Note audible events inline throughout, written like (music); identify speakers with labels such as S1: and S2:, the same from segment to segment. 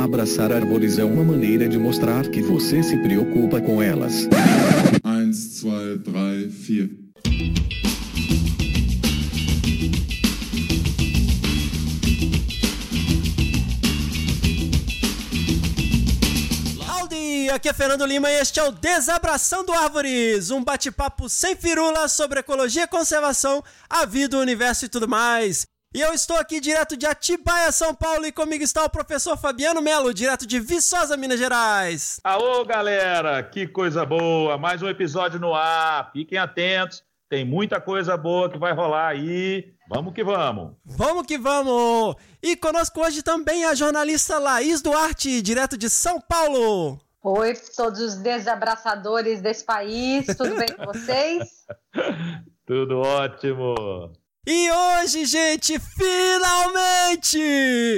S1: Abraçar árvores é uma maneira de mostrar que você se preocupa com elas.
S2: 1, 2, 3, 4.
S3: Howdy! Aqui é Fernando Lima e este é o Desabraçando Árvores, um bate-papo sem firula sobre ecologia, conservação, a vida, o universo e tudo mais. E eu estou aqui direto de Atibaia, São Paulo, e comigo está o professor Fabiano Melo, direto de Viçosa, Minas Gerais.
S4: Aô, galera! Que coisa boa! Mais um episódio no ar. Fiquem atentos, tem muita coisa boa que vai rolar aí. Vamos que vamos!
S3: Vamos que vamos! E conosco hoje também a jornalista Laís Duarte, direto de São Paulo.
S5: Oi, todos os desabraçadores desse país, tudo bem com (laughs) vocês?
S4: Tudo ótimo!
S3: E hoje, gente, finalmente!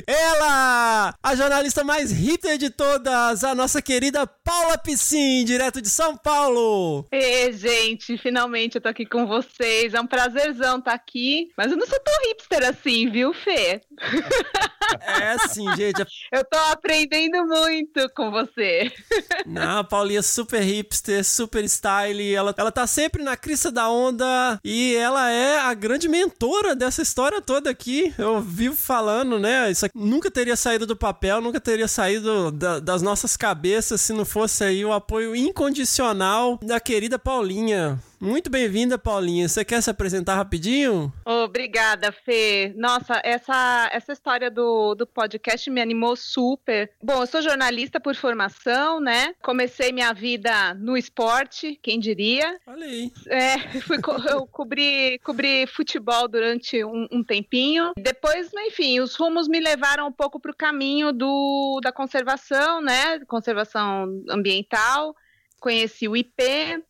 S3: Ela, a jornalista mais hippie de todas, a nossa querida Paula Piscin, direto de São Paulo.
S6: E gente, finalmente eu tô aqui com vocês. É um prazerzão estar aqui. Mas eu não sou tão hipster assim, viu, Fê? (laughs)
S3: É sim, gente.
S6: Eu tô aprendendo muito com você.
S3: Não, a Paulinha é super hipster, super style. Ela, ela tá sempre na crista da onda e ela é a grande mentora dessa história toda aqui. Eu vivo falando, né? Isso aqui nunca teria saído do papel, nunca teria saído da- das nossas cabeças se não fosse aí o apoio incondicional da querida Paulinha. Muito bem-vinda, Paulinha. Você quer se apresentar rapidinho?
S6: Obrigada, Fê. Nossa, essa, essa história do, do podcast me animou super. Bom, eu sou jornalista por formação, né? Comecei minha vida no esporte, quem diria.
S3: Olha aí.
S6: É, (laughs) fui eu cobri, cobri futebol durante um, um tempinho. Depois, enfim, os rumos me levaram um pouco para o caminho do, da conservação, né? Conservação ambiental. Conheci o IP,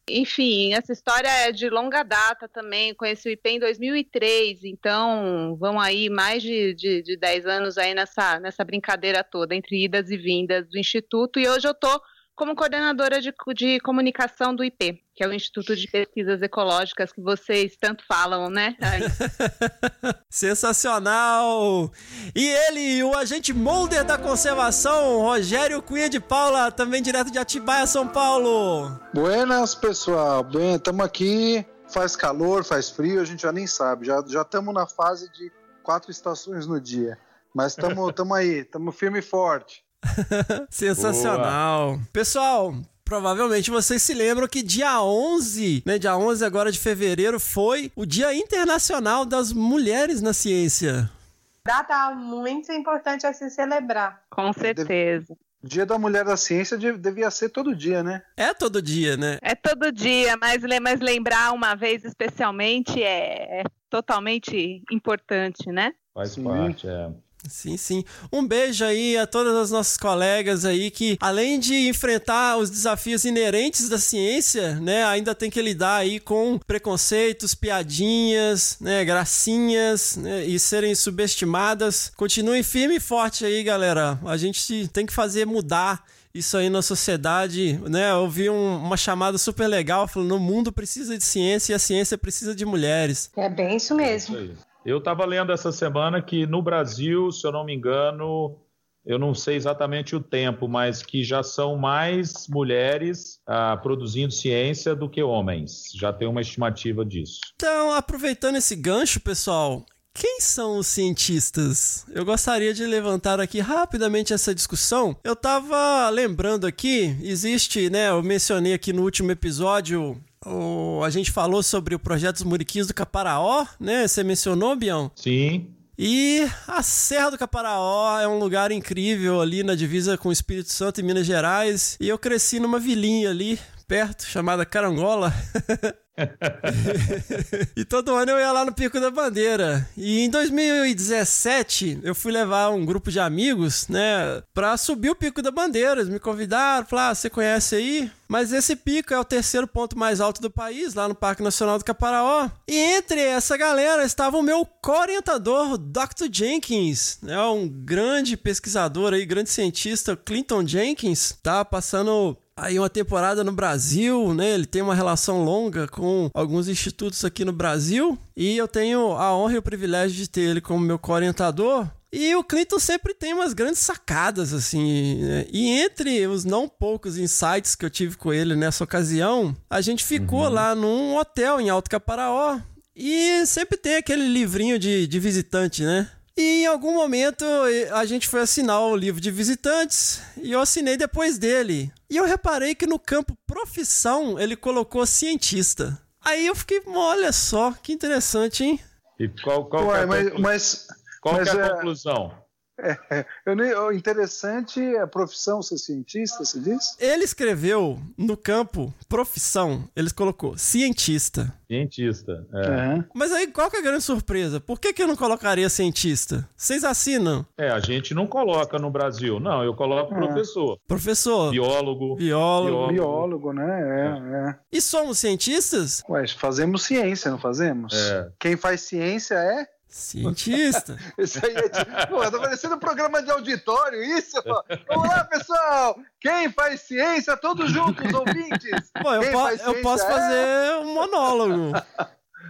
S6: enfim, essa história é de longa data também. Conheci o IP em 2003, então vão aí mais de, de, de 10 anos aí nessa, nessa brincadeira toda, entre idas e vindas do Instituto. E hoje eu estou como coordenadora de, de comunicação do IP, que é o Instituto de Pesquisas Ecológicas que vocês tanto falam, né? (laughs)
S3: Sensacional! E ele, o agente molder da conservação, Rogério Cunha de Paula, também direto de Atibaia, São Paulo.
S7: Buenas, pessoal. Bem, estamos aqui. Faz calor, faz frio, a gente já nem sabe. Já já estamos na fase de quatro estações no dia. Mas estamos (laughs) aí, estamos firme e forte. (laughs)
S3: Sensacional. Pessoal, provavelmente vocês se lembram que dia 11, né, dia 11 agora de fevereiro foi o Dia Internacional das Mulheres na Ciência.
S5: Data muito importante a se celebrar.
S6: com certeza.
S7: Dia da Mulher da Ciência de- devia ser todo dia, né?
S3: É todo dia, né?
S6: É todo dia, mas, mas lembrar uma vez especialmente é, é totalmente importante, né?
S4: Faz
S7: Sim.
S4: parte, é.
S3: Sim, sim. Um beijo aí a todas as nossas colegas aí que, além de enfrentar os desafios inerentes da ciência, né, ainda tem que lidar aí com preconceitos, piadinhas, né, gracinhas, né, e serem subestimadas. Continuem firme e forte aí, galera. A gente tem que fazer mudar isso aí na sociedade, né? Eu vi um- uma chamada super legal falando: o mundo precisa de ciência e a ciência precisa de mulheres.
S5: É bem isso
S4: Isso
S5: mesmo.
S4: aí. Eu estava lendo essa semana que no Brasil, se eu não me engano, eu não sei exatamente o tempo, mas que já são mais mulheres ah, produzindo ciência do que homens. Já tem uma estimativa disso.
S3: Então, aproveitando esse gancho, pessoal, quem são os cientistas? Eu gostaria de levantar aqui rapidamente essa discussão. Eu tava lembrando aqui, existe, né? Eu mencionei aqui no último episódio. O- a gente falou sobre o projeto dos Muriquis do Caparaó, né? Você mencionou, Bião?
S4: Sim,
S3: E a Serra do Caparaó é um lugar incrível ali na divisa com o Espírito Santo e Minas Gerais. E eu cresci numa vilinha ali perto, chamada Carangola. (laughs) (laughs) e todo ano eu ia lá no Pico da Bandeira. E em 2017 eu fui levar um grupo de amigos, né, pra subir o Pico da Bandeira. Eles me convidaram, falaram: ah, você conhece aí? Mas esse pico é o terceiro ponto mais alto do país, lá no Parque Nacional do Caparaó. E entre essa galera estava o meu co-orientador, Dr. Jenkins, né, um grande pesquisador aí, grande cientista, Clinton Jenkins, tá passando aí uma temporada no Brasil, né? Ele tem uma relação longa com alguns institutos aqui no Brasil e eu tenho a honra e o privilégio de ter ele como meu co-orientador. E o Clinton sempre tem umas grandes sacadas, assim. Né? E entre os não poucos insights que eu tive com ele nessa ocasião, a gente ficou lá num hotel em Alto Caparaó. E sempre tem aquele livrinho de, de visitante, né? E em algum momento a gente foi assinar o livro de visitantes e eu assinei depois dele. E eu reparei que no campo profissão ele colocou cientista. Aí eu fiquei, olha só, que interessante, hein?
S4: E qual, qual que é
S7: Ué,
S4: a
S7: mas,
S4: conclu-
S7: mas
S4: qual que é
S7: mas
S4: a
S7: é-
S4: conclusão? (laughs)
S7: eu nem, o interessante é a profissão ser cientista, você diz?
S3: Ele escreveu no campo profissão, ele colocou cientista.
S4: Cientista. É.
S7: Aham.
S3: Mas aí qual que é a grande surpresa? Por que, que eu não colocaria cientista? Vocês assinam?
S4: É, a gente não coloca no Brasil. Não, eu coloco
S7: É.
S4: professor,
S3: Professor,
S4: biólogo.
S3: biólogo.
S4: biólogo.
S7: Biólogo, né? É, é.
S3: E somos cientistas?
S7: Ué, fazemos ciência, não fazemos?
S4: É.
S7: Quem faz ciência é.
S3: Cientista. (laughs)
S7: Isso aí é de... Pô, tá parecendo um programa de auditório, isso? pô. Vamos lá, pessoal! Quem faz ciência, todos juntos, ouvintes!
S3: Pô, eu, po- eu posso
S7: é-
S3: fazer um monólogo. (laughs)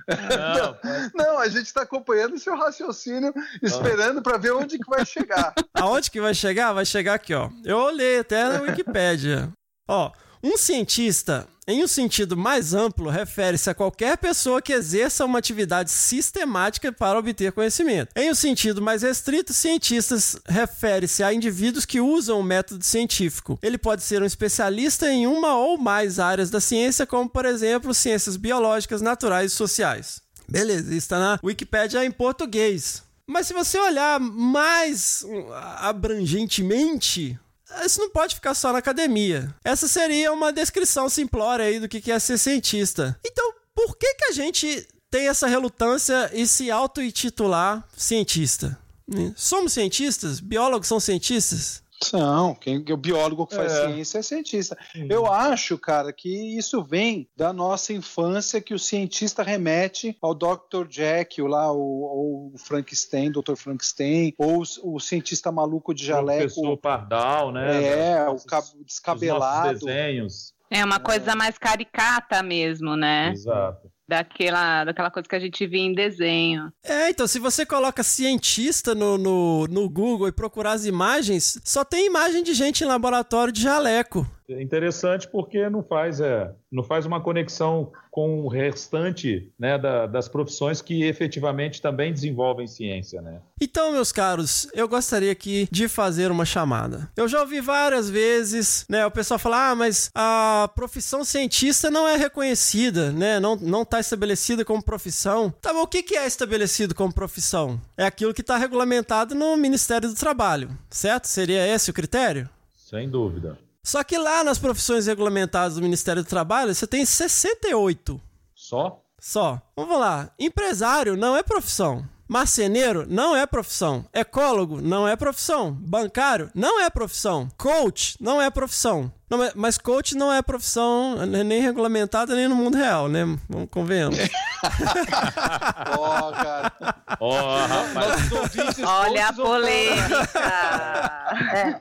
S4: Não,
S7: Não, a gente tá acompanhando o seu raciocínio, esperando pra ver onde que vai chegar.
S3: Aonde que vai chegar? Vai chegar aqui, ó. Eu olhei até na Wikipédia. Ó, um cientista, em um sentido mais amplo, refere-se a qualquer pessoa que exerça uma atividade sistemática para obter conhecimento. Em um sentido mais restrito, cientistas refere-se a indivíduos que usam o método científico. Ele pode ser um especialista em uma ou mais áreas da ciência, como, por exemplo, ciências biológicas, naturais e sociais. Beleza, está na Wikipédia em português. Mas se você olhar mais hum, abrangentemente, isso não pode ficar só na academia. Essa seria uma descrição simplória aí do que é ser cientista. Então, por que que a gente tem essa relutância em se auto-intitular cientista? Né? Somos cientistas? Biólogos são cientistas?
S7: São, quem, o biólogo que faz
S4: É.
S7: ciência é cientista. Eu acho, cara, que isso vem da nossa infância, que o cientista remete ao Dr. Jekyll lá, ou o Frankenstein, Dr. Frankenstein, ou o, o cientista maluco de jaleco.
S4: Pardal, né?
S7: É,
S4: Nossos-
S7: o cabo
S4: os
S7: descabelado.
S4: desenhos.
S6: É uma coisa mais caricata mesmo, né?
S4: Exato.
S6: Daquela, daquela coisa que a gente via em desenho.
S3: É, então, se você coloca cientista no, no, no Google e procurar as imagens, só tem imagem de gente em laboratório de jaleco.
S4: É interessante porque não faz, é, não faz uma conexão com o restante né, da- das profissões que efetivamente também desenvolvem ciência, né?
S3: Então, meus caros, eu gostaria aqui de fazer uma chamada. Eu já ouvi várias vezes, né, o pessoal falar, ah, mas a profissão cientista não é reconhecida, né, não, não tá estabelecida como profissão. Tá, mas o que que é estabelecido como profissão? É aquilo que está regulamentado no Ministério do Trabalho, certo? Seria esse o critério?
S4: Sem dúvida.
S3: Só que lá nas profissões regulamentadas do Ministério do Trabalho, você tem 68
S4: Só?
S3: só. Vamos lá. Empresário não é profissão. Marceneiro não é profissão. Ecólogo não é profissão. Bancário não é profissão. Coach não é profissão. Não, mas- coach não é profissão né, nem regulamentada nem no mundo real, né? Vamos convenhamos. (laughs)
S7: Ó, cara.
S4: Ó, rapaz,
S7: Nossos ouvintes
S6: Olha a polêmica!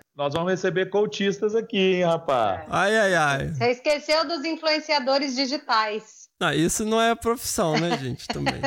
S6: (laughs)
S4: nós vamos receber coachistas aqui, hein, rapaz?
S3: Ai, ai, ai.
S5: Você esqueceu dos influenciadores digitais.
S3: Ah, isso não é profissão, né, gente? Também.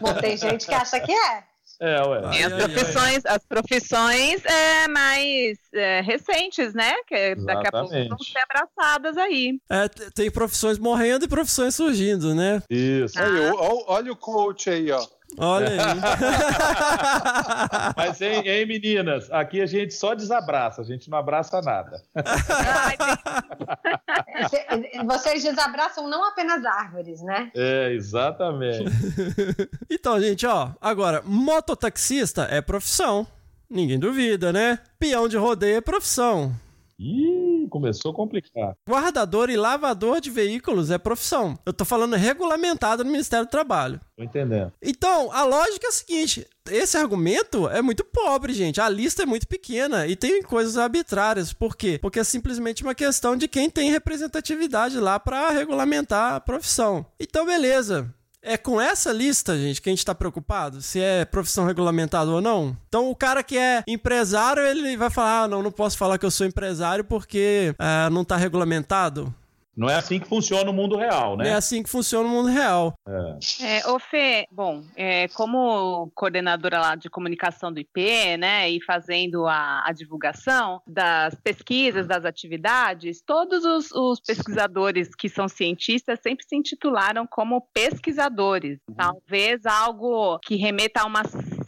S5: Bom, tem gente que acha que é.
S4: É, ué.
S3: Ai,
S6: as
S3: ai, ai.
S6: profissões, as profissões é, mais é, recentes, né? Que daqui a pouco vão
S4: Exatamente.
S6: ser abraçadas aí.
S3: É, tem profissões morrendo e profissões surgindo, né?
S4: Isso.
S7: Aí, ó, ó, olha o coach aí, ó.
S3: Olha aí. (laughs)
S4: Mas, hein, hein, meninas? Aqui a gente só desabraça, a gente não abraça nada. (laughs)
S5: Vocês desabraçam não apenas árvores, né?
S4: É, exatamente. (laughs)
S3: Então, gente, ó, agora, mototaxista é profissão. Ninguém duvida, né? Peão de rodeio é profissão.
S4: Ih, começou a complicar.
S3: Guardador e lavador de veículos é profissão. Eu tô falando regulamentado no Ministério do Trabalho.
S4: Tô entendendo.
S3: Então, a lógica é a seguinte: esse argumento é muito pobre, gente. A lista é muito pequena e tem coisas arbitrárias. Por quê? Porque é simplesmente uma questão de quem tem representatividade lá para regulamentar a profissão. Então, beleza. É com essa lista, gente, que a gente tá preocupado, se é profissão regulamentada ou não. Então, o cara que é empresário, ele vai falar: ah, não, não posso falar que eu sou empresário porque ah, não tá regulamentado.
S4: Não é assim que funciona o mundo real,
S3: Não é
S4: né?
S3: assim que funciona o mundo real.
S6: É, ô Fê, bom, é, como coordenadora lá de comunicação do IP, né, e fazendo a, a divulgação das pesquisas, das atividades, todos os, os pesquisadores que são cientistas sempre se intitularam como pesquisadores. Talvez algo que remeta a uma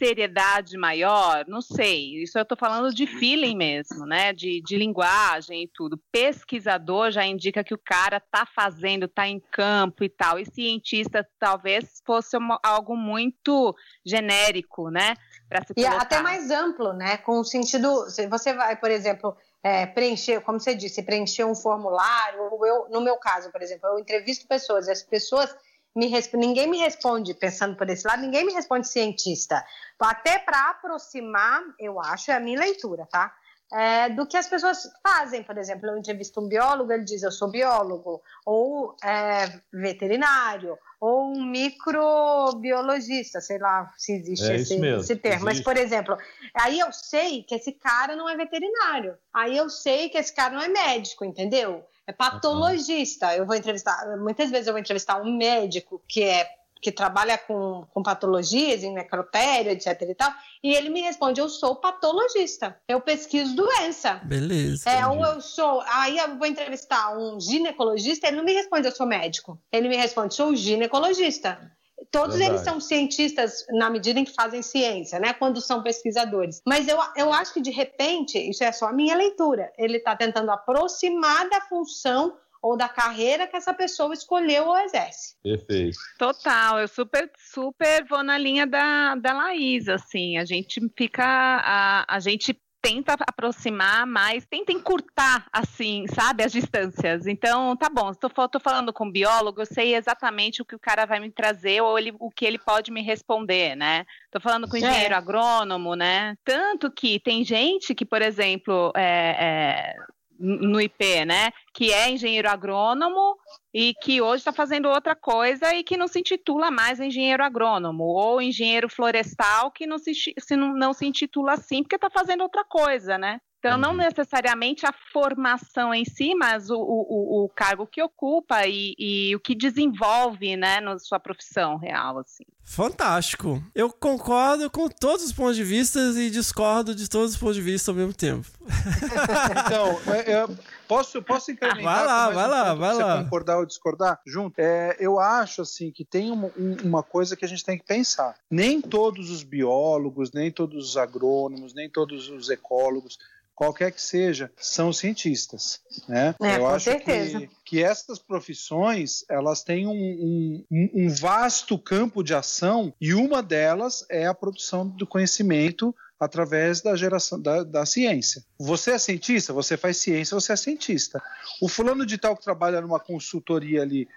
S6: seriedade maior, não sei. Isso eu estou falando de feeling mesmo, né, de, de linguagem e tudo. Pesquisador já indica que o cara tá fazendo, tá em campo e tal. E cientista talvez fosse uma- algo muito genérico, né? Pra se
S5: E
S6: colocar.
S5: até mais amplo, né? Com o sentido. Se você vai, por exemplo, é, preencher, como você disse, preencher um formulário, ou eu, no meu caso, por exemplo, eu entrevisto pessoas, e as pessoas me ninguém me responde, pensando por esse lado, ninguém me responde cientista. Até para aproximar, eu acho, é a minha leitura, tá? É, do que as pessoas fazem, por exemplo, eu entrevisto um biólogo, ele diz eu sou biólogo, ou é, veterinário, ou um microbiologista, sei lá se existe
S4: É
S5: esse,
S4: mesmo,
S5: esse termo. Mas,
S4: existe.
S5: por exemplo, aí eu sei que esse cara não é veterinário, aí eu sei que esse cara não é médico, entendeu? É patologista. Eu vou entrevistar, muitas vezes eu vou entrevistar um médico que é que trabalha com, com patologias em necrotério, etc e tal, e ele me responde, eu sou patologista, eu pesquiso doença.
S3: Beleza.
S5: É, ou eu sou. Aí eu vou entrevistar um ginecologista, ele não me responde, eu sou médico. Ele me responde, sou ginecologista. Todos
S4: Verdade.
S5: eles são cientistas na medida em que fazem ciência, né? Quando são pesquisadores. Mas eu, eu acho que, de repente, isso é só a minha leitura. Ele está tentando aproximar da função ou da carreira que essa pessoa escolheu ou exerce.
S4: Perfeito.
S6: Total, eu super, super vou na linha da, da Laís, assim, a gente fica, a, a gente tenta aproximar mais, tenta encurtar, assim, sabe, as distâncias. Então, tá bom, estou tô falando com um biólogo, eu sei exatamente o que o cara vai me trazer ou ele, o que ele pode me responder, né? Tô falando com
S5: É.
S6: engenheiro agrônomo, né? Tanto que tem gente que, por exemplo, é, é, no IP, né, que é engenheiro agrônomo e que hoje está fazendo outra coisa e que não se intitula mais engenheiro agrônomo, ou engenheiro florestal que não se, se não, não se intitula assim porque está fazendo outra coisa, né? Então, não necessariamente a formação em si, mas o, o, o cargo que ocupa e, e o que desenvolve, né, na sua profissão real, assim.
S3: Fantástico. Eu concordo com todos os pontos de vista e discordo de todos os pontos de vista ao mesmo tempo. (laughs)
S7: Então, é, eu posso, posso incrementar?
S3: Vai lá, vai
S7: um
S3: lá, vai
S7: pra você
S3: lá.
S7: concordar ou discordar junto? É, eu acho assim que tem uma, um- uma coisa que a gente tem que pensar. Nem todos os biólogos, nem todos os agrônomos, nem todos os ecólogos, qualquer que seja, são cientistas. Né?
S5: É,
S7: eu acho
S5: certeza.
S7: que, que essas profissões elas têm um, um- um vasto campo de ação e uma delas é a produção do conhecimento através da geração da, da ciência. Você é cientista, você faz ciência, você é cientista. O fulano de tal que trabalha numa consultoria ali,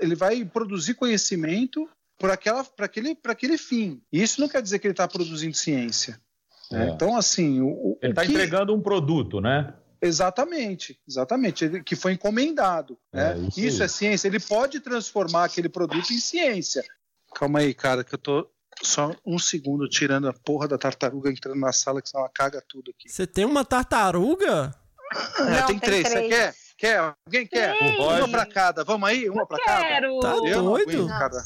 S7: ele vai produzir conhecimento para aquela, para aquele, para aquele fim. Isso não quer dizer que ele está produzindo ciência. Né?
S4: É.
S7: Então, assim, o, o-
S4: Ele está
S7: que-
S4: entregando um produto, né?
S7: Exatamente, exatamente, ele- que foi encomendado.
S4: É,
S7: né?
S4: isso
S7: isso é ciência, ele pode transformar aquele produto em ciência. Calma aí, cara, que eu tô só um segundo tirando a porra da tartaruga entrando na sala, que senão ela caga tudo aqui.
S3: Você tem uma tartaruga?
S7: É,
S5: Não,
S7: tem, três, você quer? Quer? Alguém quer?
S6: Tem.
S7: Uma pra cada, vamos aí? Uma pra cada?
S6: Quero!
S3: Tá
S7: Eu não
S3: doido?
S7: aguento, cara.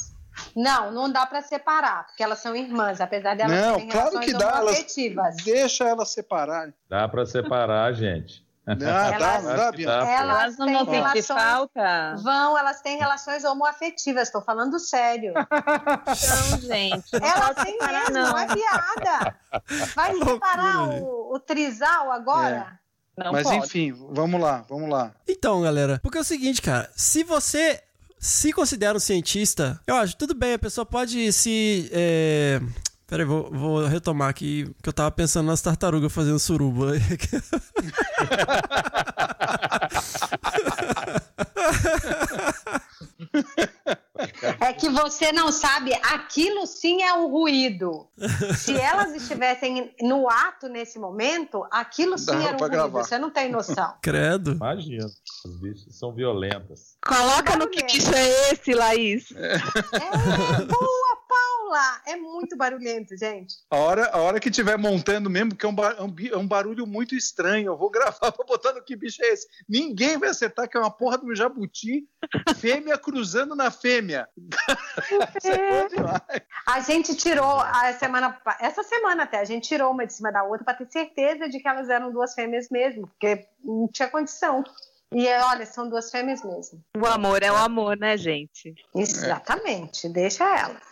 S5: Não, não dá para separar, porque elas são irmãs, apesar de elas
S7: Não,
S5: terem
S7: claro
S5: relações
S7: que dá, elas-
S5: homoafetivas.
S7: Deixa elas separarem.
S4: Dá para separar, gente.
S7: Não, (laughs) dá,
S5: Elas-
S7: não dá, Bianca?
S5: Elas
S6: Elas não
S5: têm relações...
S6: falta?
S5: Vão, elas têm relações homoafetivas, estou falando sério. (laughs)
S6: Então, gente.
S5: Elas têm mesmo, não é piada. Vai (laughs)
S3: Loucura,
S5: separar o, o trisal agora?
S6: Não
S7: Mas
S6: pode.
S7: enfim, vamos lá, vamos lá.
S3: Então, galera, porque é o seguinte, cara, se você se considera um cientista, eu acho, tudo bem, a pessoa pode se. É... Peraí, vou, vou retomar aqui, que eu tava pensando nas tartarugas fazendo suruba. (laughs) (laughs)
S5: É que você não sabe, aquilo sim é o ruído. Se elas estivessem no ato nesse momento, aquilo sim
S7: Dava
S5: era um
S7: pra
S5: ruído.
S7: gravar.
S5: Você não tem noção. (laughs)
S3: Credo.
S4: Imagina. Os bichos são violentas.
S6: Coloca no que bicho é esse, Laís.
S5: É, boa, Paula! É muito barulhento, gente.
S7: A hora, a hora que estiver montando mesmo, que é um, ba- um bi- é um barulho muito estranho. Eu vou gravar (laughs) pra botar no que bicho é esse. Ninguém vai acertar que é uma porra de um jabuti, fêmea cruzando na fêmea. (laughs) Isso é.
S5: A gente tirou a semana, essa semana até, a gente tirou uma de cima da outra para ter certeza de que elas eram duas fêmeas mesmo, porque não tinha condição. E olha, são duas fêmeas mesmo.
S6: O amor é o amor, né, gente?
S5: Exatamente, deixa elas.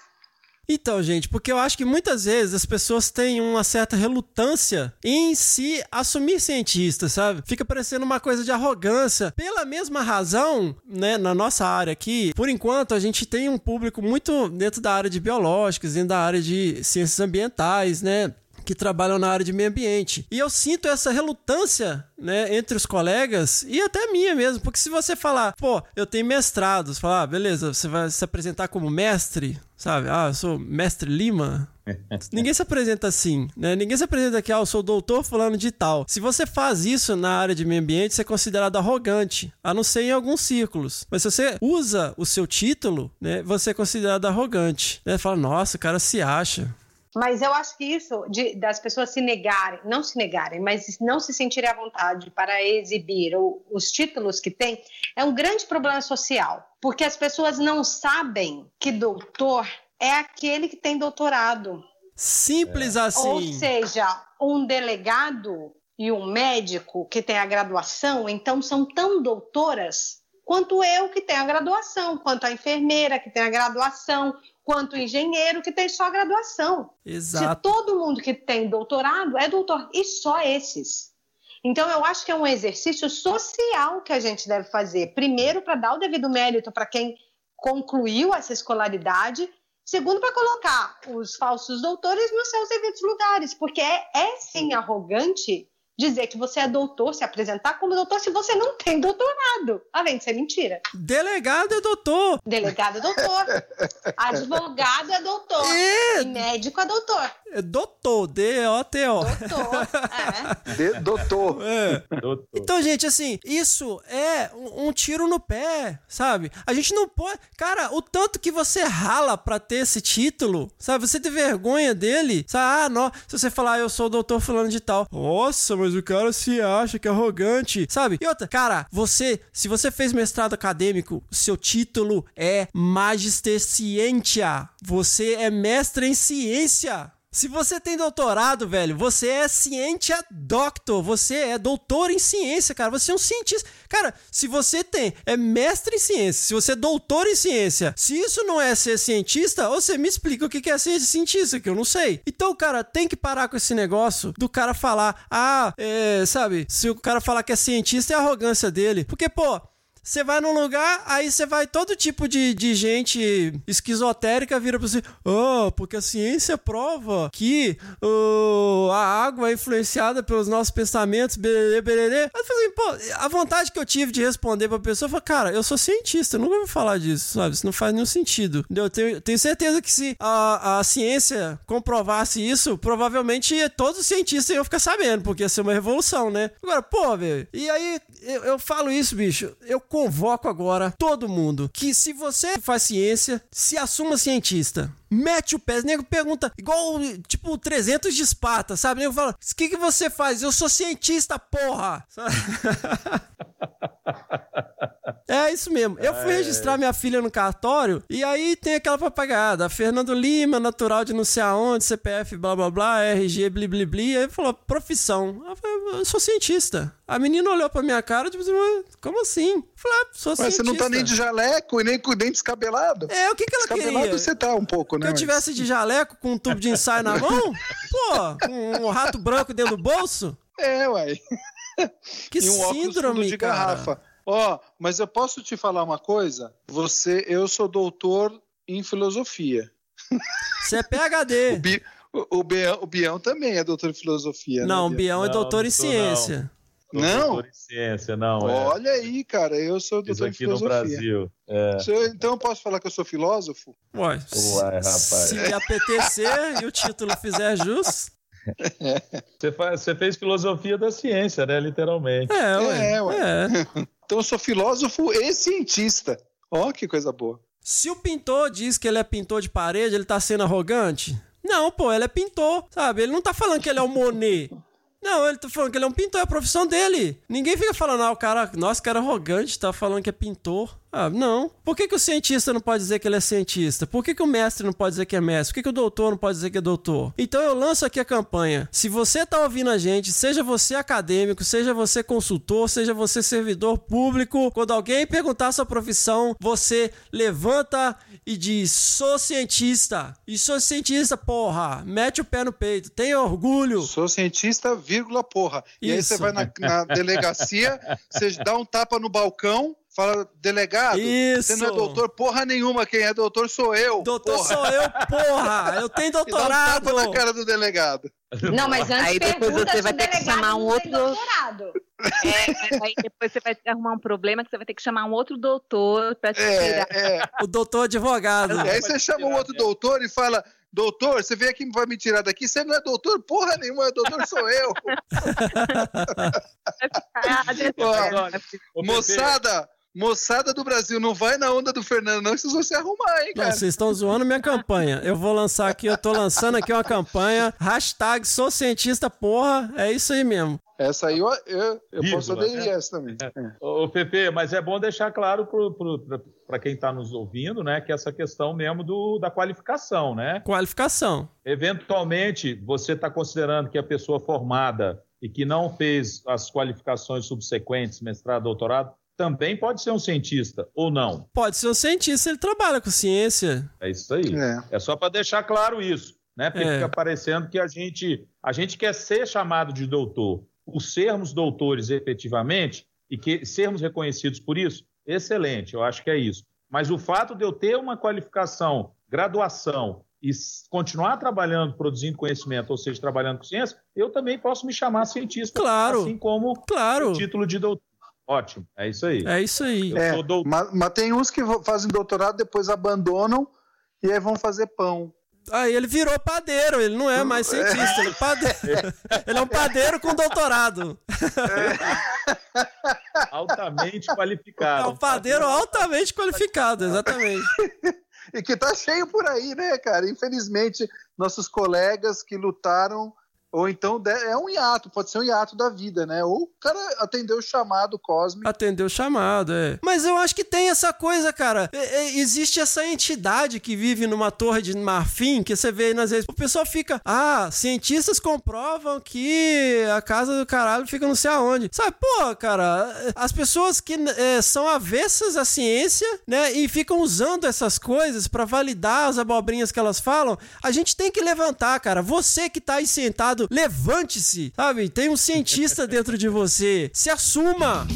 S3: Então, gente, porque eu acho que muitas vezes as pessoas têm uma certa relutância em se assumir cientista, sabe? Fica parecendo uma coisa de arrogância. Pela mesma razão, né, na nossa área aqui, por enquanto a gente tem um público muito dentro da área de biológicos, dentro da área de ciências ambientais, né? Que trabalham na área de meio ambiente. E eu sinto essa relutância, né, entre os colegas e até minha mesmo, porque se você falar, pô, eu tenho mestrados, falar, ah, beleza, você vai se apresentar como mestre, sabe? Ah, eu sou mestre Lima. (laughs) Ninguém se apresenta assim, né? Ninguém se apresenta aqui, ah, eu sou doutor fulano de tal. Se você faz isso na área de meio ambiente, você é considerado arrogante, a não ser em alguns círculos. Mas se você usa o seu título, né, você é considerado arrogante. Né? Fala, nossa, o cara se acha.
S5: Mas eu acho que isso de, das pessoas se negarem, não se negarem, mas não se sentirem à vontade para exibir o, os títulos que têm, é um grande problema social. Porque as pessoas não sabem que doutor é aquele que tem doutorado.
S3: Simples assim.
S5: Ou seja, um delegado e um médico que tem a graduação, então são tão doutoras quanto eu que tenho a graduação, quanto a enfermeira que tem a graduação, quanto engenheiro que tem só graduação.
S3: Exato.
S5: Se todo mundo que tem doutorado é doutor, e só esses. Então, eu acho que é um exercício social que a gente deve fazer. Primeiro, para dar o devido mérito para quem concluiu essa escolaridade. Segundo, para colocar os falsos doutores nos seus devidos lugares. Porque é, é sim arrogante dizer que você é doutor, se apresentar como doutor se você não tem doutorado. Além de ser mentira.
S3: Delegado é doutor.
S5: Delegado é doutor. (laughs) Advogado é doutor.
S3: É.
S5: E médico é doutor.
S3: É doutor, D-O-T-O.
S5: Doutor. (laughs) É.
S7: De- doutor.
S3: É.
S4: Doutor.
S3: Então, gente, assim, isso é um, um tiro no pé, sabe? A gente não pode. Cara, o tanto que você rala pra ter esse título, sabe? Você ter vergonha dele, sabe? Ah, não. Se você falar, ah, eu sou o doutor fulano de tal. Nossa, mas o cara se acha que é arrogante, sabe? E outra, cara, você, se você fez mestrado acadêmico, seu título é Magister Scientia. Você é mestre em ciência. Se você tem doutorado, velho, você é cientia doctor, você é doutor em ciência, cara, você é um cientista. Cara, se você tem, é mestre em ciência, se você é doutor em ciência, se isso não é ser cientista, você me explica o que é ser cientista, que eu não sei. Então, cara, tem que parar com esse negócio do cara falar, ah, é, sabe, se o cara falar que é cientista, é arrogância dele. Porque, pô, você vai num lugar, aí você vai todo tipo de, de gente esquizotérica vira pra você, oh, porque a ciência prova que uh, a água é influenciada pelos nossos pensamentos, bererê, bererê. Falei, assim, pô, a vontade que eu tive de responder pra pessoa foi, cara, eu sou cientista, eu nunca ouvi falar disso, sabe? Isso não faz nenhum sentido. Eu tenho, tenho certeza que se a, a ciência comprovasse isso, provavelmente todos os cientistas iam ficar sabendo, porque ia ser uma revolução, né? Agora, pô, velho, e aí eu, eu falo isso, bicho, eu convoco agora todo mundo que se você faz ciência, se assuma cientista. Mete o pé, o nego pergunta, igual, tipo, 300 de Esparta, sabe? O nego fala, o que, que você faz? Eu sou cientista, porra! (laughs) (laughs) É isso mesmo. Eu fui registrar minha filha no cartório e aí tem aquela papagada. Fernando Lima, natural de não sei aonde, CPF, blá blá blá, RG, bli bli bli. Aí falou, profissão. Eu falei, eu sou cientista. A menina olhou pra minha cara, tipo assim, "Mas como assim? Eu falei, ah, sou
S7: Mas
S3: cientista.
S7: você não tá nem de jaleco e nem com o dente descabelado.
S3: É, o que, que ela
S7: Descabelado
S3: queria?
S7: você tá um pouco, né?
S3: eu
S7: mas-
S3: tivesse de jaleco com um tubo de ensaio na mão? Pô, com um rato branco dentro do bolso?
S7: É, ué.
S3: Que
S7: e um
S3: síndrome,
S7: de
S3: cara.
S7: garrafa. Ó, mas eu posso te falar uma coisa? Você, eu sou doutor em filosofia.
S3: Você é (laughs)
S7: O,
S3: PHD.
S7: Bi, o, o, Bião, o Bião também é doutor em filosofia.
S3: Não, o
S7: né,
S3: Bião é
S4: Não,
S3: doutor em
S4: não não.
S3: ciência.
S4: Sou
S7: Não?
S4: doutor em ciência, não. é.
S7: Olha aí, cara, eu sou doutor em
S4: aqui no
S7: filosofia.
S4: Brasil. É.
S7: Eu- então eu posso falar que eu sou filósofo?
S3: Ué,
S4: Uai, rapaz.
S3: se a PTC e o título fizer jus,
S4: Você, faz, você fez filosofia da ciência, né? Literalmente.
S3: é, ué.
S7: É, ué.
S3: É. (laughs)
S7: Então eu sou filósofo e cientista. Ó, que coisa boa.
S3: Se o pintor diz que ele é pintor de parede, ele tá sendo arrogante? Não, pô, ele é pintor, sabe? Ele não tá falando que ele é o Monet. Não, ele tá falando que ele é um pintor, é a profissão dele. Ninguém fica falando, ah, o cara, nossa, cara arrogante, tá falando que é pintor. Ah, não. Por que, que o cientista não pode dizer que ele é cientista? Por que, que o mestre não pode dizer que é mestre? Por que, que o doutor não pode dizer que é doutor? Então eu lanço aqui a campanha. Se você tá ouvindo a gente, seja você acadêmico, seja você consultor, seja você servidor público, quando alguém perguntar a sua profissão, você levanta e diz: sou cientista. E sou cientista, porra. Mete o pé no peito. Tenha orgulho.
S7: Sou cientista, vírgula, porra. E aí você vai na, na (laughs) delegacia, você dá um tapa no balcão, fala, delegado,
S3: Isso.
S7: você não é doutor porra nenhuma, quem é doutor sou eu.
S3: Doutor
S7: porra.
S3: sou eu, porra. Eu (laughs) tenho
S7: E dá um
S3: doutorado.
S7: tapa na cara do delegado.
S5: Não, mas antes
S6: Aí depois
S5: pergunta
S6: você
S5: se
S6: vai ter que chamar um outro-
S5: doutorado.
S6: É, aí depois você vai arrumar um problema que você vai ter que chamar um outro doutor pra te
S7: É,
S6: tirar.
S7: é.
S3: O doutor advogado.
S7: E aí você chama um outro doutor e fala, doutor, você veio aqui e vai me tirar daqui, você não é doutor porra nenhuma, doutor sou eu. (laughs) Ó, Moçada, moçada do Brasil, não vai na onda do Fernando não, que vocês vão se arrumar, hein,
S3: Não,
S7: cara.
S3: vocês estão zoando minha campanha. Eu vou lançar aqui, eu tô lançando aqui uma campanha. Hashtag sou cientista, porra. É isso aí mesmo.
S7: Essa aí eu, eu, eu posso aderir
S4: né?
S7: a essa também. É.
S4: Ô, Pepe, mas é bom deixar claro para quem está nos ouvindo, né, que essa questão mesmo do, da qualificação, né?
S3: Qualificação.
S4: Eventualmente, você está considerando que a pessoa formada e que não fez as qualificações subsequentes, mestrado, doutorado, também pode ser um cientista, ou não?
S3: Pode ser um cientista, ele trabalha com ciência.
S4: É isso aí.
S7: É.
S4: É só para deixar claro isso, né? Porque
S3: É.
S4: fica parecendo que a gente, a gente quer ser chamado de doutor. Por sermos doutores efetivamente e que sermos reconhecidos por isso, excelente, eu acho que é isso. Mas o fato de eu ter uma qualificação, graduação e continuar trabalhando, produzindo conhecimento, ou seja, trabalhando com ciência, eu também posso me chamar cientista,
S3: Claro.
S4: assim como
S3: Claro.
S4: o título de doutor. Ótimo, é isso aí.
S3: É isso aí.
S7: É, mas, mas tem uns que fazem doutorado, depois abandonam e aí vão fazer pão.
S3: Aí ele virou padeiro, ele não é mais cientista, ele é padeiro. (laughs) Ele é um padeiro com doutorado.
S4: altamente
S3: É
S4: qualificado.
S3: um padeiro altamente qualificado, exatamente. (laughs)
S7: E que tá cheio por aí, né, cara? Infelizmente, nossos colegas que lutaram, ou então é um hiato, pode ser um hiato da vida, né? Ou o cara atendeu o chamado cósmico.
S3: Atendeu o chamado, é. Mas eu acho que tem essa coisa, cara. É- é- existe essa entidade que vive numa torre de marfim, que você vê aí nas vezes. O pessoal fica, ah, cientistas comprovam que a casa do caralho fica não sei aonde. Sabe, pô, cara, as pessoas que é, são avessas à ciência, né, e ficam usando essas coisas pra validar as abobrinhas que elas falam, a gente tem que levantar, cara. Você que tá aí sentado, levante-se, sabe? Tem um cientista dentro de você. Se assuma.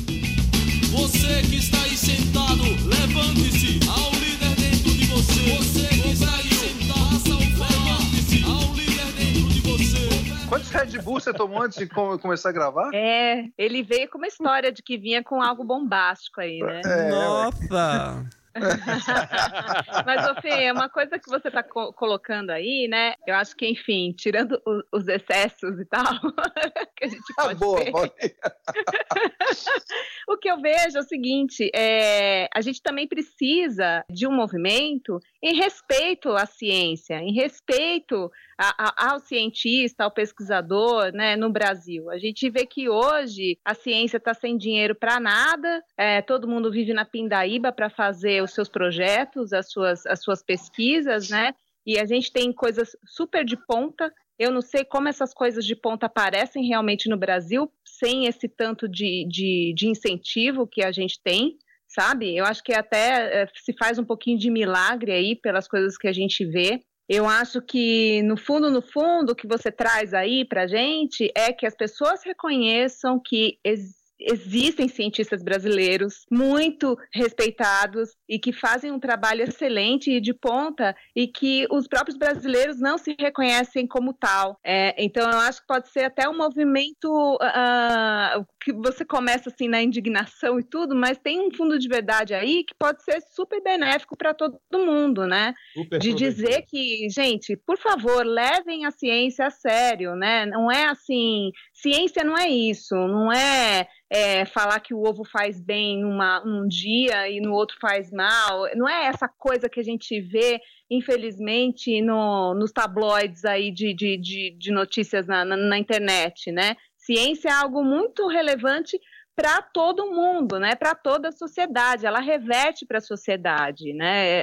S8: Você que está aí sentado, levante-se ao líder dentro de você. Você que está aí sentado, levante-se ao líder dentro de você.
S7: Quantos Red Bull você tomou antes de co- começar a gravar?
S6: É, ele veio com uma história de que vinha com algo bombástico aí, né?
S7: É,
S3: Nossa! (laughs)
S6: Mas, Fê, uma coisa que você está colocando aí, né? Eu acho que, enfim, tirando o- os excessos e tal, (laughs) que a gente
S7: Ah,
S6: pode
S7: boa. (laughs)
S6: o que eu vejo é o seguinte: é, a gente também precisa de um movimento em respeito à ciência, em respeito a- a- ao cientista, ao pesquisador, né, no Brasil. A gente vê que hoje a ciência está sem dinheiro para nada, é, todo mundo vive na pindaíba para fazer os seus projetos, as suas, as suas pesquisas, né? E a gente tem coisas super de ponta. Eu não sei como essas coisas de ponta aparecem realmente no Brasil, sem esse tanto de, de, de incentivo que a gente tem, sabe? Eu acho que até eh, se faz um pouquinho de milagre aí pelas coisas que a gente vê. Eu acho que, no fundo, no fundo, o que você traz aí pra gente é que as pessoas reconheçam que ex- existem cientistas brasileiros muito respeitados e que fazem um trabalho excelente e de ponta e que os próprios brasileiros não se reconhecem como tal. É, então, eu acho que pode ser até um movimento ah, que você começa assim na indignação e tudo, mas tem um fundo de verdade aí que pode ser super benéfico para todo mundo, né?
S4: Super
S6: de dizer que, gente, por favor, levem a ciência a sério, né? Não é assim, ciência não é isso, não é, é, falar que o ovo faz bem numa, num dia e no outro faz mal. Não é essa coisa que a gente vê, infelizmente, no, nos tabloides aí de, de, de, de notícias na, na, na internet, né? Ciência é algo muito relevante para todo mundo, né? Para toda a sociedade, ela reverte para a sociedade, né?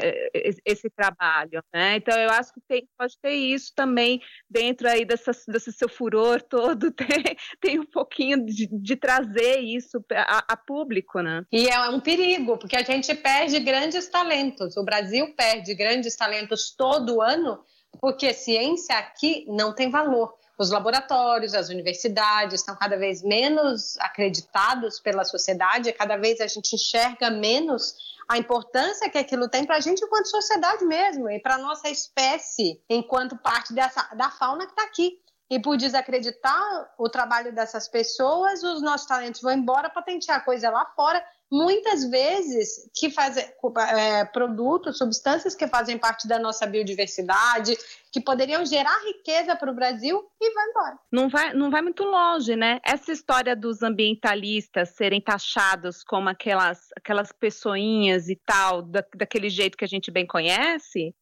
S6: Esse trabalho, né? Então eu acho que tem, pode ter isso também dentro aí dessa, desse seu furor todo, (laughs) tem, tem um pouquinho de, de trazer isso a, a, público, né?
S5: E é um perigo, porque a gente perde grandes talentos. O Brasil perde grandes talentos todo ano, porque ciência aqui não tem valor os laboratórios, as universidades estão cada vez menos acreditados pela sociedade, cada vez a gente enxerga menos a importância que aquilo tem para a gente enquanto sociedade mesmo e para nossa espécie enquanto parte dessa, da fauna que está aqui. E por desacreditar o trabalho dessas pessoas, os nossos talentos vão embora patentear coisa lá fora muitas vezes que fazem é, produtos, substâncias que fazem parte da nossa biodiversidade, que poderiam gerar riqueza para o Brasil e vai embora.
S6: Não vai, não vai muito longe, né? Essa história dos ambientalistas serem taxados como aquelas, aquelas pessoinhas e tal, da, daquele jeito que a gente bem conhece,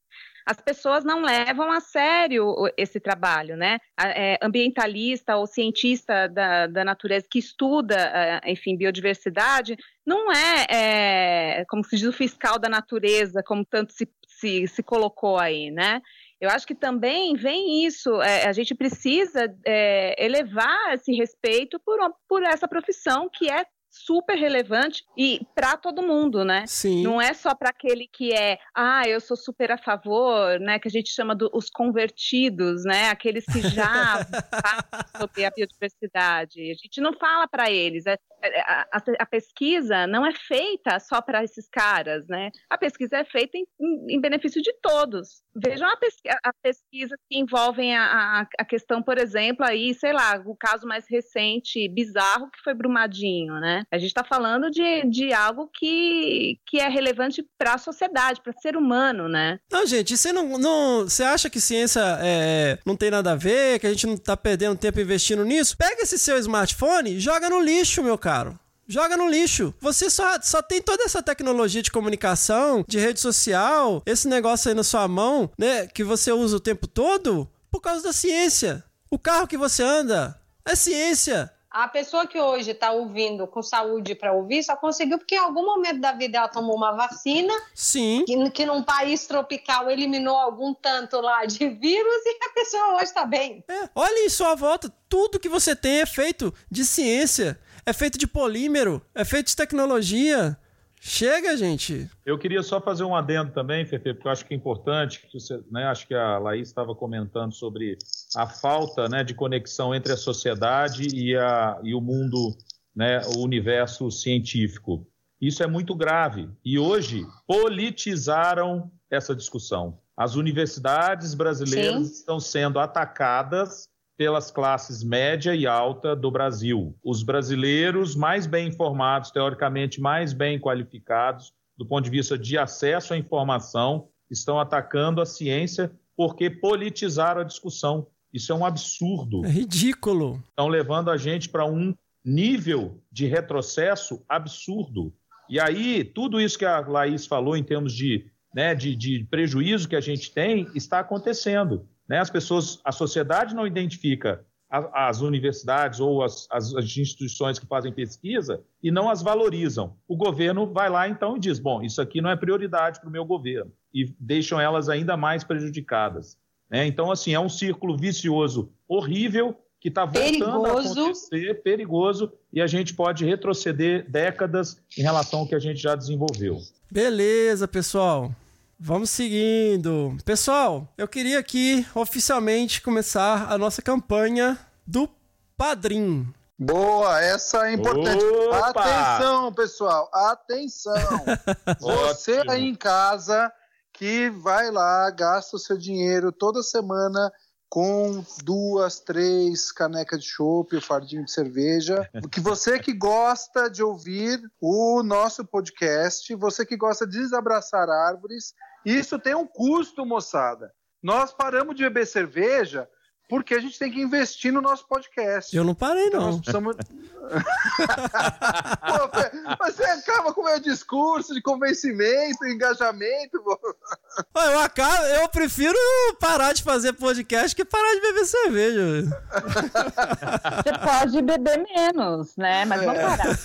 S6: as pessoas não levam a sério esse trabalho, né? É, ambientalista ou cientista da, da natureza que estuda, é, enfim, biodiversidade, não é, é, como se diz, o fiscal da natureza, como tanto se, se, se colocou aí, né? Eu acho que também vem isso, é, a gente precisa é, elevar esse respeito por, por essa profissão que é super relevante e para todo mundo, né?
S3: Sim.
S6: Não é só para aquele que é, ah, eu sou super a favor, né? Que a gente chama dos do, convertidos, né? Aqueles que já (laughs) sobre a biodiversidade. A gente não fala para eles. É, a, a, a, pesquisa não é feita só para esses caras, né? A pesquisa é feita em, em, benefício de todos. Vejam a, pesqui a pesquisa que envolvem a, a, questão, por exemplo, aí, sei lá, o caso mais recente, bizarro, que foi Brumadinho, né? A gente está falando de, de algo que, que é relevante para a sociedade, para o ser humano, né?
S3: Não, gente, você não, não. Você acha que ciência é, não tem nada a ver, que a gente não está perdendo tempo investindo nisso? Pega esse seu smartphone joga no lixo, meu caro joga no lixo. Você só, só tem toda essa tecnologia de comunicação, de rede social, esse negócio aí na sua mão, né, que você usa o tempo todo, por causa da ciência. O carro que você anda é ciência.
S5: A pessoa que hoje está ouvindo com saúde para ouvir só conseguiu porque em algum momento da vida ela tomou uma vacina.
S3: Sim.
S5: Que, que num país tropical eliminou algum tanto lá de vírus e a pessoa hoje está bem.
S3: É, olha em sua volta, tudo que você tem é feito de ciência, é feito de polímero, é feito de tecnologia. Chega, gente.
S4: Eu queria só fazer um adendo também, Fefe, porque eu acho que é importante, que você, né, acho que a Laís estava comentando sobre a falta né, de conexão entre a sociedade e, a, e o mundo, né, o universo científico. Isso é muito grave. E hoje politizaram essa discussão. As universidades brasileiras Sim. estão sendo atacadas pelas classes média e alta do Brasil. Os brasileiros mais bem informados, teoricamente mais bem qualificados, do ponto de vista de acesso à informação, estão atacando a ciência porque politizaram a discussão. Isso é um absurdo.
S3: É ridículo.
S4: Estão levando a gente para um nível de retrocesso absurdo. E aí, tudo isso que a Laís falou em termos de, né, de, de prejuízo que a gente tem, está acontecendo. Né? As pessoas, a sociedade não identifica as universidades ou as, as, instituições que fazem pesquisa e não as valorizam. O governo vai lá então e diz: bom, isso aqui não é prioridade para o meu governo e deixam elas ainda mais prejudicadas. Né? Então, assim, é um círculo vicioso horrível que está voltando perigoso. a acontecer, perigoso, e a gente pode retroceder décadas em relação ao que a gente já desenvolveu.
S3: Beleza, pessoal. Vamos seguindo. Pessoal, eu queria aqui oficialmente começar a nossa campanha do Padrim.
S7: Boa, essa é importante. Opa! Atenção, pessoal, atenção. (laughs) Você aí em casa que vai lá, gasta o seu dinheiro toda semana com duas, três canecas de chopp, o fardinho de cerveja. (laughs) Que você que gosta de ouvir o nosso podcast, você que gosta de desabraçar árvores, isso tem um custo, moçada. Nós paramos de beber cerveja porque a gente tem que investir no nosso podcast.
S3: Eu não parei,
S7: Então nós
S3: não.
S7: precisamos. (laughs) Pô, mas você acaba com o meu discurso de convencimento, engajamento.
S3: Eu, acabo, eu prefiro parar de fazer podcast que parar de beber cerveja.
S9: Você pode beber menos, né? Mas vamos parar. (laughs)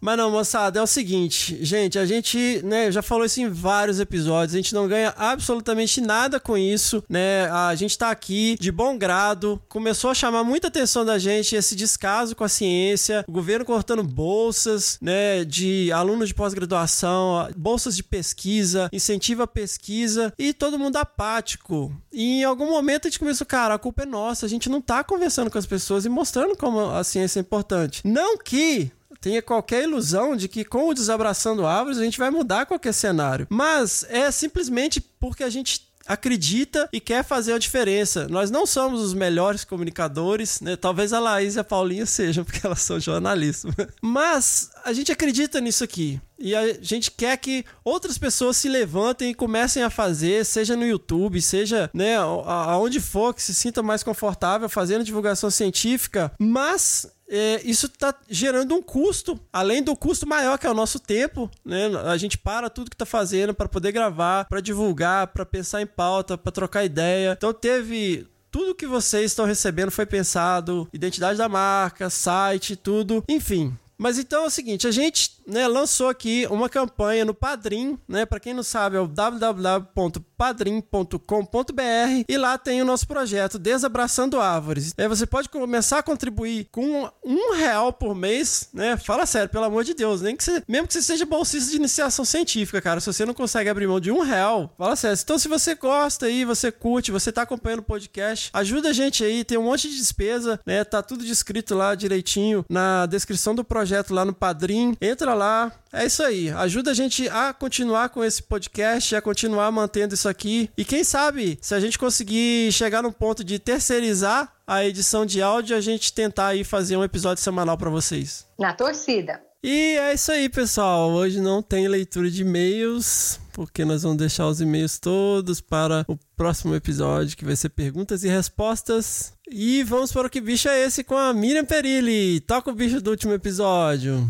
S3: Mas não, moçada, é o seguinte, gente, a gente, né, já falou isso em vários episódios, a gente não ganha absolutamente nada com isso, né? A gente tá aqui de bom grado, começou a chamar muita atenção da gente esse descaso com a ciência, o governo cortando bolsas, né, de alunos de pós-graduação, bolsas de pesquisa, incentiva a pesquisa e todo mundo apático. E em algum momento a gente começou, cara, a culpa é nossa, a gente não tá conversando com as pessoas e mostrando como a ciência é importante. Não que tenha qualquer ilusão de que com o Desabraçando Árvores a gente vai mudar qualquer cenário. Mas é simplesmente porque a gente acredita e quer fazer a diferença. Nós não somos os melhores comunicadores, né? Talvez a Laís e a Paulinha sejam, (laughs) porque elas são jornalistas. Mas a gente acredita nisso aqui. E a gente quer que outras pessoas se levantem e comecem a fazer, seja no YouTube, seja, né, aonde for que se sinta mais confortável fazendo divulgação científica, mas é, isso está gerando um custo, além do custo maior que é o nosso tempo, né? A gente para tudo que está fazendo para poder gravar, para divulgar, para pensar em pauta, para trocar ideia. Então teve tudo que vocês estão recebendo foi pensado, identidade da marca, site, tudo, enfim. Mas então é o seguinte, a gente né, lançou aqui uma campanha no Padrim, né? Para quem não sabe, é o www.padrim.com.br e lá tem o nosso projeto Desabraçando Árvores. Aí você pode começar a contribuir com um real por mês, né? Fala sério, pelo amor de Deus, nem que você, mesmo que você seja bolsista de iniciação científica, cara, se você não consegue abrir mão de um real, fala sério. Então, se você gosta aí, você curte, você tá acompanhando o podcast, ajuda a gente aí, tem um monte de despesa, né? Tá tudo descrito lá direitinho na descrição do projeto lá no Padrim. Entra lá, é isso aí. Ajuda a gente a continuar com esse podcast, a continuar mantendo isso aqui. E quem sabe, se a gente conseguir chegar num ponto de terceirizar a edição de áudio, a gente tentar aí fazer um episódio semanal pra vocês.
S5: Na torcida.
S3: E é isso aí, pessoal. Hoje não tem leitura de e-mails, porque nós vamos deixar os e-mails todos para o próximo episódio, que vai ser perguntas e respostas. E vamos para o que bicho é esse com a Miriam Perilli. Toca o bicho do último episódio.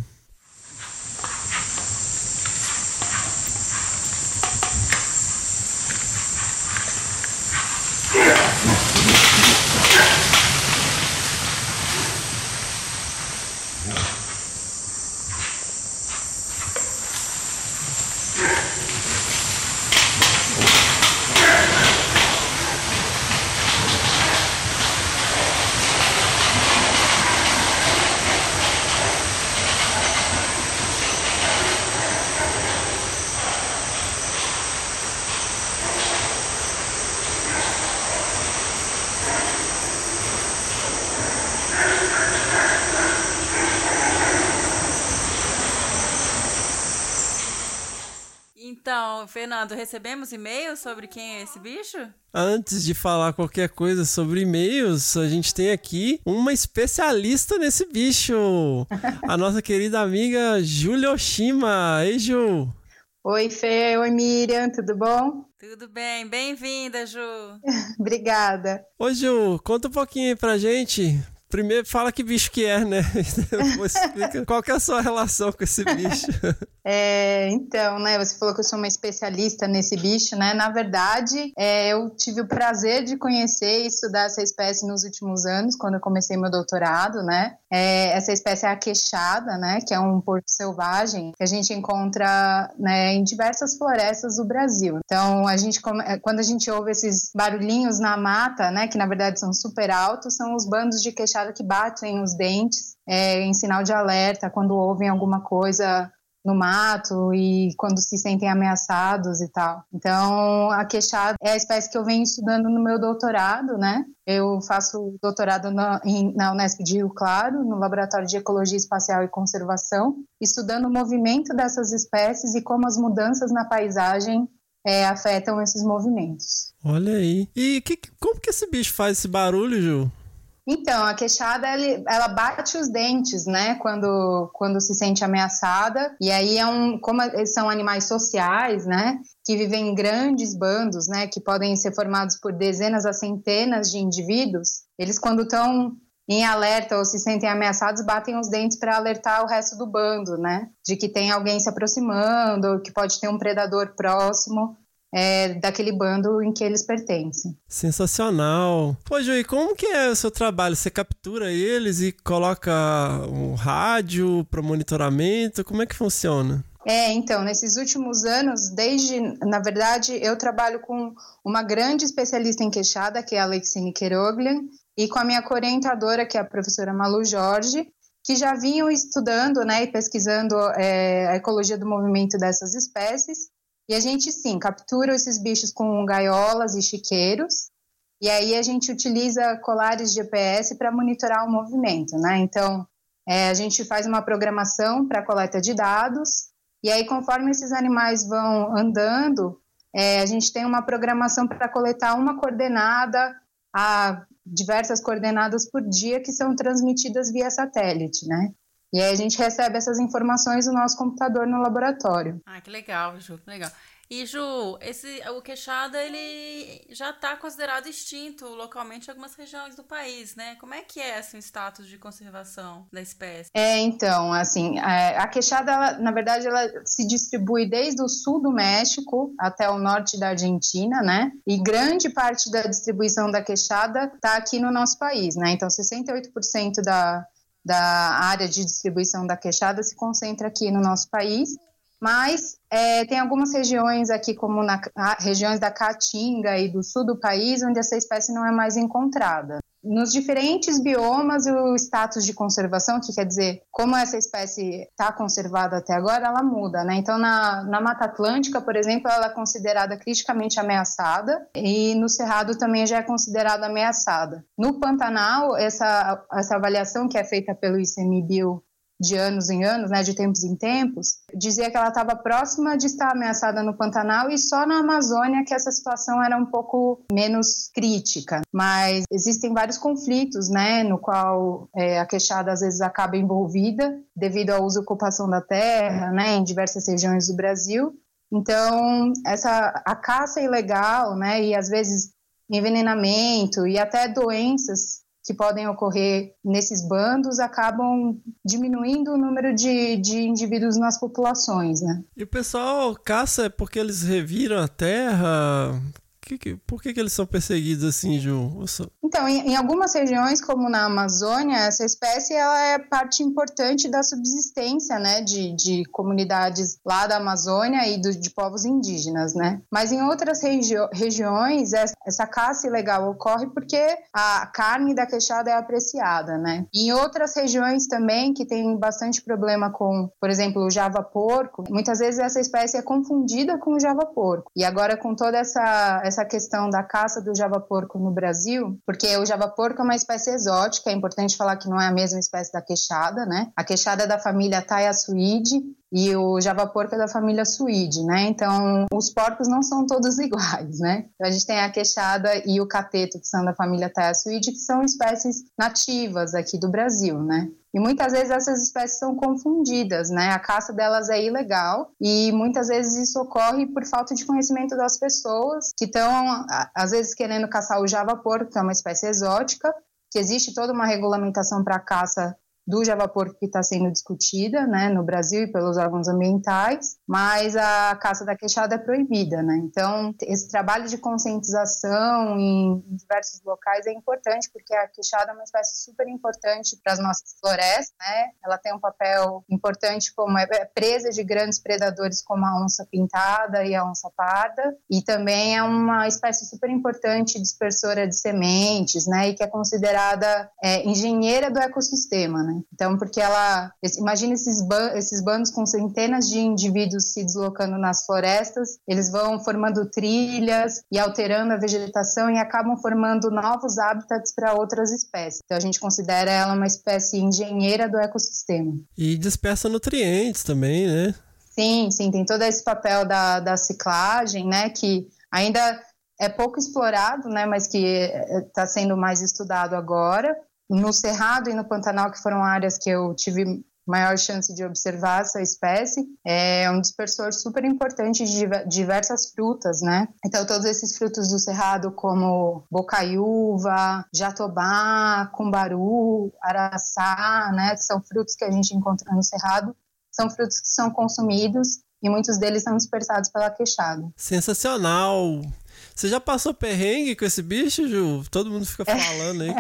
S10: Então, Fernando, recebemos e-mails sobre quem é esse bicho?
S3: Antes de falar qualquer coisa sobre e-mails, a gente tem aqui uma especialista nesse bicho. A nossa querida amiga Júlia Oshima. Ei, Ju.
S11: Oi, Fê. Oi, Miriam. Tudo bom?
S10: Tudo bem, bem-vinda, Ju. (laughs)
S11: Obrigada.
S3: Ô, Ju, conta um pouquinho aí pra gente. Primeiro, fala que bicho que é, né? (laughs) Explica qual que é a sua relação com esse bicho.
S11: É, então, né, você falou que eu sou uma especialista nesse bicho, né? Na verdade, é, eu tive o prazer de conhecer e estudar essa espécie nos últimos anos, quando eu comecei meu doutorado, né? É, essa espécie é a queixada, né? Que é um porco selvagem que a gente encontra né, em diversas florestas do Brasil. Então, a gente, é, quando a gente ouve esses barulhinhos na mata, né? Que na verdade são super altos, são os bandos de queixada que batem os dentes é, em sinal de alerta quando ouvem alguma coisa no mato e quando se sentem ameaçados e tal. Então, a queixada é a espécie que eu venho estudando no meu doutorado, né? Eu faço doutorado na, em- na Unesp de Rio Claro, no Laboratório de Ecologia Espacial e Conservação, estudando o movimento dessas espécies e como as mudanças na paisagem é, afetam esses movimentos.
S3: Olha aí. E que, como que esse bicho faz esse barulho, Ju?
S11: Então, a queixada, ela bate os dentes, né, quando, quando se sente ameaçada, e aí é um, como eles são animais sociais, né, que vivem em grandes bandos, né, que podem ser formados por dezenas a centenas de indivíduos, eles quando estão em alerta ou se sentem ameaçados, batem os dentes para alertar o resto do bando, né, de que tem alguém se aproximando, que pode ter um predador próximo, é, daquele bando em que eles pertencem.
S3: Sensacional. Pô, Ju, e como que é o seu trabalho? Você captura eles e coloca um rádio para monitoramento? Como é que funciona?
S11: É, então, nesses últimos anos, desde, na verdade, eu trabalho com uma grande especialista em queixada, que é a Alexine Keroglian, e com a minha orientadora, que é a professora Malu Jorge, que já vinham estudando né, e pesquisando é, a ecologia do movimento dessas espécies. E a gente, sim, captura esses bichos com gaiolas e chiqueiros, e aí a gente utiliza colares GPS para monitorar o movimento, né? Então, é, a gente faz uma programação para coleta de dados, e aí, conforme esses animais vão andando, é, a gente tem uma programação para coletar uma coordenada a diversas coordenadas por dia que são transmitidas via satélite, né? E aí a gente recebe essas informações no nosso computador no laboratório.
S10: Ah, que legal, Ju, que legal. E Ju, esse, o queixada, ele já está considerado extinto localmente em algumas regiões do país, né? Como é que é assim, o status de conservação da espécie?
S11: É, então, assim, é, a queixada, ela, na verdade, ela se distribui desde o sul do México até o norte da Argentina, né? E grande parte da distribuição da queixada está aqui no nosso país, né? Então, 68% da, da área de distribuição da queixada se concentra aqui no nosso país. Mas é, tem algumas regiões aqui, como na regiões da Caatinga e do sul do país, onde essa espécie não é mais encontrada. Nos diferentes biomas, o status de conservação, que quer dizer como essa espécie está conservada até agora, ela muda, né? Então, na, na Mata Atlântica, por exemplo, ela é considerada criticamente ameaçada e no Cerrado também já é considerada ameaçada. No Pantanal, essa, essa avaliação que é feita pelo ICMBio de anos em anos, né, de tempos em tempos, dizia que ela estava próxima de estar ameaçada no Pantanal e só na Amazônia que essa situação era um pouco menos crítica. Mas existem vários conflitos, né, no qual é, a queixada às vezes acaba envolvida devido à usurpação da terra, né, em diversas regiões do Brasil. Então, essa a caça ilegal, né, e às vezes envenenamento e até doenças que podem ocorrer nesses bandos acabam diminuindo o número de, de indivíduos nas populações, né?
S3: E o pessoal caça é porque eles reviram a terra? Que, que, por que, que eles são perseguidos assim, Ju?
S11: Então, em, em, algumas regiões, como na Amazônia, essa espécie ela é parte importante da subsistência né, de, de comunidades lá da Amazônia e do, de povos indígenas. Né? Mas em outras regi regiões, essa, essa caça ilegal ocorre porque a carne da queixada é apreciada. Né? Em outras regiões também, que tem bastante problema com, por exemplo, o java-porco, muitas vezes essa espécie é confundida com o java-porco. E agora, com toda essa, essa questão da caça do java-porco no Brasil, porque o java-porco é uma espécie exótica, é importante falar que não é a mesma espécie da queixada, né? A queixada é da família Taiasuide e o java-porco é da família Suide, né? Então, os porcos não são todos (laughs) iguais, né? Então, a gente tem a queixada e o cateto, que são da família Taiasuide, que são espécies nativas aqui do Brasil, né? E muitas vezes essas espécies são confundidas, né? A caça delas é ilegal e muitas vezes isso ocorre por falta de conhecimento das pessoas que estão, às vezes, querendo caçar o java-porco, que é uma espécie exótica, que existe toda uma regulamentação para a caça do javaporco que está sendo discutida né, no Brasil e pelos órgãos ambientais, mas a caça da queixada é proibida. Né? Então, esse trabalho de conscientização em diversos locais é importante, porque a queixada é uma espécie super importante para as nossas florestas. Né? Ela tem um papel importante como é presa de grandes predadores como a onça pintada e a onça parda, e também é uma espécie super importante dispersora de sementes, né, e que é considerada é, engenheira do ecossistema. Né? Então, porque ela. Imagina esses, ban esses bandos com centenas de indivíduos se deslocando nas florestas, eles vão formando trilhas e alterando a vegetação e acabam formando novos hábitats para outras espécies. Então, a gente considera ela uma espécie engenheira do ecossistema.
S3: E dispersa nutrientes também, né?
S11: Sim, sim, tem todo esse papel da, da ciclagem, né? Que ainda é pouco explorado, né? Mas que está sendo mais estudado agora no Cerrado e no Pantanal, que foram áreas que eu tive maior chance de observar essa espécie, é um dispersor super importante de diversas frutas, né? Então, todos esses frutos do cerrado, como bocaiúva, jatobá, cumbaru, araçá, né? Que são frutos que a gente encontra no cerrado, são frutos que são consumidos e muitos deles são dispersados pela queixada.
S3: Sensacional! Você já passou perrengue com esse bicho, Ju? Todo mundo fica falando aí.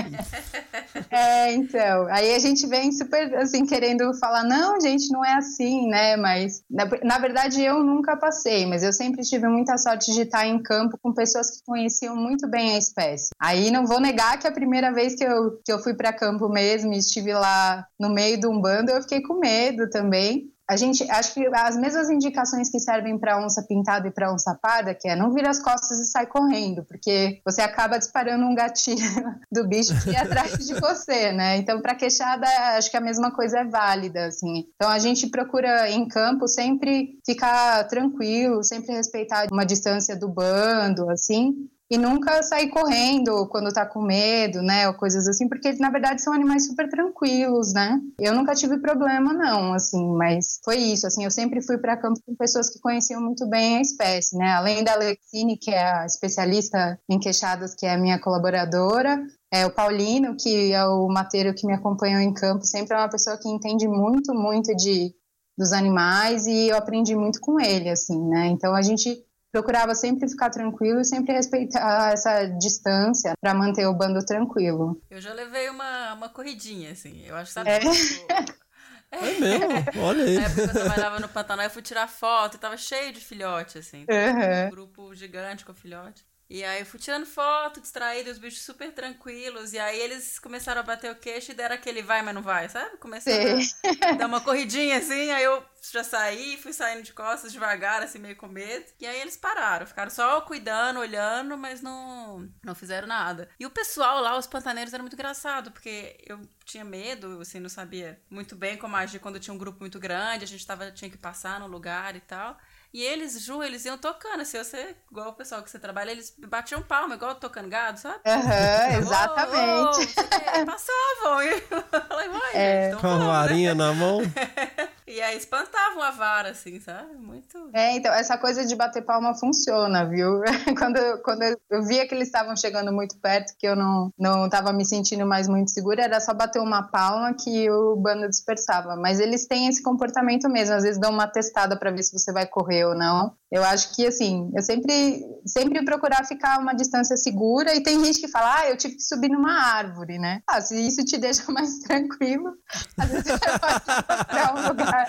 S3: (laughs)
S11: é, então. Aí a gente vem super, assim, querendo falar, não, gente, não é assim, né? Mas, na, na verdade, eu nunca passei, mas eu sempre tive muita sorte de estar em campo com pessoas que conheciam muito bem a espécie. Aí não vou negar que a primeira vez que eu, que eu fui para campo mesmo e estive lá no meio de um bando, eu fiquei com medo também a gente acho que as mesmas indicações que servem para onça pintada e para onça parda, que é não vira as costas e sai correndo, porque você acaba disparando um gatilho (laughs) do bicho que é atrás de você, né? Então, para queixada, acho que a mesma coisa é válida, assim. Então, a gente procura em campo sempre ficar tranquilo, sempre respeitar uma distância do bando, assim, e nunca sair correndo quando tá com medo, né, ou coisas assim, porque na verdade são animais super tranquilos, né? Eu nunca tive problema não, assim, mas foi isso, assim, eu sempre fui para campo com pessoas que conheciam muito bem a espécie, né? Além da Alexine, que é a especialista em queixadas, que é a minha colaboradora, é, o Paulino, que é o mateiro que me acompanhou em campo, sempre é uma pessoa que entende muito, muito de dos animais e eu aprendi muito com ele, assim, né? Então a gente procurava sempre ficar tranquilo e sempre respeitar essa distância para manter o bando tranquilo.
S10: Eu já levei uma, uma corridinha, assim. Eu acho que sabe.
S11: É.
S10: Tipo, (laughs)
S3: É mesmo? Olha aí.
S10: Na época que eu trabalhava no Pantanal, eu fui tirar foto e tava cheio de filhote, assim.
S11: Uhum.
S10: Um grupo gigante com filhote. E aí eu fui tirando foto, distraído, os bichos super tranquilos. E aí eles começaram a bater o queixo e deram aquele vai, mas não vai, sabe? Começaram a (laughs) dar uma corridinha assim, aí eu já saí, fui saindo de costas devagar, assim, meio com medo. E aí eles pararam, ficaram só cuidando, olhando, mas não, não fizeram nada. E o pessoal lá, os pantaneiros, era muito engraçado, porque eu tinha medo, assim, não sabia muito bem como agir quando tinha um grupo muito grande, a gente tava, tinha que passar no lugar e tal. E eles, Ju, eles iam tocando, assim, você, igual o pessoal que você trabalha, eles batiam palma, igual tocando gado, sabe?
S11: Aham, exatamente.
S10: Oh, oh, passavam. E (laughs) eu falei,
S11: É.
S10: gente,
S3: Com a varinha na mão. (laughs)
S10: E aí espantavam a vara, assim, sabe? Muito.
S11: É, então, essa coisa de bater palma funciona, viu? (laughs) quando, quando eu via que eles estavam chegando muito perto, que eu não, não tava me sentindo mais muito segura, era só bater uma palma que o bando dispersava. Mas eles têm esse comportamento mesmo, às vezes dão uma testada para ver se você vai correr ou não. Eu acho que, assim, eu sempre, sempre procurar ficar uma distância segura. E tem gente que fala, ah, eu tive que subir numa árvore, né? Ah, se isso te deixa (laughs) mais tranquilo, às vezes você pode procurar um lugar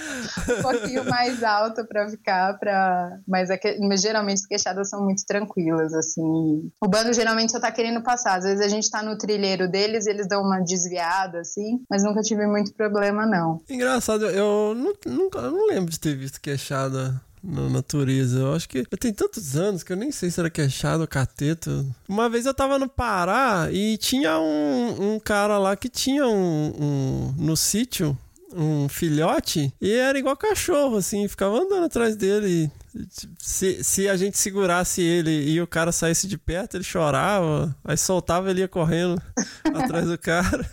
S11: um pouquinho mais alto para ficar, pra... mas, é mas geralmente as queixadas são muito tranquilas, assim. O bando geralmente só tá querendo passar. Às vezes a gente tá no trilheiro deles, eles dão uma desviada, assim, mas nunca tive muito problema, não.
S3: Engraçado, eu nu- nunca eu não lembro de ter visto queixada na natureza. Eu acho que eu tenho tantos anos que eu nem sei se era queixada ou cateta. Uma vez eu tava no Pará e tinha um, um cara lá que tinha um, um- no sítio um filhote e era igual cachorro, assim, ficava andando atrás dele. Se, se a gente segurasse ele e o cara saísse de perto, ele chorava, aí soltava ele ia correndo (laughs) atrás do cara.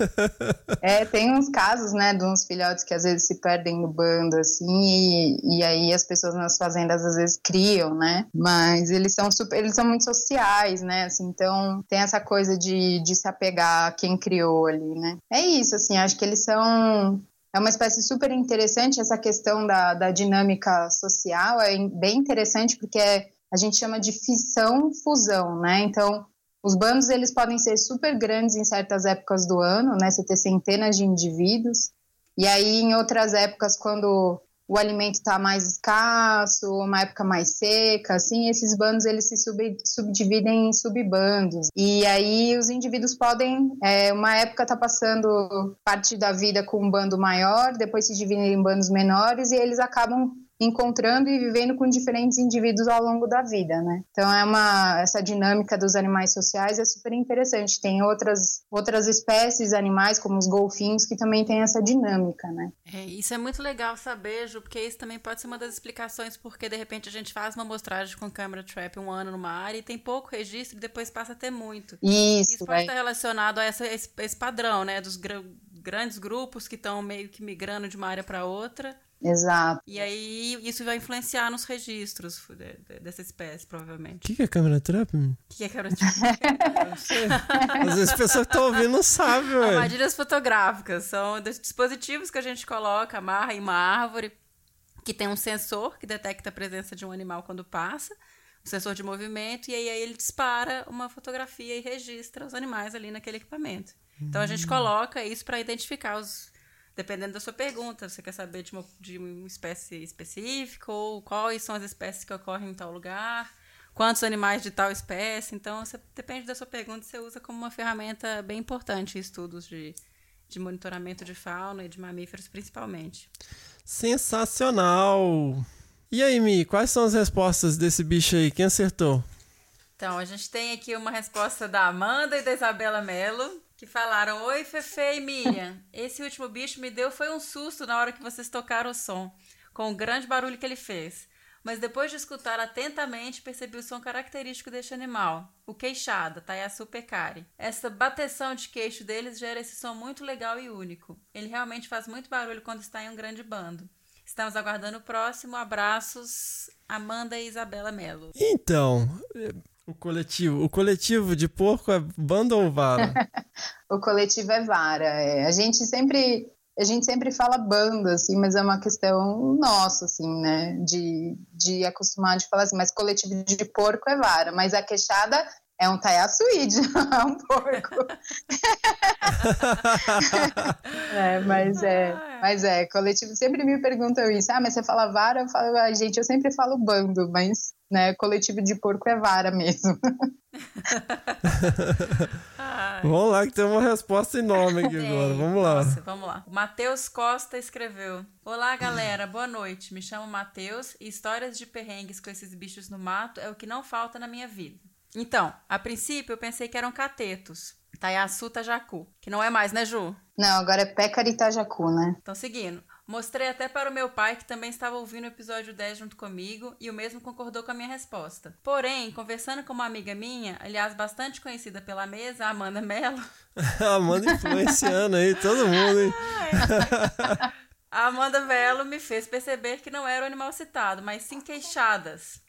S11: É, tem uns casos, né, de uns filhotes que às vezes se perdem no bando, assim, e, e aí as pessoas nas fazendas às vezes criam, né, mas eles são super, eles são muito sociais, né, assim, então tem essa coisa de, de se apegar a quem criou ali, né. É isso, assim, acho que eles são é uma espécie super interessante, essa questão da, da dinâmica social é bem interessante porque é- a gente chama de fissão-fusão, né? Então, os bandos eles podem ser super grandes em certas épocas do ano, né? Você ter centenas de indivíduos. E aí, em outras épocas, quando o alimento está mais escasso, uma época mais seca, assim, esses bandos eles se sub- subdividem em subbandos. E aí os indivíduos podem, é, uma época tá passando parte da vida com um bando maior, depois se dividem em bandos menores e eles acabam encontrando e vivendo com diferentes indivíduos ao longo da vida, né? Então é uma essa dinâmica dos animais sociais é super interessante. Tem outras outras espécies animais como os golfinhos que também tem essa dinâmica, né?
S10: É, isso é muito legal saber, Ju, porque isso também pode ser uma das explicações porque de repente a gente faz uma mostragem com câmera trap um ano numa área e tem pouco registro e depois passa a ter muito.
S11: Isso,
S10: Isso pode
S11: é.
S10: estar relacionado a essa, esse, esse padrão, né? Dos gra- grandes grupos que estão meio que migrando de uma área para outra.
S11: Exato.
S10: E aí isso vai influenciar nos registros de- de- dessa espécie, provavelmente.
S3: O que, que é câmera trap?
S10: O que é câmera (laughs)
S3: Às vezes as pessoas que estão ouvindo não sabem, ué.
S10: Armadilhas fotográficas são dispositivos que a gente coloca, amarra em uma árvore, que tem um sensor que detecta a presença de um animal quando passa, um sensor de movimento, e aí, aí ele dispara uma fotografia e registra os animais ali naquele equipamento. Então a gente
S3: Hum.
S10: coloca isso para identificar os. Dependendo da sua pergunta, você quer saber de uma, de uma espécie específica ou quais são as espécies que ocorrem em tal lugar, quantos animais de tal espécie. Então, você, depende da sua pergunta, você usa como uma ferramenta bem importante em estudos de, de monitoramento de fauna e de mamíferos, principalmente.
S3: Sensacional! E aí, Mi, quais são as respostas desse bicho aí? Quem acertou?
S10: Então, a gente tem aqui uma resposta da Amanda e da Isabela Mello, que falaram: Oi, Fefe e Miriam. Esse último bicho me deu foi um susto na hora que vocês tocaram o som, com o grande barulho que ele fez. Mas depois de escutar atentamente, percebi o som característico deste animal, o queixada, Taiaçu pecari. Essa bateção de queixo deles gera esse som muito legal e único. Ele realmente faz muito barulho quando está em um grande bando. Estamos aguardando o próximo. Abraços, Amanda e Isabela Mello.
S3: Então, o coletivo. O coletivo de porco é banda ou vara? (laughs)
S11: O coletivo é vara. é. A gente sempre a gente sempre fala banda, assim, mas é uma questão nossa, assim, né? De, de acostumar de falar assim, mas coletivo de porco é vara, mas a queixada é um taiaçuíde, (laughs) é um porco. (laughs) é, mas é, mas é, coletivo sempre me perguntam isso. Ah, mas você fala vara? Eu falo, ah, gente, eu sempre falo bando, mas né, coletivo de porco é vara mesmo. (laughs)
S3: Vamos lá, que tem uma resposta enorme aqui agora. Vamos lá.
S10: Nossa, vamos lá. O Matheus Costa escreveu: Olá, galera, boa noite. Me chamo Matheus e histórias de perrengues com esses bichos no mato é o que não falta na minha vida. Então, a princípio eu pensei que eram catetos. Taiaçu Tajacu. Que não é mais, né, Ju?
S11: Não, agora é Pécari Itajacu, né?
S10: Então, seguindo. Mostrei até para o meu pai, que também estava ouvindo o episódio 10 junto comigo, e o mesmo concordou com a minha resposta. Porém, conversando com uma amiga minha, aliás, bastante conhecida pela mesa, a Amanda Mello, (laughs)
S3: Amanda influenciando aí todo mundo, hein? (laughs)
S10: A Amanda Velo me fez perceber que não era o animal citado, mas sim queixadas.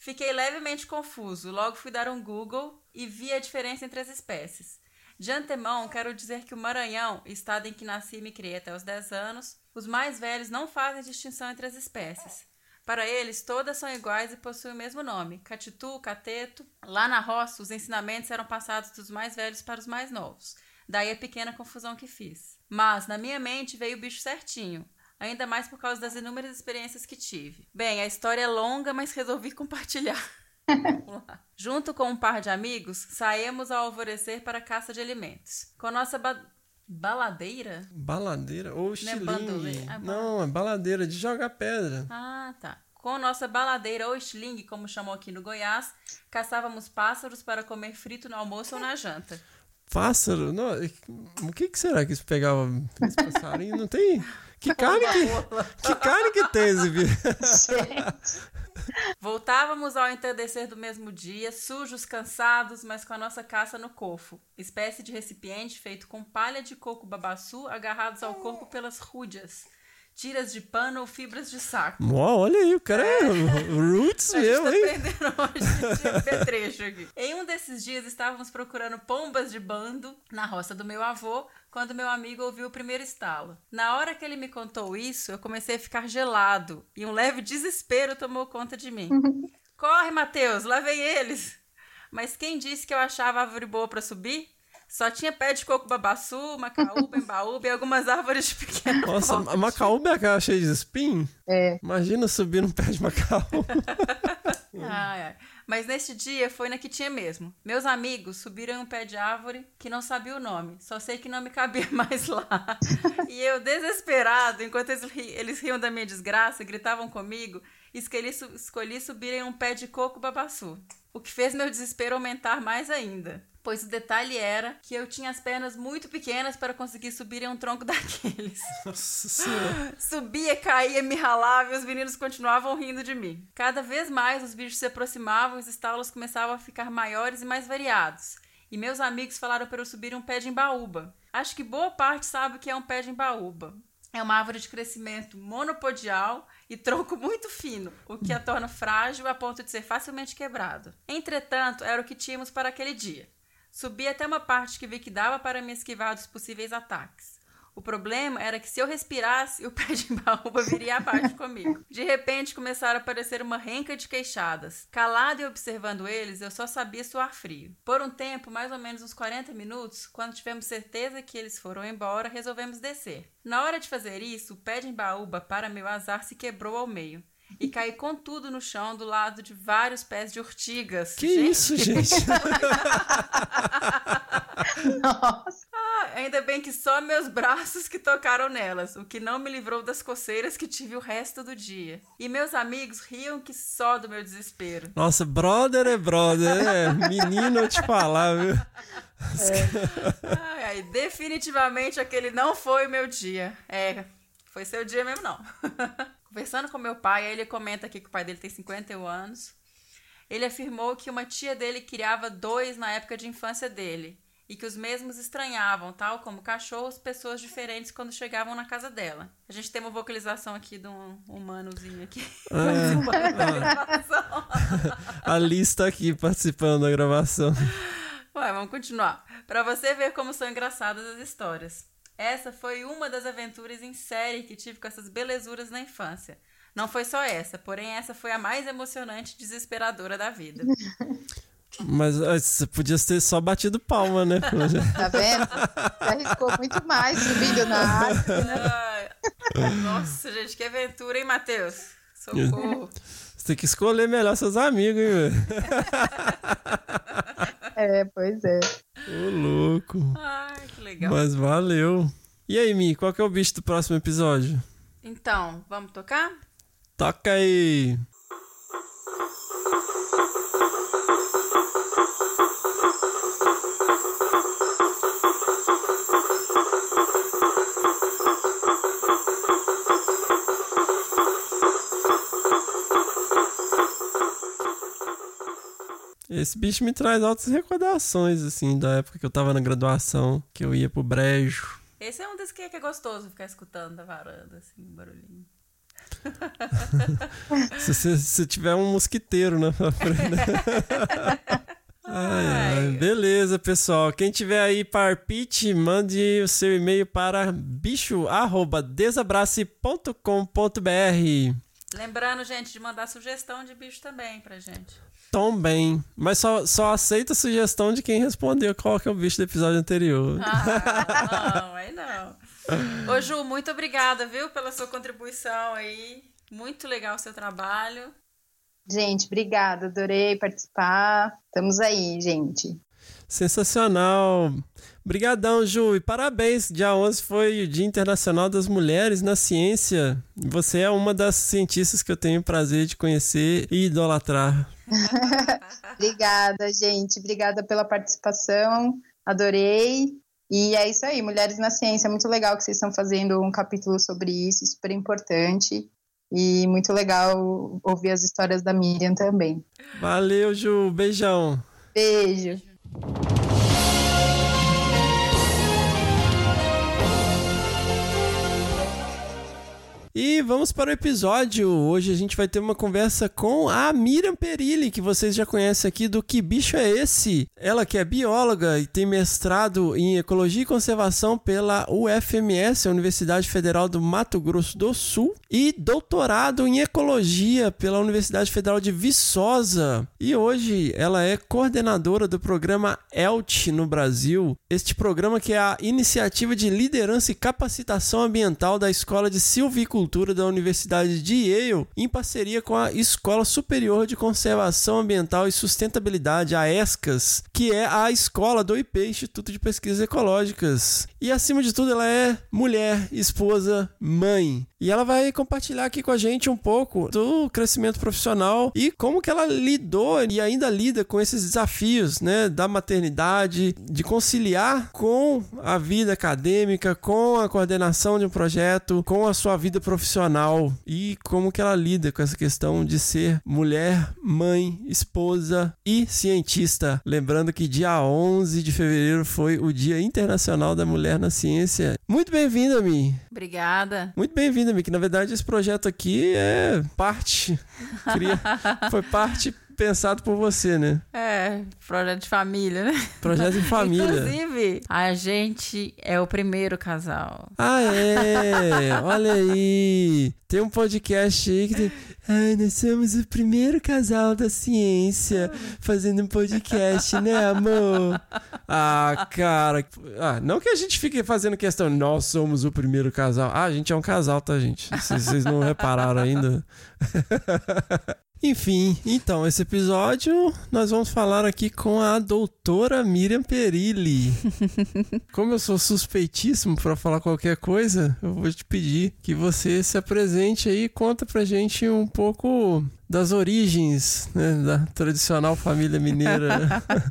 S10: Fiquei levemente confuso, logo fui dar um Google e vi a diferença entre as espécies. De antemão, quero dizer que o Maranhão, estado em que nasci e me criei até os 10 anos, os mais velhos não fazem distinção entre as espécies. Para eles, todas são iguais e possuem o mesmo nome, catitu, cateto. Lá na roça, os ensinamentos eram passados dos mais velhos para os mais novos. Daí a pequena confusão que fiz. Mas, na minha mente, veio o bicho certinho. Ainda mais por causa das inúmeras experiências que tive. Bem, a história é longa, mas resolvi (laughs) compartilhar. Vamos lá. Junto com um par de amigos, saímos ao alvorecer para a caça de alimentos. Com nossa ba- baladeira?
S3: Baladeira ou
S10: Não
S3: estilingue?
S10: bandoleira, é
S3: Não, é baladeira de jogar pedra.
S10: Ah, tá. Com nossa baladeira ou estilingue, como chamam aqui no Goiás, caçávamos pássaros para comer frito no almoço ou na janta.
S3: Pássaro? Não, o que, que será que isso pegava esse passarinho? Não tem. (laughs) Que carne que, (laughs) que carne que tem esse bicho?
S10: Voltávamos ao entardecer do mesmo dia, sujos, cansados, mas com a nossa caça no cofo, espécie de recipiente feito com palha de coco babaçu agarrados ao corpo pelas rúdias, tiras de pano ou fibras de saco.
S3: Olha aí, o cara é roots (laughs)
S10: A gente
S3: mesmo,
S10: tá
S3: hein?
S10: aprendendo hoje de petrecho (laughs) aqui. Em um desses dias estávamos procurando pombas de bando na roça do meu avô, quando meu amigo ouviu o primeiro estalo. Na hora que ele me contou isso, eu comecei a ficar gelado e um leve desespero tomou conta de mim. (laughs) Corre, Matheus, lá vem eles! Mas quem disse que eu achava a árvore boa para subir? Só tinha pé de coco babaçu, macaúba, embaúba e algumas árvores (laughs) de pequeno
S3: Nossa, a macaúba é aquela cheia de espinho?
S11: É.
S3: Imagina subir num pé de macaúba. (laughs)
S10: Ai, ai. Mas neste dia foi na que tinha mesmo. Meus amigos subiram em um pé de árvore que não sabia o nome. Só sei que não me cabia (laughs) mais lá. e eu, desesperado, enquanto eles, ri- eles riam da minha desgraça, gritavam comigo, escolhi, escolhi subir em um pé de coco babaçu. O que fez meu desespero aumentar mais ainda. Pois o detalhe era que eu tinha as pernas muito pequenas para conseguir subir em um tronco (laughs) daqueles.
S3: Nossa senhora.
S10: Subia, caía, me ralava e os meninos continuavam rindo de mim. Cada vez mais os bichos se aproximavam e os estalos começavam a ficar maiores e mais variados. E meus amigos falaram para eu subir um pé de embaúba. Acho que boa parte sabe o que é um pé de embaúba. É uma árvore de crescimento monopodial e tronco muito fino, o que a torna frágil a ponto de ser facilmente quebrado. Entretanto, era o que tínhamos para aquele dia. Subi até uma parte que vi que dava para me esquivar dos possíveis ataques. O problema era que se eu respirasse, o pé de (laughs) embaúba viria abaixo comigo. De repente começaram a aparecer uma renca de queixadas. Calado e observando eles, eu só sabia suar frio. Por um tempo, mais ou menos uns 40 minutos, quando tivemos certeza que eles foram embora, resolvemos descer. Na hora de fazer isso, o pé de embaúba, para meu azar, se quebrou ao meio. E caí com tudo no chão do lado de vários pés de urtigas.
S3: Que isso, gente? (laughs)
S11: Nossa.
S10: Ah, ainda bem que só meus braços que tocaram nelas, o que não me livrou das coceiras que tive o resto do dia. E meus amigos riam que só do meu desespero.
S3: Nossa, brother é brother, é. Menino, eu te falar, viu?
S10: Ai, ai, definitivamente aquele não foi o meu dia. É, foi seu dia mesmo não. (laughs) Conversando com meu pai, aí ele comenta aqui que o pai dele tem 51 anos. Ele afirmou que uma tia dele criava dois na época de infância dele e que os mesmos estranhavam, tal como cachorros, pessoas diferentes quando chegavam na casa dela. A gente tem uma vocalização aqui de um humanozinho aqui. (laughs) (laughs)
S3: A lista aqui participando da gravação.
S10: Ué, vamos continuar. Pra você ver como são engraçadas as histórias. Essa foi uma das aventuras em série que tive com essas belezuras na infância. Não foi só essa, porém essa foi a mais emocionante e desesperadora da vida. (laughs)
S3: Mas ah, você podia ter só batido palma, né? (laughs)
S11: Tá vendo? Você arriscou muito mais subindo na árvore. né?
S10: Nossa, gente, que aventura, hein, Matheus? Socorro.
S3: Você tem que escolher melhor seus amigos, hein, velho? (laughs)
S11: É, pois é.
S3: Ô, louco.
S10: Ai, que legal.
S3: Mas valeu. E aí, Mi, qual que é o bicho do próximo episódio?
S10: Então, vamos tocar?
S3: Toca aí. Esse bicho me traz altas recordações, assim, da época que eu tava na graduação, que eu ia pro brejo.
S10: Esse é um desses que é, é gostoso ficar escutando da varanda, assim, um barulhinho. (laughs)
S3: Se você se tiver um mosquiteiro na frente. (laughs) Ai, ai. Beleza, pessoal. Quem tiver aí parpite, mande o seu e-mail para bicho@desabrace.com.br.
S10: Lembrando, gente, de mandar sugestão de bicho também pra gente.
S3: Também. Mas só, só aceita a sugestão de quem respondeu qual que é o bicho do episódio anterior.
S10: Ah, não, aí não. Ô, Ju, muito obrigada, viu, pela sua contribuição aí. Muito legal o seu trabalho.
S11: Gente, obrigada. Adorei participar. Estamos aí, gente.
S3: Sensacional. Obrigadão, Ju. E parabéns. Dia 11 foi o Dia Internacional das Mulheres na Ciência. Você é uma das cientistas que eu tenho o prazer de conhecer e idolatrar. (laughs)
S11: Obrigada, gente. Obrigada pela participação. Adorei. E é isso aí, Mulheres na Ciência. É muito legal que vocês estão fazendo um capítulo sobre isso, super importante. E muito legal ouvir as histórias da Miriam também.
S3: Valeu, Ju. Beijão.
S11: Beijo.
S3: E vamos para o episódio. Hoje a gente vai ter uma conversa com a Miriam Perilli, que vocês já conhecem aqui do Que Bicho é Esse? Ela que é bióloga e tem mestrado em Ecologia e Conservação pela UFMS, Universidade Federal do Mato Grosso do Sul, e doutorado em Ecologia pela Universidade Federal de Viçosa. E hoje ela é coordenadora do programa ELT no Brasil. Este programa que é a Iniciativa de Liderança e Capacitação Ambiental da Escola de Silvicultura Da Universidade de Yale, em parceria com a Escola Superior de Conservação Ambiental e Sustentabilidade, a ESCAS, que é a escola do IP, Instituto de Pesquisas Ecológicas. E acima de tudo, ela é mulher, esposa, mãe. E ela vai compartilhar aqui com a gente um pouco do crescimento profissional e como que ela lidou e ainda lida com esses desafios, né, da maternidade, de conciliar com a vida acadêmica, com a coordenação de um projeto, com a sua vida profissional e como que ela lida com essa questão de ser mulher, mãe, esposa e cientista. Lembrando que dia 11 de fevereiro foi o Dia Internacional da Mulher na Ciência. Muito bem-vinda, Mi.
S10: Obrigada.
S3: Muito bem-vinda, Mi, que na verdade esse projeto aqui é parte, cria- foi parte pensado por você, né?
S10: É, projeto de família, né?
S3: Projeto em (laughs) família.
S10: Inclusive, a gente é o primeiro casal.
S3: Ah, é! (laughs) Olha aí! Tem um podcast aí que tem. Ai, nós somos o primeiro casal da ciência fazendo um podcast, né, amor? Ah, cara. Ah, não que a gente fique fazendo questão, nós somos o primeiro casal. Ah, a gente é um casal, tá, gente? Se vocês não repararam ainda. (laughs) Enfim, então, esse episódio nós vamos falar aqui com a doutora Miriam Perilli. (laughs) Como eu sou suspeitíssimo para falar qualquer coisa, eu vou te pedir que você se apresente aí e conta pra gente um pouco das origens né, da tradicional família mineira. (laughs)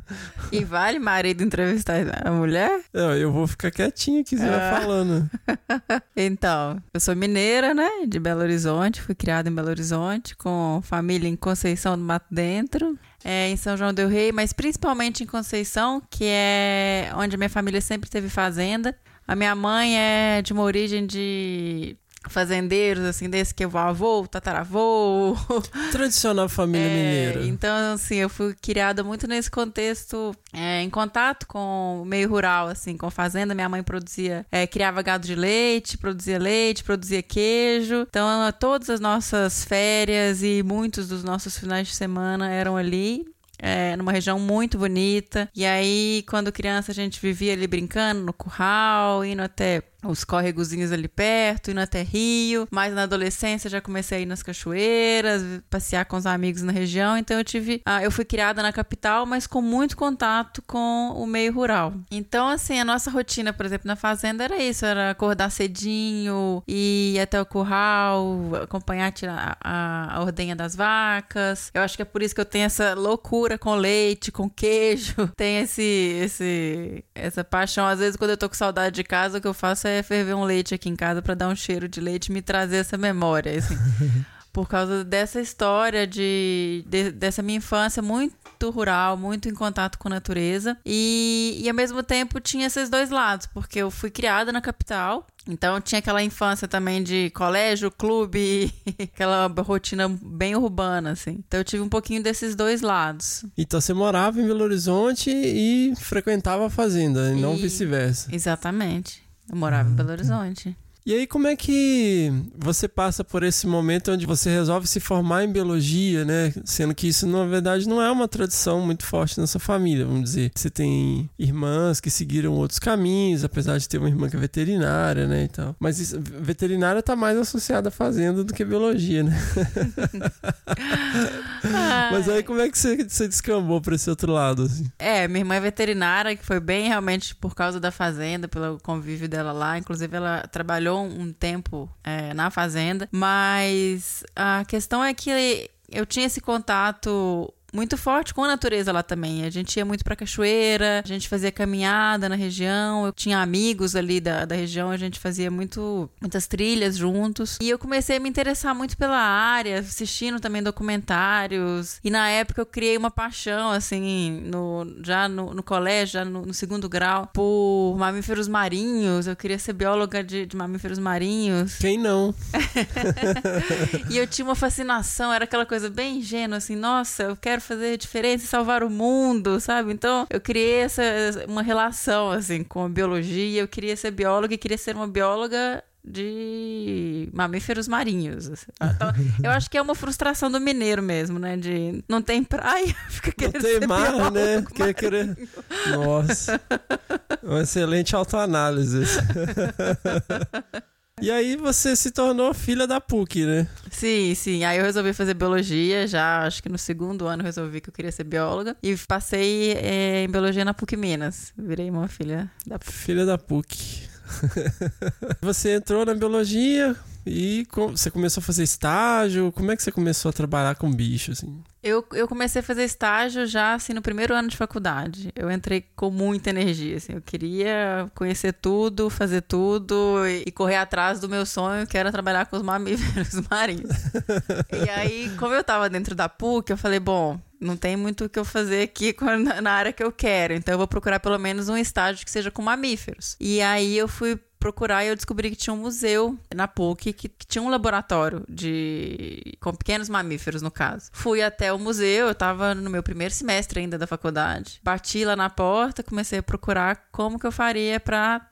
S10: E vale marido entrevistar a mulher?
S3: Não, eu vou ficar quietinho aqui, você vai
S10: Ah.
S3: falando. (laughs)
S10: Então, eu sou mineira, né? De Belo Horizonte, fui criada em Belo Horizonte, com família em Conceição do Mato Dentro, é, em São João del Rei, mas principalmente em Conceição, que é onde a minha família sempre teve fazenda. A minha mãe é de uma origem de fazendeiros, assim, desse que é o avô, tataravô.
S3: Tradicional família
S10: É,
S3: mineira.
S10: Então, assim, eu fui criada muito nesse contexto, é, em contato com o meio rural, assim, com fazenda. Minha mãe produzia, é, criava gado de leite, produzia leite, produzia queijo. Então, todas as nossas férias e muitos dos nossos finais de semana eram ali. é, numa região muito bonita. E aí, quando criança, a gente vivia ali brincando no curral, indo até os córregozinhos ali perto, indo até Rio. Mas na adolescência já comecei a ir nas cachoeiras, passear com os amigos na região. Então eu tive. ah, eu fui criada na capital, mas com muito contato com o meio rural. Então, assim, a nossa rotina, por exemplo, na fazenda era isso: era acordar cedinho, ir até o curral, acompanhar tirar a, a ordenha das vacas. Eu acho que é por isso que eu tenho essa loucura com leite, com queijo. (laughs) Tem esse, esse, essa paixão. Às vezes, quando eu tô com saudade de casa, o que eu faço é ferver um leite aqui em casa pra dar um cheiro de leite e me trazer essa memória. assim. (laughs) Por causa dessa história de, de- dessa minha infância muito rural, muito em contato com a natureza. E, e ao mesmo tempo tinha esses dois lados, porque eu fui criada na capital. Então tinha aquela infância também de colégio, clube, (laughs) aquela rotina bem urbana, assim. Então eu tive um pouquinho desses dois lados.
S3: Então você morava em Belo Horizonte e frequentava a fazenda, e não vice-versa.
S10: Exatamente. Eu morava em Belo Horizonte.
S3: E aí, como é que você passa por esse momento onde você resolve se formar em biologia, né? Sendo que isso, na verdade, não é uma tradição muito forte na sua família, vamos dizer. Você tem irmãs que seguiram outros caminhos, apesar de ter uma irmã que é veterinária, né? E tal. Mas isso, veterinária tá mais associada à fazenda do que biologia, né? (laughs) Mas aí, como é que você, você descambou pra esse outro lado, assim?
S10: É, minha irmã é veterinária, que foi bem realmente por causa da fazenda, pelo convívio dela lá. Inclusive, ela trabalhou um tempo é, na fazenda. Mas a questão é que eu tinha esse contato muito forte com a natureza lá também. A gente ia muito pra cachoeira, a gente fazia caminhada na região, eu tinha amigos ali da, da região, a gente fazia muito, muitas trilhas juntos. E eu comecei a me interessar muito pela área, assistindo também documentários. E na época eu criei uma paixão, assim, no, já no, no colégio, já no, no segundo grau, por mamíferos marinhos. Eu queria ser bióloga de, de mamíferos marinhos.
S3: Quem não? (laughs)
S10: E eu tinha uma fascinação, era aquela coisa bem ingênua, assim, nossa, eu quero fazer diferença e salvar o mundo, sabe? Então, eu criei essa, uma relação, assim, com a biologia, eu queria ser bióloga e queria ser uma bióloga de mamíferos marinhos. assim. Então, (laughs) eu acho que é uma frustração do mineiro mesmo, né? De não tem praia, (laughs) fica
S3: Não
S10: querendo
S3: tem
S10: ser
S3: mar, né? Quer querer... Nossa. Uma excelente autoanálise. (laughs) E aí você se tornou filha da PUC, né?
S10: Sim, sim. Aí eu resolvi fazer biologia, já acho que no segundo ano resolvi que eu queria ser bióloga. E passei eh, em biologia na PUC Minas. Virei uma filha da PUC.
S3: Filha da PUC. (laughs) você entrou na biologia e você começou a fazer estágio. Como é que você começou a trabalhar com bicho, assim?
S10: Eu, eu comecei a fazer estágio já assim no primeiro ano de faculdade. Eu entrei com muita energia, assim. Eu queria conhecer tudo, fazer tudo e, correr atrás do meu sonho, que era trabalhar com os mamíferos (laughs) marinhos. e aí, como eu tava dentro da PUC, eu falei, bom, não tem muito o que eu fazer aqui na área que eu quero. Então eu vou procurar pelo menos um estágio que seja com mamíferos. E aí eu fui procurar e eu descobri que tinha um museu na PUC que, que tinha um laboratório de com pequenos mamíferos no caso. Fui até o museu, eu tava no meu primeiro semestre ainda da faculdade. Bati lá na porta, comecei a procurar como que eu faria para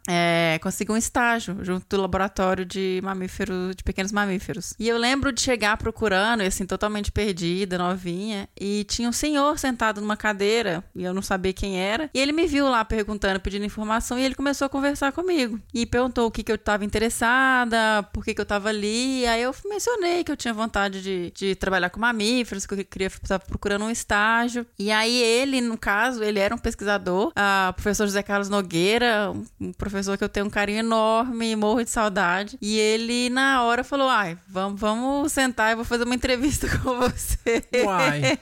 S10: conseguir um estágio junto do laboratório de mamíferos, de pequenos mamíferos. E eu lembro de chegar procurando, assim totalmente perdida, novinha, e tinha um senhor sentado numa cadeira e eu não sabia quem era. E ele me viu lá perguntando, pedindo informação e ele começou a conversar comigo e perguntou o que que eu estava interessada, por que que eu estava ali. Aí eu mencionei que eu tinha vontade de, de trabalhar com mamíferos, que eu queria estava procurando um estágio. E aí ele, no caso, ele era um pesquisador, o professor José Carlos Nogueira, um professor que eu tenho um carinho enorme, morro de saudade. E ele na hora falou: "Ai, vamos, vamos sentar, eu vou fazer uma entrevista (laughs) com você".
S3: Uai.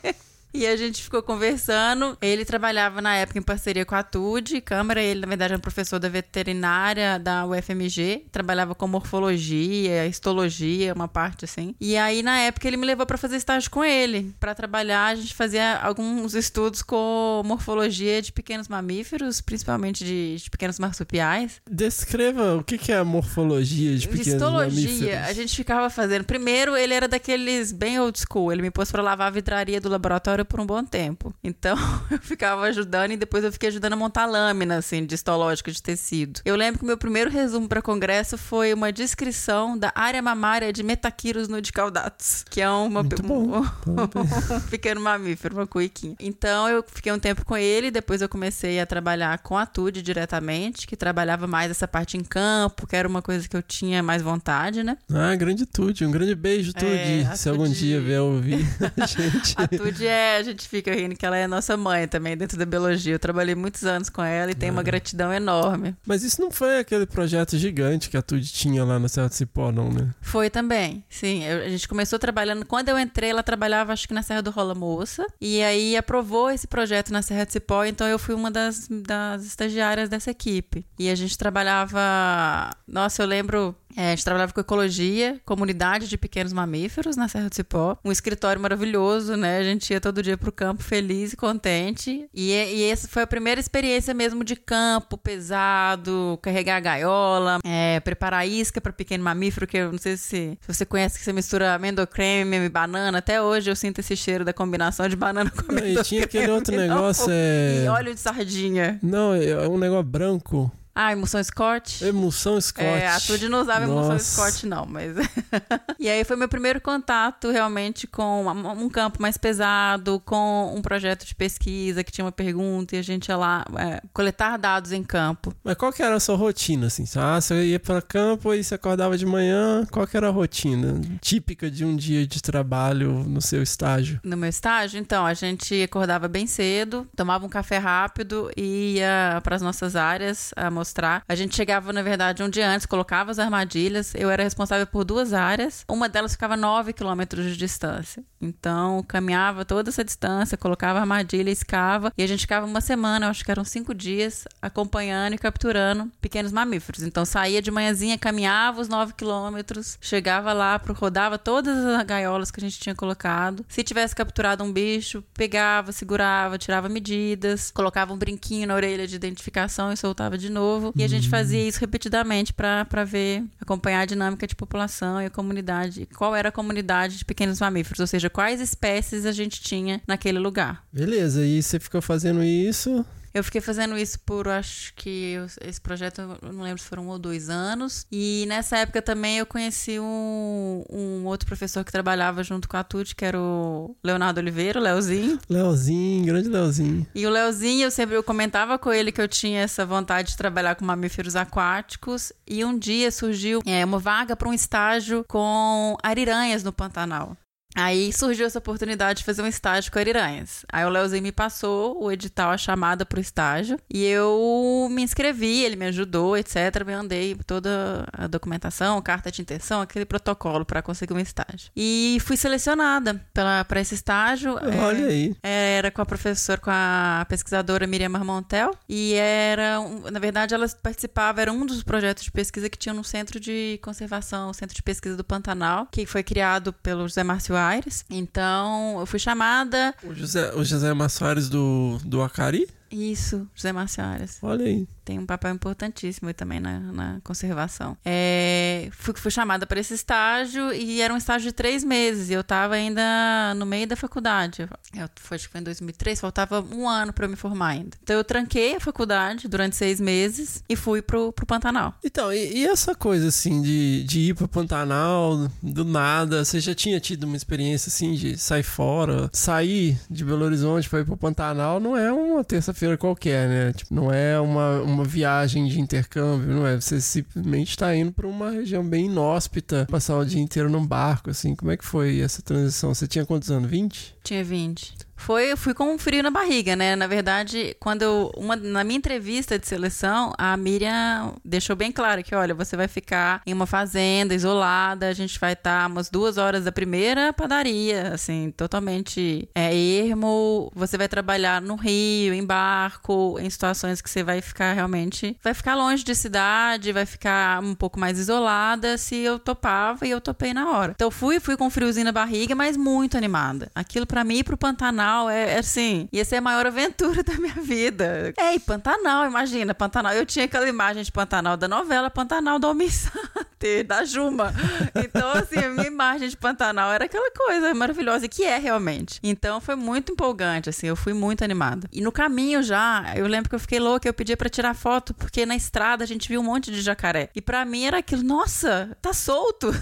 S10: E a gente ficou conversando. Ele trabalhava na época em parceria com a TUD, Câmara. Ele, na verdade, era um professor da veterinária da UFMG. Trabalhava com morfologia, histologia, uma parte assim. E aí, na época, ele me levou para fazer estágio com ele. Para trabalhar, a gente fazia alguns estudos com morfologia de pequenos mamíferos, principalmente de, de pequenos marsupiais.
S3: Descreva o que que é a morfologia de pequenos
S10: Histologia,
S3: mamíferos.
S10: a gente ficava fazendo. Primeiro, ele era daqueles bem old school. Ele me pôs pra lavar a vidraria do laboratório por um bom tempo. Então, (laughs) eu ficava ajudando e depois eu fiquei ajudando a montar lâmina, assim, de histológica de tecido. Eu lembro que o meu primeiro resumo para congresso foi uma descrição da área mamária de Metaquirus nudicaudatus, que é uma, um, (laughs) um pequeno mamífero, uma cuiquinha. Então, eu fiquei um tempo com ele, depois eu comecei a trabalhar com a TUD diretamente, que trabalhava mais essa parte em campo, que era uma coisa que eu tinha mais vontade, né?
S3: Ah, grande Tude. Um grande beijo, Tude.
S10: É,
S3: se algum
S10: Tude-
S3: dia vier ouvir (laughs) a gente.
S10: A Tude é, a gente fica rindo que ela é nossa mãe também dentro da biologia. Eu trabalhei muitos anos com ela e tenho uma gratidão enorme.
S3: Mas isso não foi aquele projeto gigante que a Tude tinha lá na Serra do Cipó, não, né?
S10: Foi também, sim. Eu- a gente começou trabalhando. Quando eu entrei, ela trabalhava, acho que na Serra do Rola Moça. E aí aprovou esse projeto na Serra de Cipó, então eu fui uma das, das estagiárias dessa equipe. E a gente trabalhava. Nossa, eu lembro. É, a gente trabalhava com ecologia, comunidade de pequenos mamíferos na Serra do Cipó. Um escritório maravilhoso, né? A gente ia todo dia pro campo feliz e contente. E, e essa foi a primeira experiência mesmo de campo pesado, carregar a gaiola, é, preparar isca para pequeno mamífero, que eu não sei se, se você conhece que você mistura amendocreme e banana. Até hoje eu sinto esse cheiro da combinação de banana com
S3: E
S10: amendocreme.
S3: tinha aquele outro (laughs)
S10: Não,
S3: negócio, é...
S10: E óleo de sardinha.
S3: Não, é um negócio branco.
S10: Ah, emulsão Scott?
S3: Emulsão Scott.
S10: É, a Tude não usava emulsão
S3: Nossa.
S10: Scott, não, mas. (laughs) e aí foi meu primeiro contato realmente com um campo mais pesado, com um projeto de pesquisa que tinha uma pergunta e a gente ia lá é, coletar dados em campo.
S3: Mas qual que era a sua rotina, assim? Ah, você ia para campo e você acordava de manhã. Qual que era a rotina típica de um dia de trabalho no seu estágio?
S10: No meu estágio, então, a gente acordava bem cedo, tomava um café rápido e ia para as nossas áreas a mostrar. A gente chegava, na verdade, um dia antes, colocava as armadilhas. Eu era responsável por duas áreas. Uma delas ficava a 9 quilômetros de distância. Então, caminhava toda essa distância, colocava armadilha, escava. E a gente ficava uma semana, acho que eram cinco dias, acompanhando e capturando pequenos mamíferos. Então, saía de manhãzinha, caminhava os 9 quilômetros, chegava lá, rodava todas as gaiolas que a gente tinha colocado. Se tivesse capturado um bicho, pegava, segurava, tirava medidas, colocava um brinquinho na orelha de identificação e soltava de novo. E a gente fazia isso repetidamente para ver, acompanhar a dinâmica de população e a comunidade, qual era a comunidade de pequenos mamíferos, ou seja, quais espécies a gente tinha naquele lugar.
S3: Beleza, e você ficou fazendo isso?
S10: Eu fiquei fazendo isso por, acho que esse projeto, eu não lembro se foram um ou dois anos. E nessa época também eu conheci um, um outro professor que trabalhava junto com a TUT, que era o Leonardo Oliveira, o Leozinho.
S3: Leozinho, grande Leozinho.
S10: E o Leozinho, eu sempre eu comentava com ele que eu tinha essa vontade de trabalhar com mamíferos aquáticos. E um dia surgiu é, uma vaga para um estágio com ariranhas no Pantanal. Aí surgiu essa oportunidade de fazer um estágio com ariranhas. Aí o Leozinho me passou o edital, a chamada pro estágio. E eu me inscrevi, ele me ajudou, etc. Me andei toda a documentação, carta de intenção, aquele protocolo para conseguir um estágio. E fui selecionada para esse estágio.
S3: Olha
S10: é,
S3: aí.
S10: Era com a professora, com a pesquisadora Miriam Marmontel. E era, na verdade, ela participava, era um dos projetos de pesquisa que tinha no Centro de Conservação, o Centro de Pesquisa do Pantanal, que foi criado pelo José Márcio Aires. Então, eu fui chamada.
S3: O José, o José Massoares do, do Acari?
S10: Isso, José Aires.
S3: Olha aí.
S10: Tem um papel importantíssimo também na, na conservação. É, fui, fui chamada para esse estágio e era um estágio de três meses. E eu estava ainda no meio da faculdade. Eu, foi, acho que foi em 2003, faltava um ano para eu me formar ainda. Então eu tranquei a faculdade durante seis meses e fui pro, pro Pantanal.
S3: Então, e, e essa coisa assim de, de ir pro Pantanal do nada? Você já tinha tido uma experiência assim de sair fora? Sair de Belo Horizonte para ir pro Pantanal não é uma terça-feira qualquer, né? Tipo, não é uma, uma viagem de intercâmbio, não é? Você simplesmente está indo para uma região bem inóspita, passar o dia inteiro num barco, assim. Como é que foi essa transição? Você tinha quantos anos? 20?
S10: Tinha 20. Foi, fui com um frio na barriga, né? Na verdade, quando eu, uma, na minha entrevista de seleção, a Miriam deixou bem claro que, olha, você vai ficar em uma fazenda isolada, a gente vai estar umas duas horas da primeira padaria, assim, totalmente é, ermo. Você vai trabalhar no rio, em barco, em situações que você vai ficar realmente, vai ficar longe de cidade, vai ficar um pouco mais isolada. Se eu topava e eu topei na hora. Então fui, fui com um friozinho na barriga, mas muito animada. Aquilo para mim pro Pantanal é, é, assim, ia ser a maior aventura da minha vida. É, e Pantanal, imagina, Pantanal. Eu tinha aquela imagem de Pantanal da novela Pantanal da Omissante, (laughs) da Juma. Então, assim, a minha imagem de Pantanal era aquela coisa maravilhosa, que é realmente. Então, foi muito empolgante, assim, eu fui muito animada. E no caminho já, eu lembro que eu fiquei louca, eu pedia para tirar foto, porque na estrada a gente viu um monte de jacaré. E para mim era aquilo, nossa, tá solto. (laughs)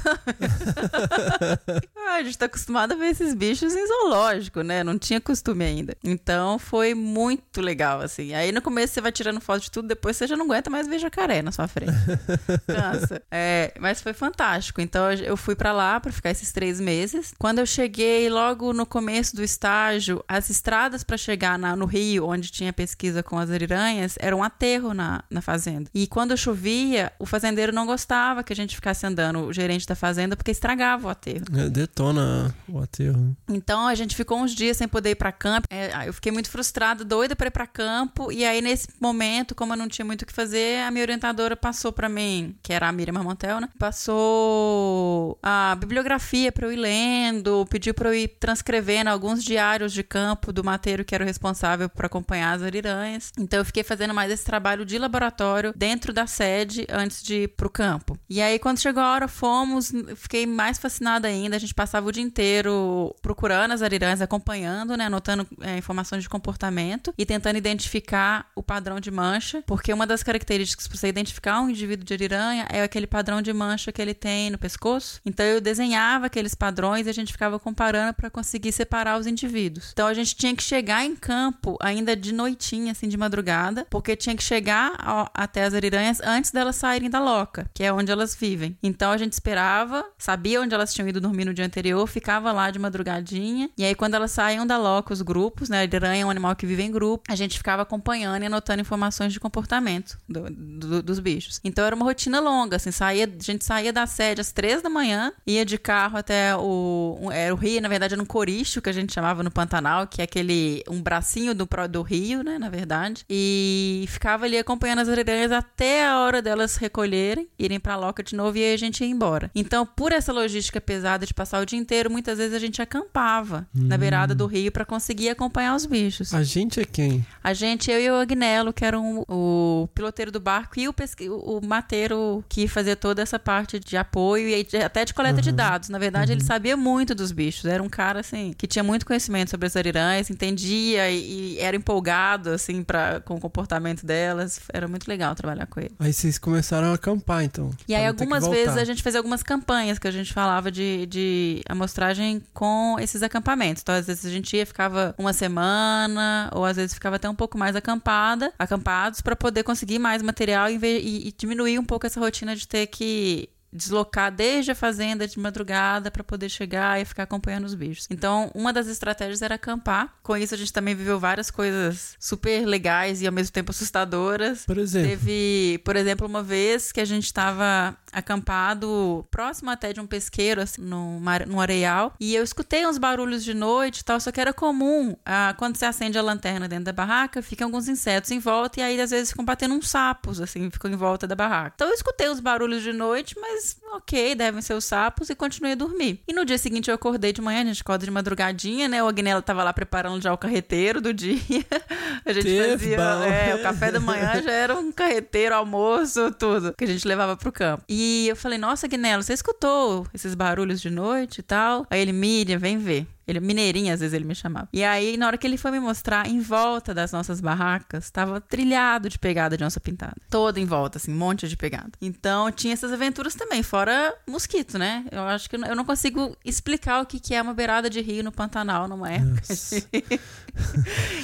S10: a gente tá acostumado a ver esses bichos em zoológico, né? Não tinha costume ainda. Então foi muito legal, assim. Aí no começo você vai tirando foto de tudo, depois você já não aguenta mais ver jacaré na sua frente. (laughs) Cansa. É, mas foi fantástico. Então eu fui para lá para ficar esses três meses. Quando eu cheguei, logo no começo do estágio, as estradas para chegar na, no Rio, onde tinha pesquisa com as ariranhas, era um aterro na, na fazenda. E quando chovia, o fazendeiro não gostava que a gente ficasse andando, o gerente da fazenda, porque estragava o aterro.
S3: É, detona o aterro.
S10: Então a gente ficou uns dias sem poder ir para campo. É, eu fiquei muito frustrada, doida para ir para campo. E aí, nesse momento, como eu não tinha muito o que fazer, a minha orientadora passou para mim, que era a Miriam Marmontel, né? Passou a bibliografia para eu ir lendo, pediu para eu ir transcrevendo alguns diários de campo do mateiro que era o responsável por acompanhar as ariranhas. Então, eu fiquei fazendo mais esse trabalho de laboratório dentro da sede antes de ir pro campo. E aí, quando chegou a hora, fomos, fiquei mais fascinada ainda. A gente passava o dia inteiro procurando as ariranhas, acompanhando, né? Anotando é, informações de comportamento e tentando identificar o padrão de mancha, porque uma das características para você identificar um indivíduo de ariranha é aquele padrão de mancha que ele tem no pescoço. Então eu desenhava aqueles padrões e a gente ficava comparando para conseguir separar os indivíduos. Então a gente tinha que chegar em campo ainda de noitinha, assim, de madrugada, porque tinha que chegar até as ariranhas antes delas saírem da loca, que é onde elas vivem. Então a gente esperava, sabia onde elas tinham ido dormir no dia anterior, ficava lá de madrugadinha, e aí quando elas saíam da loca, os grupos, né? A aranha é um animal que vive em grupo. A gente ficava acompanhando e anotando informações de comportamento do, do, dos bichos. Então era uma rotina longa, assim, saía, a gente saía da sede às três da manhã, ia de carro até o. Um, era o rio, na verdade era um coricho que a gente chamava no Pantanal, que é aquele. um bracinho do, do rio, né? Na verdade. E ficava ali acompanhando as aranhas até a hora delas recolherem, irem pra loca de novo e aí a gente ia embora. Então, por essa logística pesada de passar o dia inteiro, muitas vezes a gente acampava hum. na beirada do rio pra conseguir acompanhar os bichos.
S3: A gente é quem?
S10: A gente, eu e o Agnello, que era um- o piloteiro do barco, e o, o mateiro que fazia toda essa parte de apoio e até de coleta de dados. Na verdade, ele sabia muito dos bichos. Era um cara, assim, que tinha muito conhecimento sobre as ariranhas, entendia e, e era empolgado, assim, pra, com o comportamento delas. Era muito legal trabalhar com ele.
S3: Aí vocês começaram a acampar, então.
S10: E aí, algumas vezes, a gente fazia algumas campanhas que a gente falava de, de amostragem com esses acampamentos. Então, às vezes, a gente ia, ficava uma semana, ou às vezes ficava até um pouco mais acampada, acampados, para poder conseguir mais material e, e- e diminuir um pouco essa rotina de ter que deslocar desde a fazenda de madrugada para poder chegar e ficar acompanhando os bichos. Então, uma das estratégias era acampar. Com isso, a gente também viveu várias coisas super legais e ao mesmo tempo assustadoras.
S3: Por exemplo?
S10: Teve, por exemplo, uma vez que a gente estava acampado próximo até de um pesqueiro, assim, num, mar- num areial, e eu escutei uns barulhos de noite e tal, só que era comum, ah, quando você acende a lanterna dentro da barraca, ficam alguns insetos em volta, e aí às vezes ficam batendo uns sapos, assim, ficam em volta da barraca. Então eu escutei os barulhos de noite, mas ok, devem ser os sapos, e continuei a dormir. E no dia seguinte eu acordei de manhã, a gente acorda de madrugadinha, né? O Agnello tava lá preparando já o carreteiro do dia. (laughs) A gente
S3: Teve
S10: fazia. É, o café da manhã já era um carreteiro, almoço, tudo que a gente levava pro campo. E eu falei, nossa, Guinelo, você escutou esses barulhos de noite e tal? Aí ele, Miriam, vem ver. Ele, mineirinha, às vezes ele me chamava. E aí, na hora que ele foi me mostrar, em volta das nossas barracas, tava trilhado de pegada de onça pintada. Todo em volta, assim, um monte de pegada. Então, tinha essas aventuras também, fora mosquito, né? Eu acho que eu não- consigo explicar o que que é uma beirada de rio no Pantanal numa época. (laughs)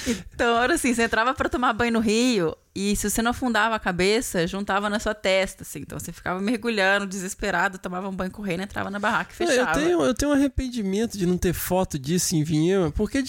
S10: Então, era assim, você entrava pra tomar banho no rio e se você não afundava a cabeça, juntava na sua testa, assim. Então você ficava mergulhando, desesperado, tomava um banho correndo, entrava na barraca e fechava.
S3: Eu tenho, eu tenho um arrependimento de não ter foto disso em Vinhema, porque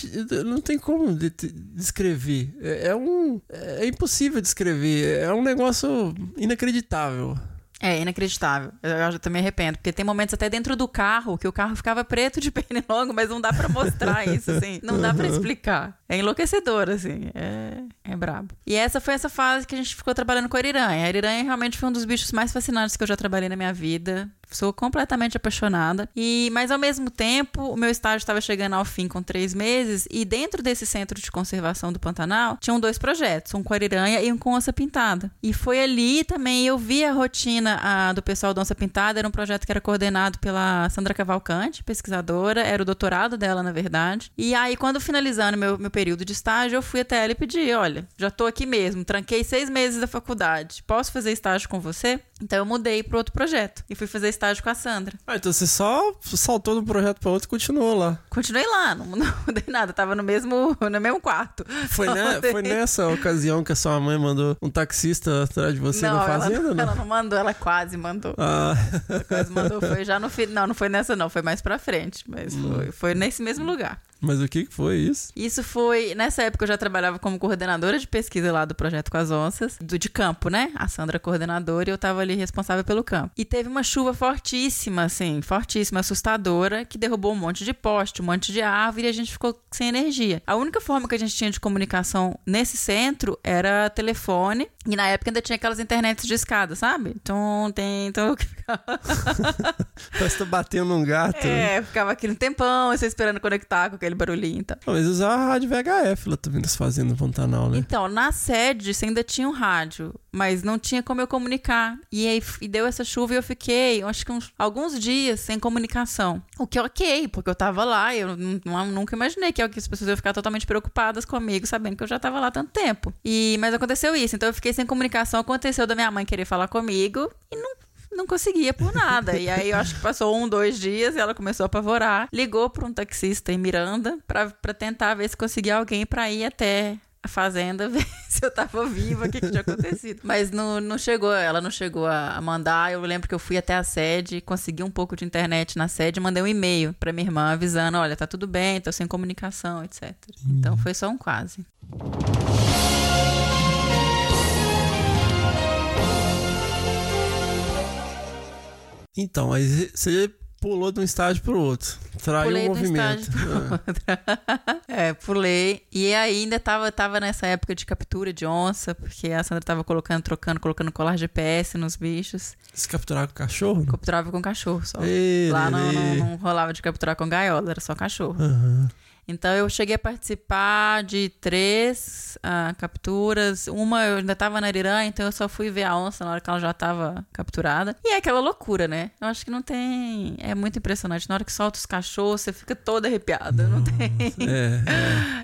S3: não tem como de- de- descrever. É, é um. É impossível descrever. É um negócio inacreditável.
S10: É, inacreditável. Eu, eu também arrependo, porque tem momentos até dentro do carro que o carro ficava preto de (laughs) pernilongo, mas não dá pra mostrar isso, assim. Não dá pra explicar. É enlouquecedor, assim. É, é brabo. E essa foi essa fase que a gente ficou trabalhando com a ariranha. A ariranha realmente foi um dos bichos mais fascinantes que eu já trabalhei na minha vida. Sou completamente apaixonada. E, mas ao mesmo tempo, o meu estágio estava chegando ao fim com três meses. E dentro desse centro de conservação do Pantanal, tinham dois projetos: um com ariranha e um com onça pintada. E foi ali também eu vi a rotina a, do pessoal da onça pintada. Era um projeto que era coordenado pela Sandra Cavalcante, pesquisadora. Era o doutorado dela, na verdade. E aí, quando finalizando meu, meu período de estágio, eu fui até ela e pedi: olha, já tô aqui mesmo, tranquei seis meses da faculdade. Posso fazer estágio com você? Então eu mudei para outro projeto e fui fazer estágio com a Sandra.
S3: Ah, então você só saltou de um projeto para outro e continuou lá.
S10: Continuei lá, não, (laughs) não mudei nada, tava no mesmo, no mesmo quarto.
S3: Foi, (laughs) né, foi nessa ocasião que a sua mãe mandou um taxista atrás de você
S10: não,
S3: na
S10: ela,
S3: fazenda,
S10: não,
S3: né?
S10: ela não mandou, ela quase mandou.
S3: Ah.
S10: Ela quase mandou, foi já no fim. Não, não foi nessa, não, foi mais pra frente, mas
S3: Hum.
S10: foi, foi nesse mesmo lugar.
S3: Mas o que foi isso?
S10: Isso foi. Nessa época eu já trabalhava como coordenadora de pesquisa lá do projeto com as onças, do de campo, né? A Sandra coordenadora e eu tava ali responsável pelo campo. E teve uma chuva fortíssima, assim, fortíssima, assustadora, que derrubou um monte de poste, um monte de árvore e a gente ficou sem energia. A única forma que a gente tinha de comunicação nesse centro era telefone. E na época ainda tinha aquelas internets de escada, sabe? Então tem. (laughs) Então, (laughs)
S3: Parece que tá batendo um gato. né?
S10: é, ficava aquele tempão, você esperando conectar com aquele barulhinho e tal.
S3: Mas usava a rádio VHF lá também das fazendas no Pantanal, né?
S10: Então, na sede você ainda tinha um rádio, mas não tinha como eu comunicar. E aí e deu essa chuva e eu fiquei, acho que uns, alguns dias sem comunicação. O que é ok, porque eu tava lá e eu nu- nu- nunca imaginei que as pessoas iam ficar totalmente preocupadas comigo, sabendo que eu já tava lá tanto tempo. E, mas aconteceu isso, então eu fiquei sem comunicação. Aconteceu da minha mãe querer falar comigo e não não conseguia por nada. E aí eu acho que passou um, dois dias e ela começou a apavorar. Ligou para um taxista em Miranda pra tentar ver se conseguia alguém pra ir até a fazenda (laughs) ver se eu tava viva, o que, que tinha acontecido. Mas não, não chegou, ela não chegou a mandar. Eu lembro que eu fui até a sede, consegui um pouco de internet na sede, mandei um e-mail pra minha irmã avisando: olha, tá tudo bem, tô sem comunicação, etc. Então foi só um quase.
S3: Então, aí você pulou de um estágio pro outro. Traiu
S10: Pulei
S3: o
S10: de um
S3: movimento.
S10: estágio pro outro. (laughs) é, pulei. E aí ainda tava, tava nessa época de captura de onça, porque a Sandra tava colocando, trocando, colocando colar GPS nos bichos.
S3: Você capturava com cachorro?
S10: Capturava com cachorro só.
S3: Ê,
S10: Lá não, não, não rolava de capturar com gaiola, era só cachorro.
S3: Aham.
S10: Então eu cheguei a participar de três ah, capturas. Uma eu ainda tava na Irã, então eu só fui ver a onça na hora que ela já tava capturada. E é aquela loucura, né? Eu acho que não tem. É muito impressionante. Na hora que solta os cachorros, você fica toda arrepiada. Não tem.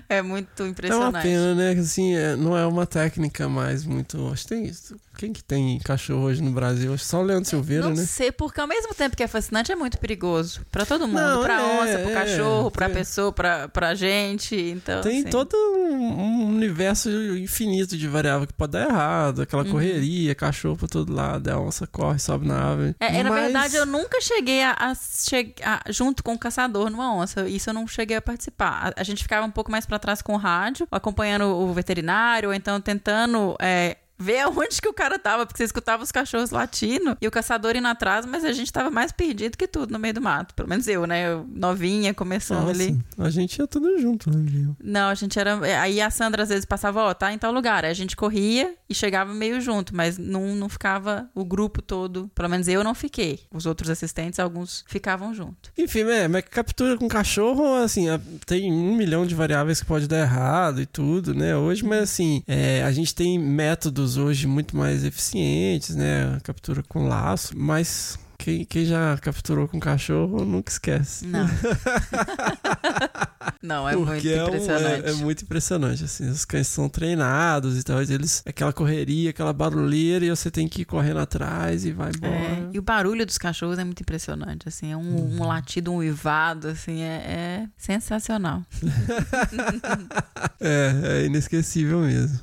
S3: É,
S10: É (laughs) muito
S3: é. É
S10: impressionante.
S3: uma pena, né? Assim, é- não é uma técnica mais muito. Acho que tem isso. Quem que tem cachorro hoje no Brasil? Só o Leandro Silveira,
S10: Não
S3: né?
S10: sei, porque ao mesmo tempo que é fascinante, é muito perigoso. Pra todo mundo.
S3: Não,
S10: pra
S3: é,
S10: onça, pro
S3: é.
S10: cachorro, pra
S3: Tem-
S10: pessoa, pra, pra gente. Então,
S3: Tem
S10: assim,
S3: todo um, um universo infinito de variável que pode dar errado. Aquela
S10: Uhum.
S3: correria, cachorro pra todo lado, a onça corre, sobe na árvore.
S10: É, é, na verdade, eu nunca cheguei a, a che- a- junto com o caçador numa onça. Isso eu não cheguei a participar. A, a gente ficava um pouco mais pra trás com o rádio, acompanhando o veterinário, ou então tentando. é, Ver aonde que o cara tava, porque você escutava os cachorros latindo e o caçador indo atrás, mas a gente tava mais perdido que tudo no meio do mato. Pelo menos eu, né? Eu, novinha, começando
S3: Nossa,
S10: ali.
S3: a gente ia tudo junto, né?
S10: Não, a gente era. é, Aí a Sandra às vezes passava, ó, tá em tal lugar. Aí a gente corria e chegava meio junto, mas não, não ficava o grupo todo. Pelo menos eu não fiquei. Os outros assistentes, alguns ficavam junto.
S3: Enfim, é, mas captura com cachorro, assim, tem um milhão de variáveis que pode dar errado e tudo, né? Hoje, mas assim, é, a gente tem métodos hoje muito mais eficientes, né? Captura com laço, mas quem, quem já capturou com cachorro nunca esquece.
S10: Não. (laughs) Não, é
S3: Porque
S10: muito
S3: é
S10: impressionante.
S3: É, é muito impressionante, assim. Os cães são treinados e tal. Eles, aquela correria, aquela barulheira, e você tem que ir correndo atrás e vai embora.
S10: É, e o barulho dos cachorros é muito impressionante, assim, é um, um latido, um uivado, assim, é, é sensacional. (laughs)
S3: É, é inesquecível mesmo.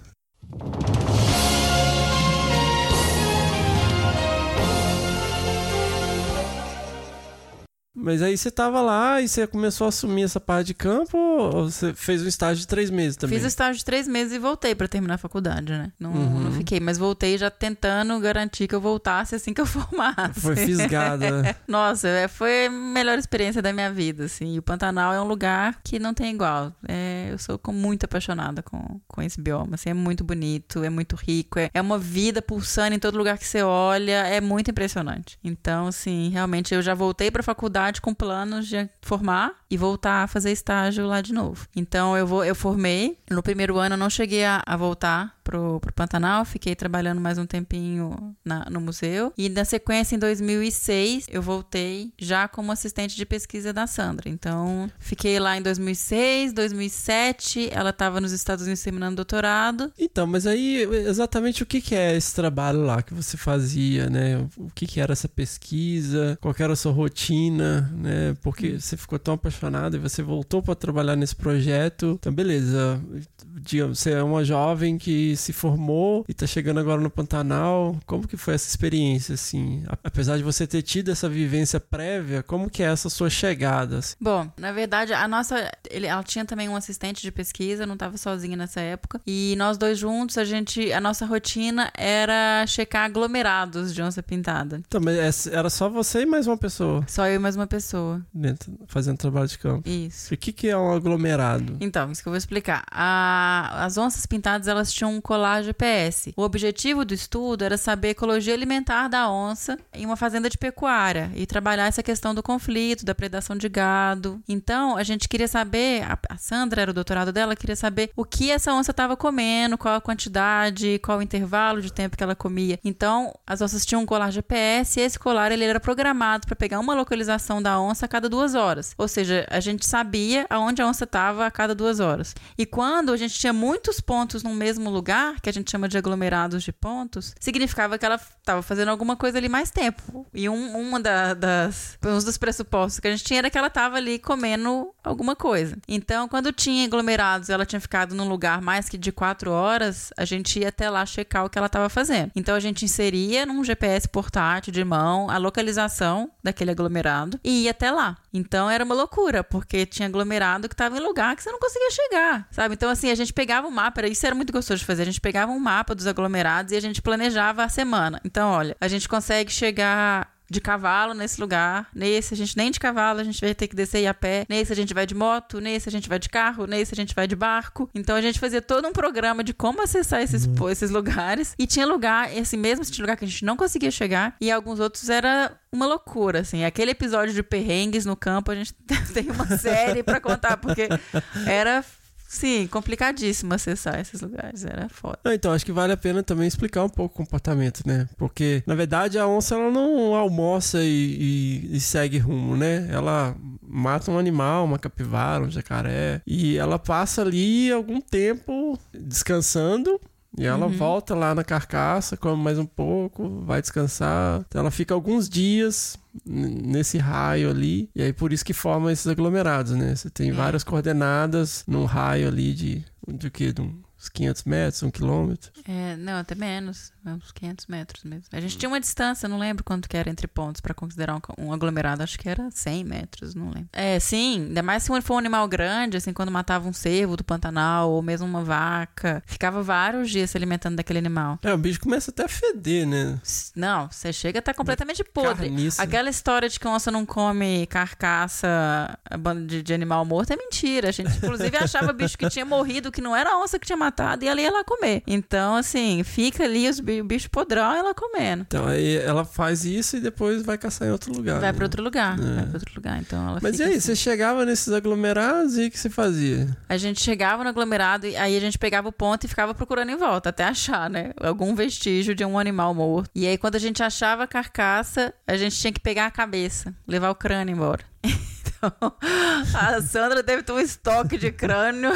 S3: Mas aí você tava lá e você começou a assumir essa parte de campo ou você fez um estágio de três meses também?
S10: Fiz o estágio de três meses e voltei pra terminar a faculdade, né? Não,
S3: Uhum.
S10: não fiquei, mas voltei já tentando garantir que eu voltasse assim que eu (laughs) formasse.
S3: Foi fisgada. (laughs)
S10: Nossa, é, foi a melhor experiência da minha vida, assim. E o Pantanal é um lugar que não tem igual. É, eu sou muito apaixonada com, com esse bioma, assim. É muito bonito, é muito rico, é, é uma vida pulsando em todo lugar que você olha. É muito impressionante. Então, assim, realmente eu já voltei pra faculdade com planos de formar e voltar a fazer estágio lá de novo. Então, eu, vou, eu formei. No primeiro ano eu não cheguei a, a voltar pro, pro Pantanal, fiquei trabalhando mais um tempinho na- no museu. E na sequência, em 2006, eu voltei já como assistente de pesquisa da Sandra. Então, fiquei lá em 2006, 2007, ela estava nos Estados Unidos terminando doutorado.
S3: Então, mas aí exatamente o que, que é esse trabalho lá que você fazia, né? O que, que era essa pesquisa? Qual era a sua rotina, né? Porque você ficou tão apaixonado e você voltou para trabalhar nesse projeto. Então, beleza. Digamos, você é uma jovem que se formou e tá chegando agora no Pantanal. Como que foi essa experiência, assim? Apesar de você ter tido essa vivência prévia, como que é essa sua chegada? assim?
S10: Bom, na verdade, a nossa. ele- ela tinha também um assistente de pesquisa, não estava sozinha nessa época. E nós dois juntos, a gente. A nossa rotina era checar aglomerados de onça pintada.
S3: Então, mas essa- era só você e mais uma pessoa
S10: Só eu e mais uma pessoa.
S3: dentro, fazendo trabalho de campo.
S10: Isso.
S3: O que, que é um aglomerado?
S10: Então, isso que eu vou explicar. A- as onças pintadas, elas tinham um colar GPS. O objetivo do estudo era saber a ecologia alimentar da onça em uma fazenda de pecuária e trabalhar essa questão do conflito, da predação de gado. Então, a gente queria saber, a, a Sandra era o doutorado dela, queria saber o que essa onça estava comendo, qual a quantidade, qual o intervalo de tempo que ela comia. Então, as onças tinham um colar GPS e esse colar ele era programado para pegar uma localização da onça a cada duas horas. Ou seja, a gente sabia aonde a onça estava a cada duas horas. E quando a gente tinha muitos pontos no mesmo lugar, que a gente chama de aglomerados de pontos, significava que ela estava fazendo alguma coisa ali mais tempo. E um, uma da- das, um dos pressupostos que a gente tinha era que ela estava ali comendo alguma coisa. Então, quando tinha aglomerados, ela tinha ficado num lugar mais que de quatro horas, a gente ia até lá checar o que ela estava fazendo. Então, a gente inseria num GPS portátil de mão a localização daquele aglomerado e ia até lá. Então, era uma loucura, porque tinha aglomerado que estava em lugar que você não conseguia chegar, sabe? Então, assim, a gente pegava um mapa, isso era muito gostoso de fazer, a gente pegava um mapa dos aglomerados e a gente planejava a semana. Então, olha, a gente consegue chegar de cavalo nesse lugar. Nesse a gente nem de cavalo, a gente vai ter que descer e a pé. Nesse a gente vai de moto, nesse a gente vai de carro, nesse a gente vai de barco. Então a gente fazia todo um programa de como acessar esses, pô, esses lugares. E tinha lugar, esse mesmo tipo de lugar que a gente não conseguia chegar. E alguns outros era uma loucura, assim. Aquele episódio de perrengues no campo, a gente tem uma série pra contar, porque era. Sim, complicadíssimo acessar esses lugares, era foda.
S3: Ah, então, acho que vale a pena também explicar um pouco o comportamento, né? Porque, na verdade, a onça ela não almoça e, e- e segue rumo, né? Ela mata um animal, uma capivara, um jacaré, e ela passa ali algum tempo descansando. E ela
S10: Uhum.
S3: volta lá na carcaça, come mais um pouco, vai descansar. Então ela fica alguns dias nesse raio ali. E aí por isso que formam esses aglomerados, né? Você tem
S10: É.
S3: várias coordenadas num raio ali de, de o quê? De uns 500 metros, um quilômetro.
S10: É, não, até menos, uns 500 metros mesmo. A gente tinha uma distância, não lembro quanto que era entre pontos pra considerar um, um aglomerado, acho que era 100 metros, não lembro. É, sim, ainda mais se for um animal grande, assim, quando matava um cervo do Pantanal ou mesmo uma vaca, ficava vários dias se alimentando daquele animal.
S3: É, o bicho começa até a feder, né?
S10: Não, você chega a estar completamente podre.
S3: Carniça.
S10: Aquela história de que onça não come carcaça de, de animal morto é mentira. A gente, inclusive, achava bicho que tinha morrido, que não era a onça que tinha matado, e ela ia lá comer. Então, assim, fica ali os bi- o bicho podrão ela comendo.
S3: Então aí ela faz isso e depois vai caçar em outro lugar.
S10: Vai
S3: né?
S10: pra outro lugar.
S3: É.
S10: Vai pra outro lugar. Então ela
S3: Mas e aí,
S10: assim.
S3: você chegava nesses aglomerados e o que você fazia?
S10: A gente chegava no aglomerado e aí a gente pegava o ponto e ficava procurando em volta, até achar, né? Algum vestígio de um animal morto. E aí, quando a gente achava a carcaça, a gente tinha que pegar a cabeça, levar o crânio embora. (laughs) Então, a Sandra deve ter um estoque de crânio.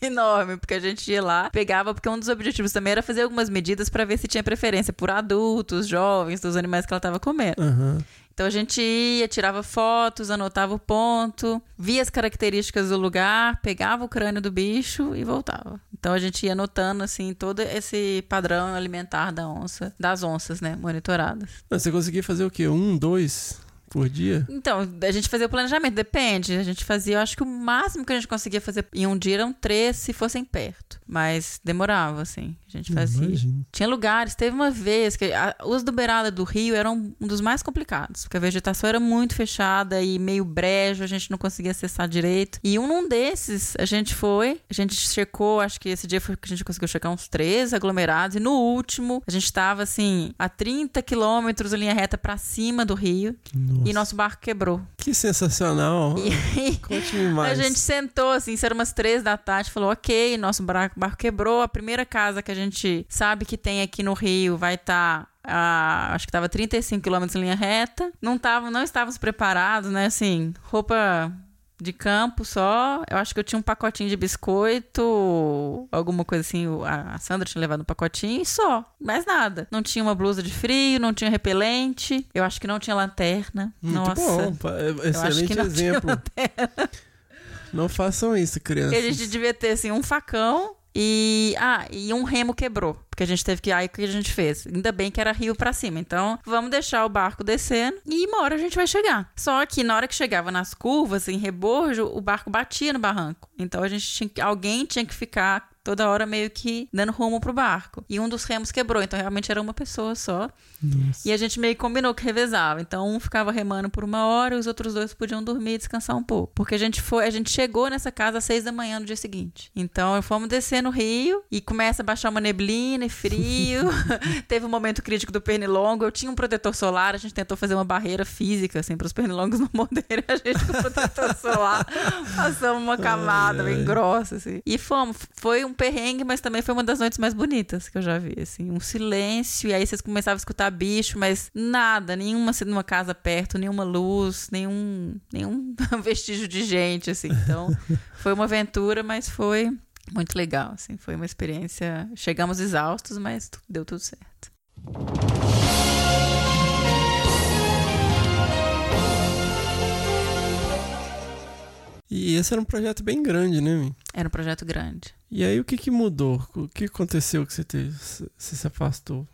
S10: (laughs) Enorme, porque a gente ia lá, pegava, porque um dos objetivos também era fazer algumas medidas pra ver se tinha preferência por adultos, jovens, dos animais que ela tava comendo.
S3: Aham.
S10: Então a gente ia, tirava fotos, anotava o ponto, via as características do lugar, pegava o crânio do bicho e voltava. Então a gente ia anotando assim todo esse padrão alimentar da onça, das onças, né, monitoradas.
S3: Você conseguia fazer o quê? Um, dois por dia?
S10: Então, a gente fazia o planejamento, depende. A gente fazia, eu acho que o máximo que a gente conseguia fazer em um dia eram três se fossem perto. Mas demorava, assim. A gente fazia.
S3: Imagino.
S10: Tinha lugares, teve uma vez que a, os do beirada do rio eram um dos mais complicados, porque a vegetação era muito fechada e meio brejo, a gente não conseguia acessar direito. E um num desses, a gente foi, a gente checou, acho que esse dia foi que a gente conseguiu checar uns três aglomerados, e no último, a gente tava assim, a 30 quilômetros linha reta pra cima do rio,
S3: Nossa.
S10: E nosso barco quebrou.
S3: Que sensacional. (laughs)
S10: E
S3: Conte-me mais.
S10: a gente sentou, assim, isso era umas três da tarde, falou, ok, nosso barco, barco quebrou, a primeira casa que a gente sabe que tem aqui no Rio vai estar... acho que tava 35 quilômetros em linha reta. Não, tavam, não estávamos preparados, né? Assim, roupa de campo só. Eu acho que eu tinha um pacotinho de biscoito, alguma coisa assim. A Sandra tinha levado um pacotinho e só. Mais nada. Não tinha uma blusa de frio, não tinha repelente. Eu acho que não tinha lanterna.
S3: Muito
S10: Nossa.
S3: bom. é- Excelente
S10: não
S3: exemplo. Não façam isso, crianças.
S10: A gente devia ter, assim, um facão e... Ah, e um remo quebrou. Porque a gente teve que... Aí, o que a gente fez? Ainda bem que era rio pra cima. Então, vamos deixar o barco descendo e uma hora a gente vai chegar. Só que na hora que chegava nas curvas, em rebordo, o barco batia no barranco. Então, a gente tinha que... Alguém tinha que ficar toda hora meio que dando rumo pro barco. E um dos remos quebrou. Então, realmente era uma pessoa só. E a gente meio que combinou que revezava. Então, um ficava remando por uma hora e os outros dois podiam dormir e descansar um pouco. Porque a gente foi, a gente chegou nessa casa às seis da manhã no dia seguinte. Então, fomos descer no rio e começa a baixar uma neblina e frio. (laughs) (laughs) Teve um momento crítico do pernilongo. Eu tinha um protetor solar, a gente tentou fazer uma barreira física, assim, para os pernilongos não (laughs) morderem a gente com o protetor solar. Passamos uma camada bem grossa, assim. E fomos. Foi um perrengue, mas também foi uma das noites mais bonitas que eu já vi, assim. Um silêncio, e aí vocês começavam a escutar bicho, mas nada, nenhuma, nenhuma casa perto, nenhuma luz, nenhum, nenhum (laughs) vestígio de gente, assim. Então, (laughs) foi uma aventura, mas foi muito legal, assim. Foi uma experiência... Chegamos exaustos, mas deu tudo certo.
S3: E esse era um projeto bem grande, né? Mi?
S10: Era um projeto grande.
S3: E aí, o que que mudou? O que aconteceu que você, teve, você se afastou?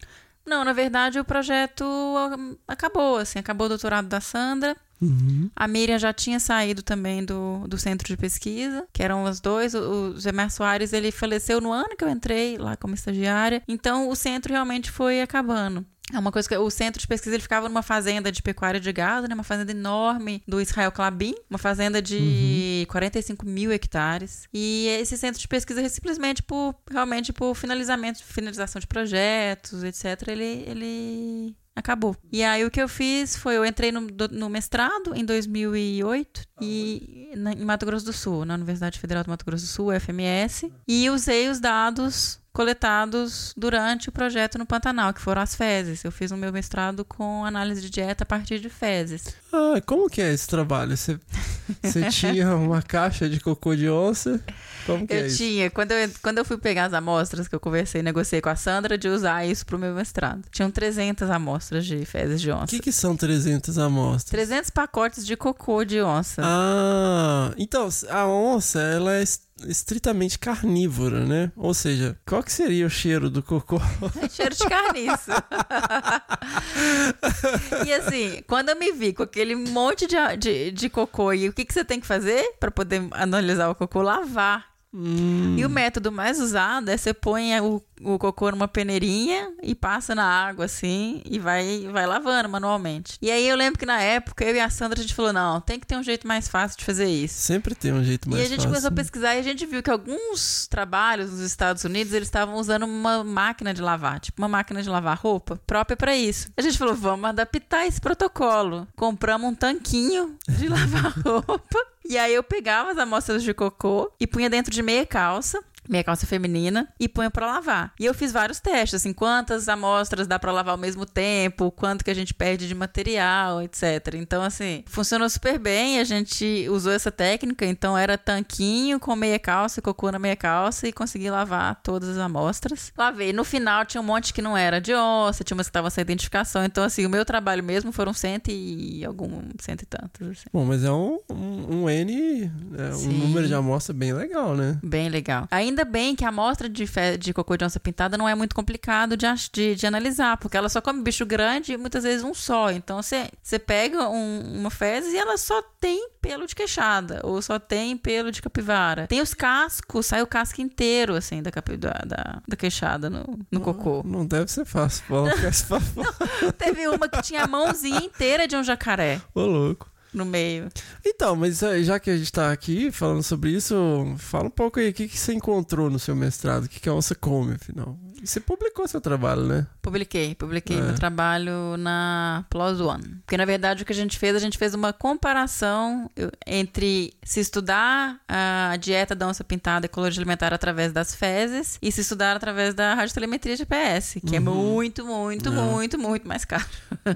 S10: Não, na verdade, o projeto ah, acabou, assim. Acabou o doutorado da Sandra.
S3: Uhum.
S10: A Miriam já tinha saído também do, do centro de pesquisa, que eram os dois. O, o Zé Soares, ele faleceu no ano que eu entrei lá como estagiária. Então, o centro realmente foi acabando. É uma coisa que o centro de pesquisa ele ficava numa fazenda de pecuária de gado, né? Uma fazenda enorme do Israel Clabin, uma fazenda de 45 mil hectares. E esse centro de pesquisa simplesmente por realmente por finalizamento, finalização de projetos, etc. Ele, ele acabou. E aí o que eu fiz foi eu entrei no, no mestrado em 2008 e na- em Mato Grosso do Sul, na Universidade Federal do Mato Grosso do Sul, FMS, e usei os dados coletados durante o projeto no Pantanal, que foram as fezes. Eu fiz o meu mestrado com análise de dieta a partir de fezes.
S3: Ah, como que é esse trabalho? Você, você (laughs) tinha uma caixa de cocô de onça? Como que é
S10: Eu
S3: isso?
S10: tinha, quando eu, quando eu fui pegar as amostras que eu conversei e negociei com a Sandra de usar isso pro meu mestrado. Tinham 300 amostras de fezes de onça.
S3: O que, que são 300 amostras?
S10: 300 pacotes de cocô de onça.
S3: Ah, então a onça ela é estritamente carnívora, né? Ou seja, qual que seria o cheiro do cocô? (laughs)
S10: Cheiro de carniça. (laughs) e assim, quando eu me vi com aquele monte de, de, de cocô, e o que, que você tem que fazer para poder analisar o cocô? Lavar.
S3: Hum,
S10: E o método mais usado é você põe o, o cocô numa peneirinha e passa na água assim e vai, vai lavando manualmente. E aí eu lembro que na época eu e a Sandra a gente falou: não, tem que ter um jeito mais fácil de fazer isso.
S3: sempre tem um jeito mais
S10: E a gente
S3: fácil.
S10: começou a pesquisar e a gente viu que alguns trabalhos nos Estados Unidos eles estavam usando uma máquina de lavar, tipo uma máquina de lavar roupa própria para isso. A gente falou, vamos adaptar esse protocolo. Compramos um tanquinho de (laughs) lavar roupa. E aí eu pegava as amostras de cocô e punha dentro de meia calça. Meia calça feminina e punha pra lavar. E eu fiz vários testes, assim, quantas amostras dá pra lavar ao mesmo tempo, quanto que a gente perde de material, etc. Então, assim, funcionou super bem. A gente usou essa técnica, então era tanquinho com meia calça, cocô na meia calça e consegui lavar todas as amostras. Lavei. No final tinha um monte que não era de onça, tinha umas que estavam sem identificação. Então, assim, o meu trabalho mesmo foram cento e algum, cento e tantos, assim.
S3: Bom, mas é um, um, um N, é um número de amostra bem legal, né?
S10: Bem legal. Ainda bem que a amostra de, de cocô de onça pintada não é muito complicado de, de, de analisar, porque ela só come bicho grande e muitas vezes um só. Então você pega um- uma fezes e ela só tem pelo de queixada, ou só tem pelo de capivara. Tem os cascos, sai o casco inteiro, assim, da, capi- da, da, da queixada no, no cocô.
S3: Não deve ser fácil esse papo. (laughs)
S10: Teve uma que tinha a mãozinha inteira de um jacaré
S3: Ô, louco.
S10: No meio.
S3: Então, mas eh, já que a gente tá aqui falando sobre isso, fala um pouco aí, o que, que você encontrou no seu mestrado? O que, que a onça come, afinal? Você publicou seu trabalho, né?
S10: Publiquei, publiquei
S3: É.
S10: meu trabalho na Plus One. Porque, na verdade, o que a gente fez, a gente fez uma comparação entre se estudar a dieta da onça pintada e ecologia alimentar através das fezes e se estudar através da radiotelemetria GPS, que é
S3: Uhum.
S10: muito, muito,
S3: É.
S10: muito, muito mais caro.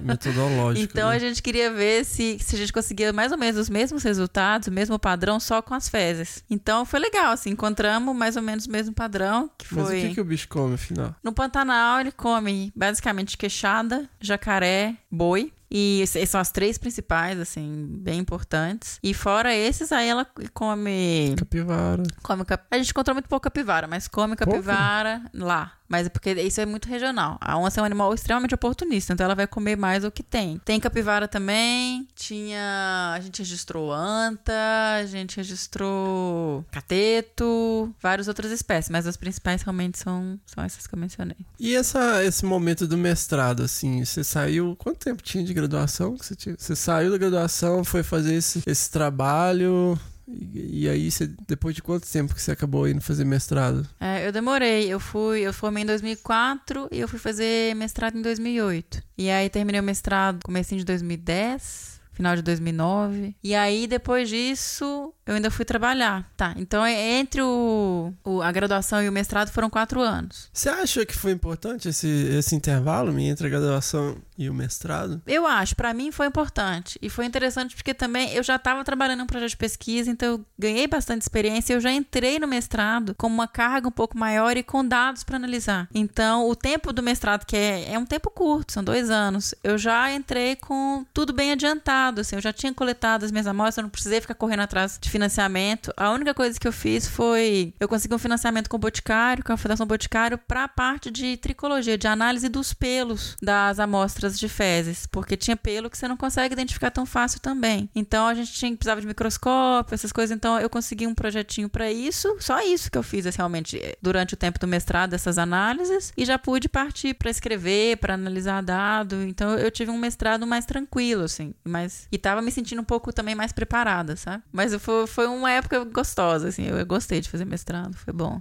S3: Metodológico.
S10: Então
S3: né?
S10: a gente queria ver se, se a gente conseguia mais ou menos os mesmos resultados, o mesmo padrão, só com as fezes. Então foi legal, assim, encontramos mais ou menos o mesmo padrão, que foi...
S3: Mas o que, que o bicho come,
S10: No Pantanal, ele come basicamente queixada, jacaré, boi. E são as três principais, assim, bem importantes. E fora esses, aí ela come.
S3: Capivara.
S10: come cap... A gente encontrou muito pouco capivara, mas come capivara lá. Mas é porque isso é muito regional. A onça é um animal extremamente oportunista, então ela vai comer mais o que tem. Tem capivara também, tinha. A gente registrou anta, a gente registrou cateto, várias outras espécies, mas as principais realmente são, são essas que eu mencionei.
S3: E essa, esse momento do mestrado, assim, você saiu. Quanto tempo tinha de graduação? que Você, tinha? você saiu da graduação, foi fazer esse, esse trabalho. E, e aí, você, depois de quanto tempo que você acabou indo fazer mestrado?
S10: É, eu demorei. Eu fui, eu formei em 2004 e eu fui fazer mestrado em 2008. E aí terminei o mestrado comecinho de 2010. Final de 2009. E aí, depois disso, eu ainda fui trabalhar. Tá, então é- entre o, o- a graduação e o mestrado foram quatro anos.
S3: Você acha que foi importante esse, esse intervalo entre a graduação e o mestrado?
S10: Eu acho, pra mim foi importante. E foi interessante porque também eu já estava trabalhando em um projeto de pesquisa, então eu ganhei bastante experiência. Eu já entrei no mestrado com uma carga um pouco maior e com dados para analisar. Então, o tempo do mestrado, que é, é um tempo curto, são dois anos, eu já entrei com tudo bem adiantado. Assim, eu já tinha coletado as minhas amostras, eu não precisei ficar correndo atrás de financiamento. A única coisa que eu fiz foi eu consegui um financiamento com o Boticário, com a Fundação Boticário, para a parte de tricologia, de análise dos pelos das amostras de fezes, porque tinha pelo que você não consegue identificar tão fácil também. Então a gente tinha precisava de microscópio, essas coisas. Então eu consegui um projetinho para isso. Só isso que eu fiz assim, realmente durante o tempo do mestrado, essas análises, e já pude partir para escrever, para analisar dado. Então eu tive um mestrado mais tranquilo, assim, mas e tava me sentindo um pouco também mais preparada, sabe? Mas foi, foi uma época gostosa, assim, eu gostei de fazer mestrado, foi bom.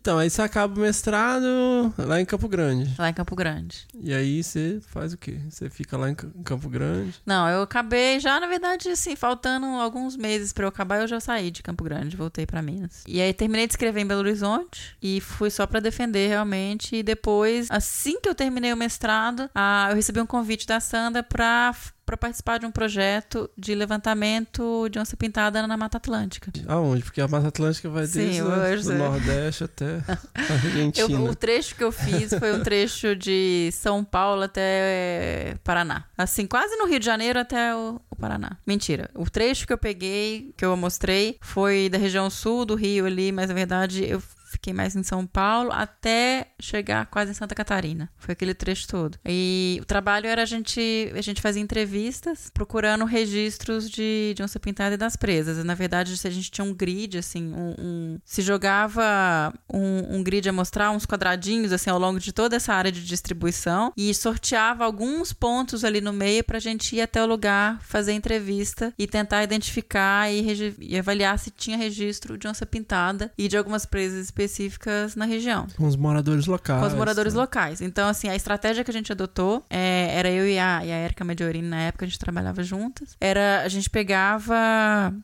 S3: Então, aí você acaba o mestrado lá em Campo Grande.
S10: Lá em Campo Grande.
S3: E aí você faz o quê? Você fica lá em Ca- em Campo Grande?
S10: Não, eu acabei já, na verdade, assim, faltando alguns meses pra eu acabar, eu já saí de Campo Grande, voltei pra Minas. E aí terminei de escrever em Belo Horizonte e fui só pra defender realmente. E depois, assim que eu terminei o mestrado, ah, eu recebi um convite da Sandra pra para participar de um projeto de levantamento de onça pintada na Mata Atlântica.
S3: Aonde? Porque a Mata Atlântica vai
S10: Sim,
S3: desde
S10: eu hoje sei.
S3: Nordeste até (laughs) a
S10: Eu-
S3: Argentina.
S10: o trecho que eu fiz foi um trecho de São Paulo até eh, Paraná. Assim, quase no Rio de Janeiro até o, o Paraná. Mentira. O trecho que eu peguei, que eu mostrei, foi da região sul do Rio ali, mas na verdade eu fiquei mais em São Paulo até chegar quase em Santa Catarina. Foi aquele trecho todo. E o trabalho era a gente, a gente fazia entrevistas procurando registros de, de onça pintada e das presas. Na verdade, a gente tinha um grid, assim, um, um- se jogava um, um grid a mostrar uns quadradinhos, assim, ao longo de toda essa área de distribuição e sorteava alguns pontos ali no meio pra gente ir até o lugar, fazer entrevista e tentar identificar e, e avaliar se tinha registro de onça pintada e de algumas presas específicas na região.
S3: Com os moradores locais.
S10: Com os moradores
S3: tá?
S10: locais. Então, assim, a estratégia que a gente adotou é, era eu e a, e a Erika Mediorini, na época a gente trabalhava juntas. Era a gente pegava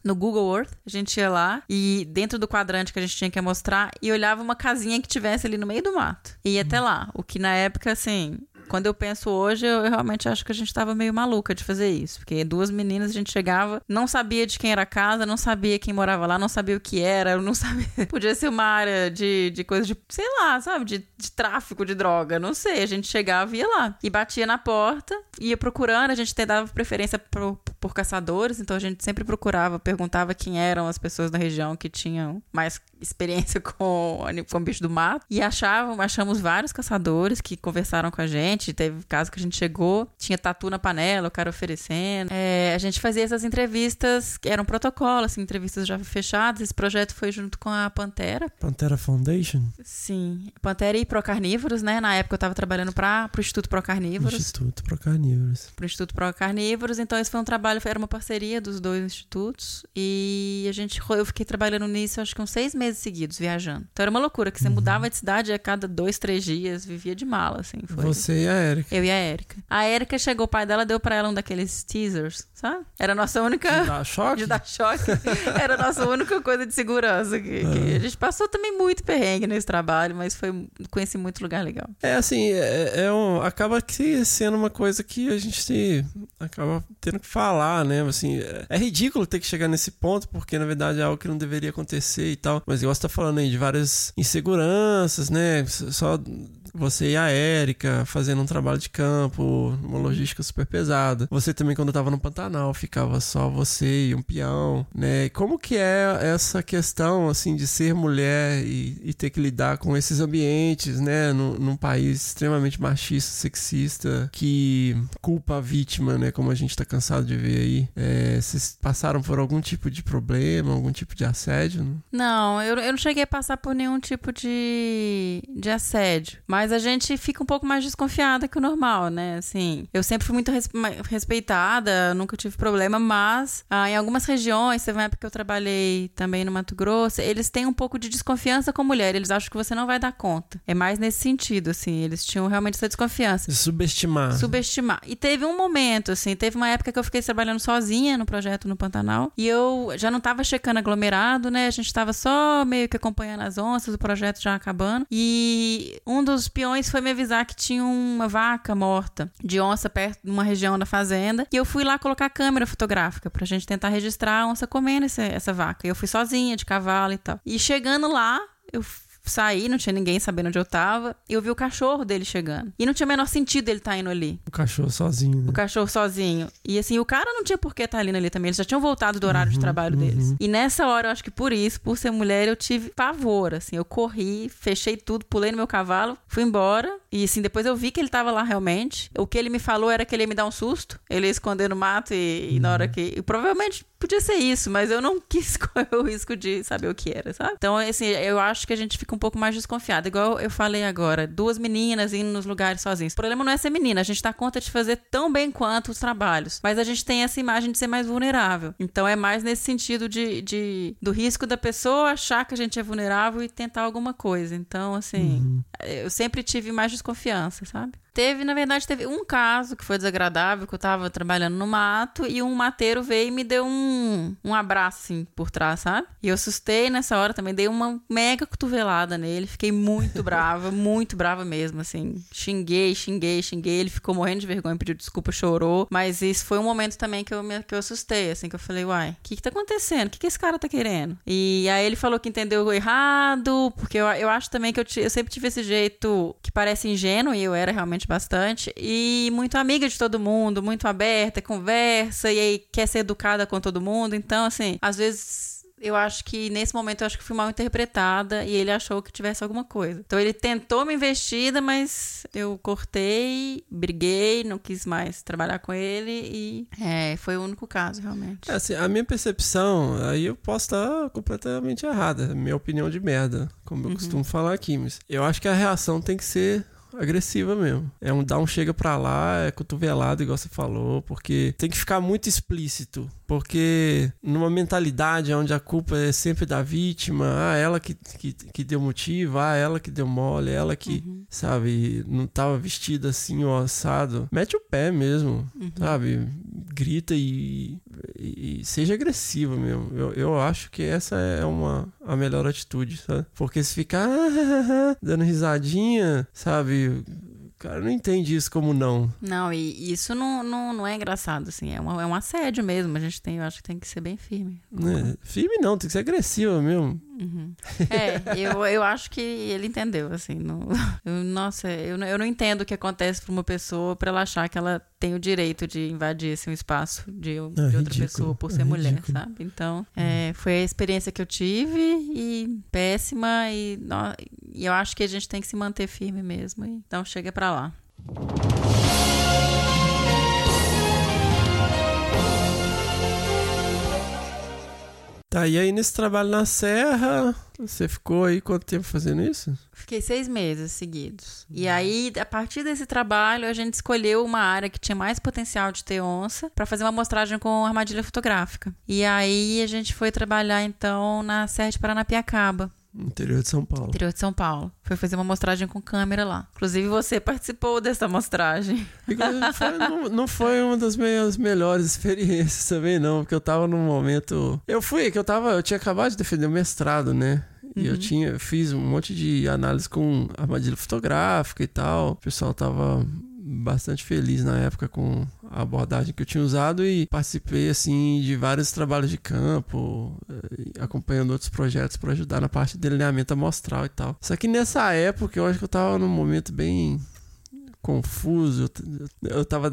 S10: no Google Earth, a gente ia lá e dentro do quadrante que a gente tinha que mostrar e olhava uma casinha que tivesse ali no meio do mato. E ia até lá. O que na época, assim. Quando eu penso hoje, eu realmente acho que a gente tava meio maluca de fazer isso. Porque duas meninas, a gente chegava, não sabia de quem era a casa, não sabia quem morava lá, não sabia o que era, não (laughs) sabia. Podia ser uma área de, de coisa de, sei lá, sabe? De, de tráfico de droga, não sei. A gente chegava e ia lá. E batia na porta, ia procurando, a gente dava preferência pro- por caçadores, então a gente sempre procurava, perguntava quem eram as pessoas da região que tinham mais experiência (laughs) com, com bicho do mato. E achavam, achamos vários caçadores que conversaram com a gente. Teve caso que a gente chegou, tinha tatu na panela, o cara oferecendo. É, a gente fazia essas entrevistas, que eram protocolo, assim, entrevistas já fechadas. Esse projeto foi junto com a Pantera.
S3: Pantera Foundation?
S10: Sim, Pantera e Procarnívoros, né? Na época eu tava trabalhando para o Instituto Procarnívoros
S3: Instituto para Carnívoros.
S10: para o Instituto Pro Carnívoros. Então, esse foi um trabalho, era uma parceria dos dois institutos. E a gente, eu fiquei trabalhando nisso, acho que uns seis meses seguidos, viajando. Então, era uma loucura, que você
S3: Uhum.
S10: mudava de cidade a cada dois, três dias, vivia de mala, assim. Foi.
S3: Você e a Erika.
S10: Eu e a Érica. A Érica chegou, o pai dela deu pra ela um daqueles teasers, sabe? Era a nossa única.
S3: De dar choque?
S10: De dar choque. (laughs) Era a nossa única coisa de segurança. Que, que
S3: Ah.
S10: A gente passou também muito perrengue nesse trabalho, mas foi conheci muito lugar legal.
S3: É assim, é, é um, acaba que sendo uma coisa que a gente acaba tendo que falar, né? Assim, é, é ridículo ter que chegar nesse ponto, porque na verdade é algo que não deveria acontecer e tal. Mas igual você tá falando aí de várias inseguranças, né? Só você e a Érica fazendo um trabalho de campo, uma logística super pesada. Você também, quando tava no Pantanal, ficava só você e um peão, né? Como que é essa questão, assim, de ser mulher e, e ter que lidar com esses ambientes, né? Num, num país extremamente machista, sexista, que culpa a vítima, né? Como a gente tá cansado de ver aí. É, vocês passaram por algum tipo de problema, algum tipo de assédio? né?
S10: Não, eu, eu não cheguei a passar por nenhum tipo de, de assédio. Mas a gente fica um pouco mais desconfiada que o normal, né? Assim, eu sempre fui muito respeitada, nunca tive problema, mas ah, em algumas regiões, teve uma época que eu trabalhei também no Mato Grosso, eles têm um pouco de desconfiança com mulher. Eles acham que você não vai dar conta. É mais nesse sentido, assim. Eles tinham realmente essa desconfiança.
S3: De subestimar.
S10: Subestimar. E teve um momento, assim, teve uma época que eu fiquei trabalhando sozinha no projeto no Pantanal. E eu já não tava checando aglomerado, né? A gente tava só meio que acompanhando as onças, o projeto já acabando. E um dos peões foi me avisar que tinha uma vaca morta de onça perto de uma região da fazenda. E eu fui lá colocar câmera fotográfica pra gente tentar registrar a onça comendo essa, essa vaca. E eu fui sozinha, de cavalo e tal. E chegando lá, eu saí, não tinha ninguém sabendo onde eu tava, e eu vi o cachorro dele chegando. E não tinha o menor sentido ele estar indo ali.
S3: O cachorro sozinho, né?
S10: O cachorro sozinho. E assim, o cara não tinha por que estar ali ali também. Eles já tinham voltado do horário de trabalho deles. E nessa hora, eu acho que por isso, por ser mulher, eu tive pavor. Assim, eu corri, fechei tudo, pulei no meu cavalo, fui embora. E assim, depois eu vi que ele tava lá realmente. O que ele me falou era que ele ia me dar um susto. Ele ia esconder no mato e, e na hora que. E provavelmente podia ser isso, mas eu não (laughs) quis correr o risco de saber o que era, sabe? Então, assim, eu acho que a gente fica um pouco mais desconfiado. Igual eu falei agora, duas meninas indo nos lugares sozinhas. O problema não é ser menina, a gente dá conta de fazer tão bem quanto os trabalhos. Mas a gente tem essa imagem de ser mais vulnerável. Então é mais nesse sentido de, de do risco da pessoa achar que a gente é vulnerável e tentar alguma coisa. Então, assim, eu sempre tive mais desconfiança, sabe? Teve, na verdade, teve um caso que foi desagradável, que eu tava trabalhando no mato e um mateiro veio e me deu um, um abraço, assim, por trás, sabe? E eu assustei nessa hora também, dei uma mega cotovelada nele, fiquei muito (laughs) brava, muito brava mesmo, assim. Xinguei, xinguei, xinguei, ele ficou morrendo de vergonha, pediu desculpa, chorou. Mas isso foi um momento também que eu, me, que eu assustei, assim, que eu falei, uai, o que que tá acontecendo? O que que esse cara tá querendo? E aí ele falou que entendeu errado, porque eu, eu acho também que eu, eu sempre tive esse jeito que parece ingênuo, e eu era realmente bastante, e muito amiga de todo mundo, muito aberta, conversa, e aí quer ser educada com todo mundo. Então, assim, às vezes eu acho que nesse momento eu acho que fui mal interpretada e ele achou que tivesse alguma coisa. Então ele tentou uma investida, mas eu cortei, briguei, não quis mais trabalhar com ele e é, foi o único caso, realmente.
S3: É, assim, a minha percepção, aí eu posso estar completamente errada, minha opinião de merda, como eu costumo falar aqui, mas eu acho que a reação tem que ser agressiva mesmo. É um dar um chega pra lá, é cotovelado, igual você falou, porque tem que ficar muito explícito. Porque numa mentalidade onde a culpa é sempre da vítima, ah, ela que, que, que deu motivo, ah, ela que deu mole, ela que, sabe, não tava vestida assim ou assado, mete o pé mesmo, sabe? Grita e, e- e seja agressivo mesmo. Eu, eu acho que essa é uma a melhor atitude, sabe? Porque se ficar (laughs) dando risadinha, sabe? O cara não entende isso como não.
S10: Não, e isso não, não, não é engraçado, assim, é, uma, é um assédio mesmo. A gente tem, eu acho que tem que ser bem firme.
S3: Né? Firme não, tem que ser agressiva mesmo.
S10: Uhum. É, eu, eu acho que ele entendeu, assim. Não, (laughs) eu- nossa, eu, não- eu não entendo o que acontece pra uma pessoa pra ela achar que ela tem o direito de invadir assim, um espaço de, de outra
S3: ridículo,
S10: pessoa por
S3: é
S10: ser mulher,
S3: ridículo.
S10: sabe? Então, é, foi a experiência que eu tive e péssima e, e eu acho que a gente tem que se manter firme mesmo. e- Então, chega pra lá.
S3: Tá, e aí nesse trabalho na Serra, você ficou aí quanto tempo fazendo isso?
S10: Fiquei seis meses seguidos. E aí, a partir desse trabalho, a gente escolheu uma área que tinha mais potencial de ter onça para fazer uma amostragem com armadilha fotográfica. E aí, a gente foi trabalhar, então, na Serra de Paranapiacaba,
S3: interior de São Paulo.
S10: interior de São Paulo. Foi fazer uma amostragem com câmera lá. Inclusive, você participou dessa amostragem. (laughs)
S3: Inclusive, foi- não, não foi uma das minhas melhores experiências também, não, porque eu tava num momento. Eu fui, que eu tava. Eu tinha acabado de defender o mestrado, né? E eu tinha, eu fiz um monte de análise com armadilha fotográfica e tal. O pessoal tava bastante feliz na época com a abordagem que eu tinha usado e participei assim de vários trabalhos de campo, eh, acompanhando outros projetos para ajudar na parte de delineamento amostral e tal. Só que nessa época eu acho que eu tava num momento bem confuso. Eu Eu tava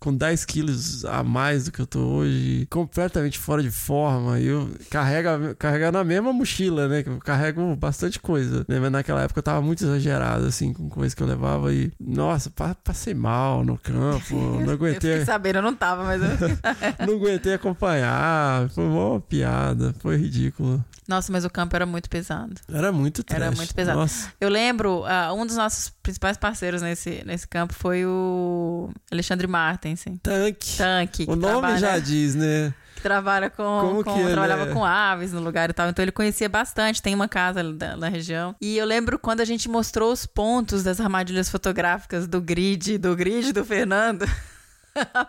S3: com 10 quilos a mais do que eu tô hoje, completamente fora de forma. E eu carrega, carrega na mesma mochila, né? Que eu carrego bastante coisa. Né? Mas naquela época eu tava muito exagerado, assim, com coisas que eu levava e. Nossa, pa- passei mal no campo. (laughs) Não
S10: Eu
S3: aguentei.
S10: fiquei sabendo, eu não tava, mas eu... (laughs)
S3: não aguentei acompanhar. Foi uma piada. Foi ridículo.
S10: Nossa, mas o campo era muito pesado.
S3: Era muito trash.
S10: Era muito pesado.
S3: Nossa.
S10: Eu lembro, ah, um dos nossos principais parceiros nesse, nesse campo foi o Alexandre Martensen.
S3: Tanque.
S10: Tanque.
S3: O nome
S10: trabalha-
S3: já diz, né?
S10: que trabalha com,
S3: Como
S10: com-
S3: que ele
S10: trabalhava
S3: é?
S10: com aves no lugar e tal, então ele conhecia bastante, tem uma casa da- na região. E eu lembro quando a gente mostrou os pontos das armadilhas fotográficas do grid, do grid do Fernando. (laughs)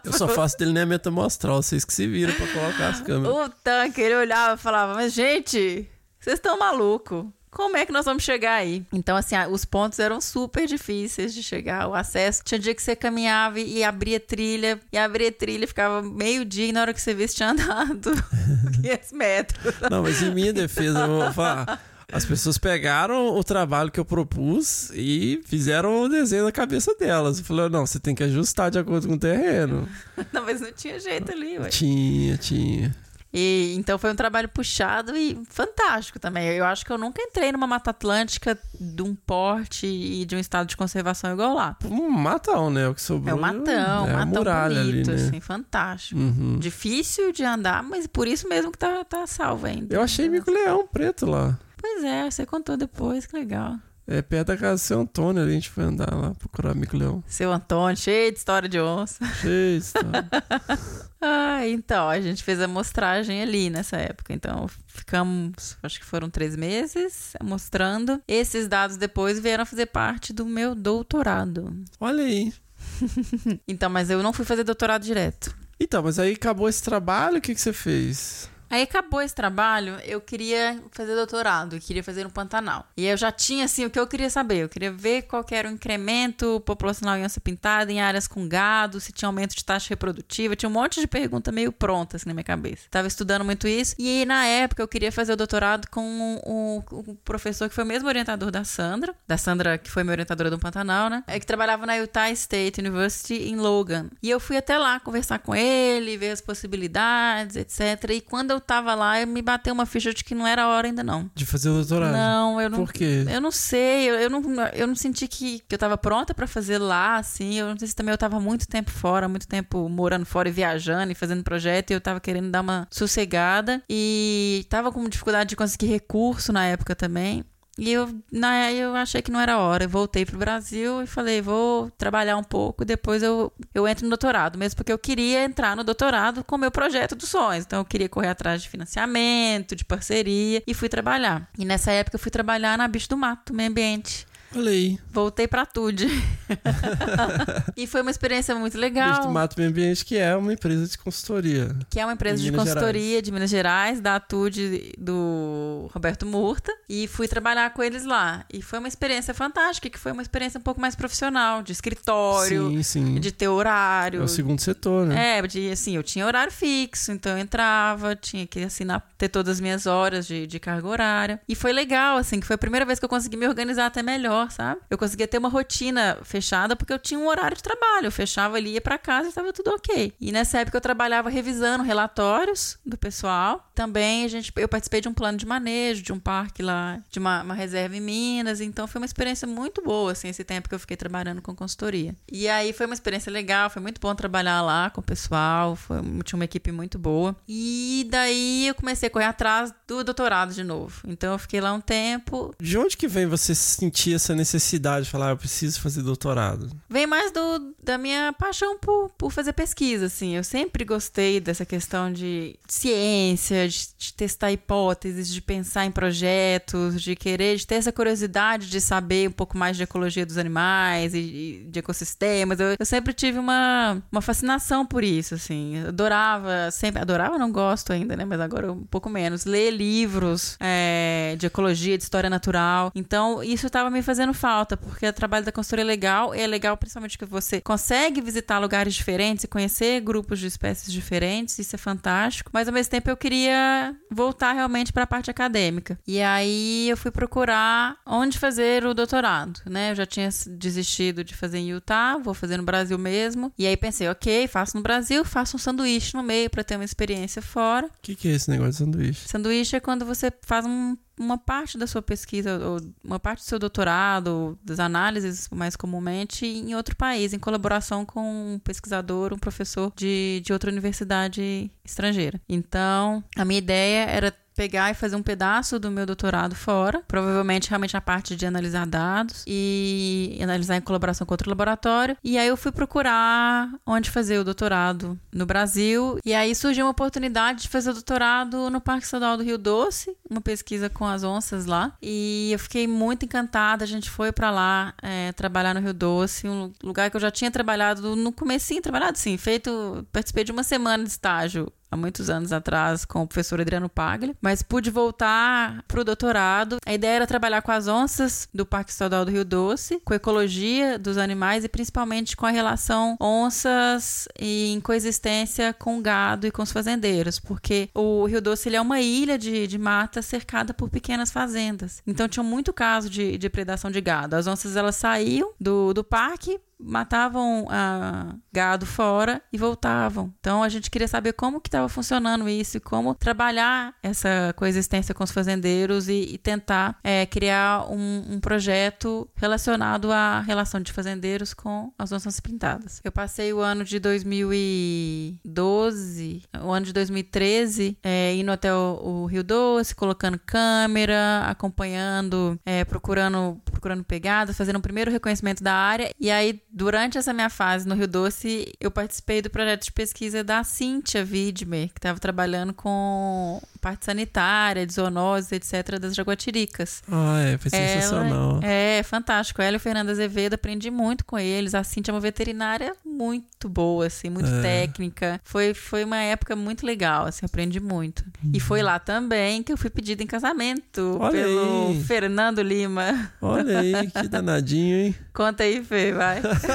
S3: Eu só faço delineamento amostral, vocês que se viram pra colocar as câmeras.
S10: O tanque, ele olhava e falava: Mas, gente, vocês estão maluco. Como é que nós vamos chegar aí? Então, assim, os pontos eram super difíceis de chegar, o acesso. Tinha dia que você caminhava e abria trilha, e abria trilha, ficava meio dia, e na hora que você vê, você tinha andado (laughs) 500 metros.
S3: Não, mas em minha defesa, eu vou falar. As pessoas pegaram o trabalho que eu propus e fizeram o desenho na cabeça delas. Eu falei, não, você tem que ajustar de acordo com o terreno. (laughs)
S10: Não, mas não tinha jeito ali, ué.
S3: Tinha, tinha.
S10: E, então foi um trabalho puxado e fantástico também. Eu acho que eu nunca entrei numa Mata Atlântica de um porte e de um estado de conservação igual lá.
S3: Um matão, né? O que sobrou.
S10: É um matão,
S3: é
S10: um matão bonito,
S3: ali, né?
S10: assim, fantástico.
S3: Uhum.
S10: Difícil de andar, mas por isso mesmo que tá, tá salvo ainda.
S3: Eu achei mico-leão preto lá.
S10: Pois é, você contou depois, que legal.
S3: É perto da casa do seu Antônio, ali a gente foi andar lá procurar mico-leão.
S10: Seu Antônio, cheio de história de onça.
S3: Cheio de história. (laughs)
S10: Ah, então, a gente fez a mostragem ali nessa época. Então, ficamos, acho que foram três meses mostrando. Esses dados depois vieram fazer parte do meu doutorado.
S3: Olha aí. (laughs)
S10: Então, mas eu não fui fazer doutorado direto.
S3: Então, mas aí acabou esse trabalho, o que, que você fez?
S10: Aí acabou esse trabalho, eu queria fazer doutorado, eu queria fazer no Pantanal. E eu já tinha, assim, o que eu queria saber. Eu queria ver qual que era o incremento populacional em onça pintada em áreas com gado, se tinha aumento de taxa reprodutiva. Tinha um monte de pergunta meio pronta, assim, na minha cabeça. Tava estudando muito isso. E na época eu queria fazer o doutorado com o, professor que foi o mesmo orientador da Sandra. Da Sandra, que foi minha orientadora do Pantanal, né? É que trabalhava na Utah State University em Logan. E eu fui até lá conversar com ele, ver as possibilidades, etc. E quando eu tava lá, eu me bateu uma ficha de que não era a hora ainda, não.
S3: De fazer o doutorado?
S10: Não, eu não.
S3: Por quê?
S10: Eu não sei, eu, eu não, eu não senti que, que eu tava pronta pra fazer lá, assim. Eu não sei se também eu tava muito tempo fora, muito tempo morando fora e viajando e fazendo projeto, e eu tava querendo dar uma sossegada. E tava com dificuldade de conseguir recurso na época também. E eu, na, eu achei que não era hora. Eu voltei pro Brasil e falei, vou trabalhar um pouco, depois eu, eu entro no doutorado, mesmo porque eu queria entrar no doutorado com o meu projeto dos sonhos. Então eu queria correr atrás de financiamento, de parceria, e fui trabalhar. E nessa época eu fui trabalhar na Bicho do Mato, meio ambiente.
S3: Olha aí.
S10: Voltei pra Tude. (laughs) e foi uma experiência muito legal.
S3: Bicho do Mato Meio Ambiente, que é uma empresa de consultoria.
S10: Que é uma empresa
S3: Em
S10: de
S3: Minas
S10: consultoria
S3: Gerais.
S10: de Minas Gerais, da Atude do Roberto Murta. E fui trabalhar com eles lá. E foi uma experiência fantástica, que foi uma experiência um pouco mais profissional, de escritório,
S3: Sim, sim.
S10: de ter horário.
S3: É o segundo setor, né?
S10: É, de, assim, eu tinha horário fixo, então eu entrava, tinha que assinar, ter todas as minhas horas de, de carga horária. E foi legal, assim, que foi a primeira vez que eu consegui me organizar até melhor, sabe? Eu conseguia ter uma rotina fechada porque eu tinha um horário de trabalho. Eu fechava ali, ia pra casa e estava tudo ok. E nessa época eu trabalhava revisando relatórios do pessoal. Também a gente, eu participei de um plano de manejo, de um parque lá, de uma, uma reserva em Minas. Então foi uma experiência muito boa, assim, esse tempo que eu fiquei trabalhando com consultoria. E aí foi uma experiência legal, foi muito bom trabalhar lá com o pessoal, foi, tinha uma equipe muito boa. E daí eu comecei a correr atrás do doutorado de novo. Então eu fiquei lá um tempo.
S3: De onde que vem você sentir necessidade de falar, "Ah, eu preciso fazer doutorado?
S10: Vem mais do, da minha paixão por, por fazer pesquisa, assim. Eu sempre gostei dessa questão de ciência, de, de testar hipóteses, de pensar em projetos, de querer, de ter essa curiosidade de saber um pouco mais de ecologia dos animais e, e de ecossistemas. Eu, eu sempre tive uma, uma fascinação por isso, assim. Adorava, sempre, adorava, não gosto ainda, né? Mas agora um pouco menos. Ler livros é, de ecologia, de história natural. Então, isso estava me fazendo falta, porque o trabalho da consultoria é legal, e é legal principalmente que você consegue visitar lugares diferentes e conhecer grupos de espécies diferentes, isso é fantástico. Mas ao mesmo tempo eu queria voltar realmente para a parte acadêmica. E aí eu fui procurar onde fazer o doutorado, né? Eu já tinha desistido de fazer em Utah, vou fazer no Brasil mesmo. E aí pensei, ok, faço no Brasil, faço um sanduíche no meio para ter uma experiência fora.
S3: O que, que é esse negócio de sanduíche?
S10: Sanduíche é quando você faz um uma parte da sua pesquisa, ou uma parte do seu doutorado, ou das análises mais comumente, em outro país, em colaboração com um pesquisador, um professor de, de outra universidade estrangeira. Então, a minha ideia era pegar e fazer um pedaço do meu doutorado fora, provavelmente realmente a parte de analisar dados e analisar em colaboração com outro laboratório. E aí eu fui procurar onde fazer o doutorado no Brasil. E aí surgiu uma oportunidade de fazer o doutorado no Parque Estadual do Rio Doce, uma pesquisa com as onças lá. E eu fiquei muito encantada. A gente foi para lá é, trabalhar no Rio Doce, um lugar que eu já tinha trabalhado no comecinho, trabalhado sim, feito, participei de uma semana de estágio há muitos anos atrás com o professor Adriano Paglia, mas pude voltar pro doutorado. A ideia era trabalhar com as onças do Parque Estadual do Rio Doce, com ecologia dos animais e principalmente com a relação onças em coexistência com o gado e com os fazendeiros, porque o Rio Doce ele é uma ilha de, de mata cercada por pequenas fazendas. Então tinha muito caso de, de predação de gado. As onças elas saíam do, do parque, matavam ah, gado fora e voltavam. Então a gente queria saber como que estava funcionando isso como trabalhar essa coexistência com os fazendeiros e, e tentar é, criar um, um projeto relacionado à relação de fazendeiros com as onças pintadas. Eu passei o ano de 2012, o ano de 2013, é, indo até o, o Rio Doce, colocando câmera, acompanhando, é, procurando, procurando pegadas, fazendo o primeiro reconhecimento da área. E aí, durante essa minha fase no Rio Doce, eu participei do projeto de pesquisa da Cíntia Widmer, que estava trabalhando com parte sanitária, de zoonose, etc., das jaguatiricas.
S3: Ah, é, foi
S10: Ela-
S3: sensacional.
S10: é, fantástico. Ela e o Fernando Azevedo, aprendi muito com eles. A Cintia é uma veterinária muito boa, assim, muito
S3: É.
S10: técnica. Foi, foi uma época muito legal, assim, aprendi muito. E foi lá também que eu fui pedida em casamento
S3: Olha
S10: pelo
S3: aí.
S10: Fernando Lima.
S3: Olha aí, que (laughs) danadinho, hein?
S10: Conta aí, Fê, vai. (laughs)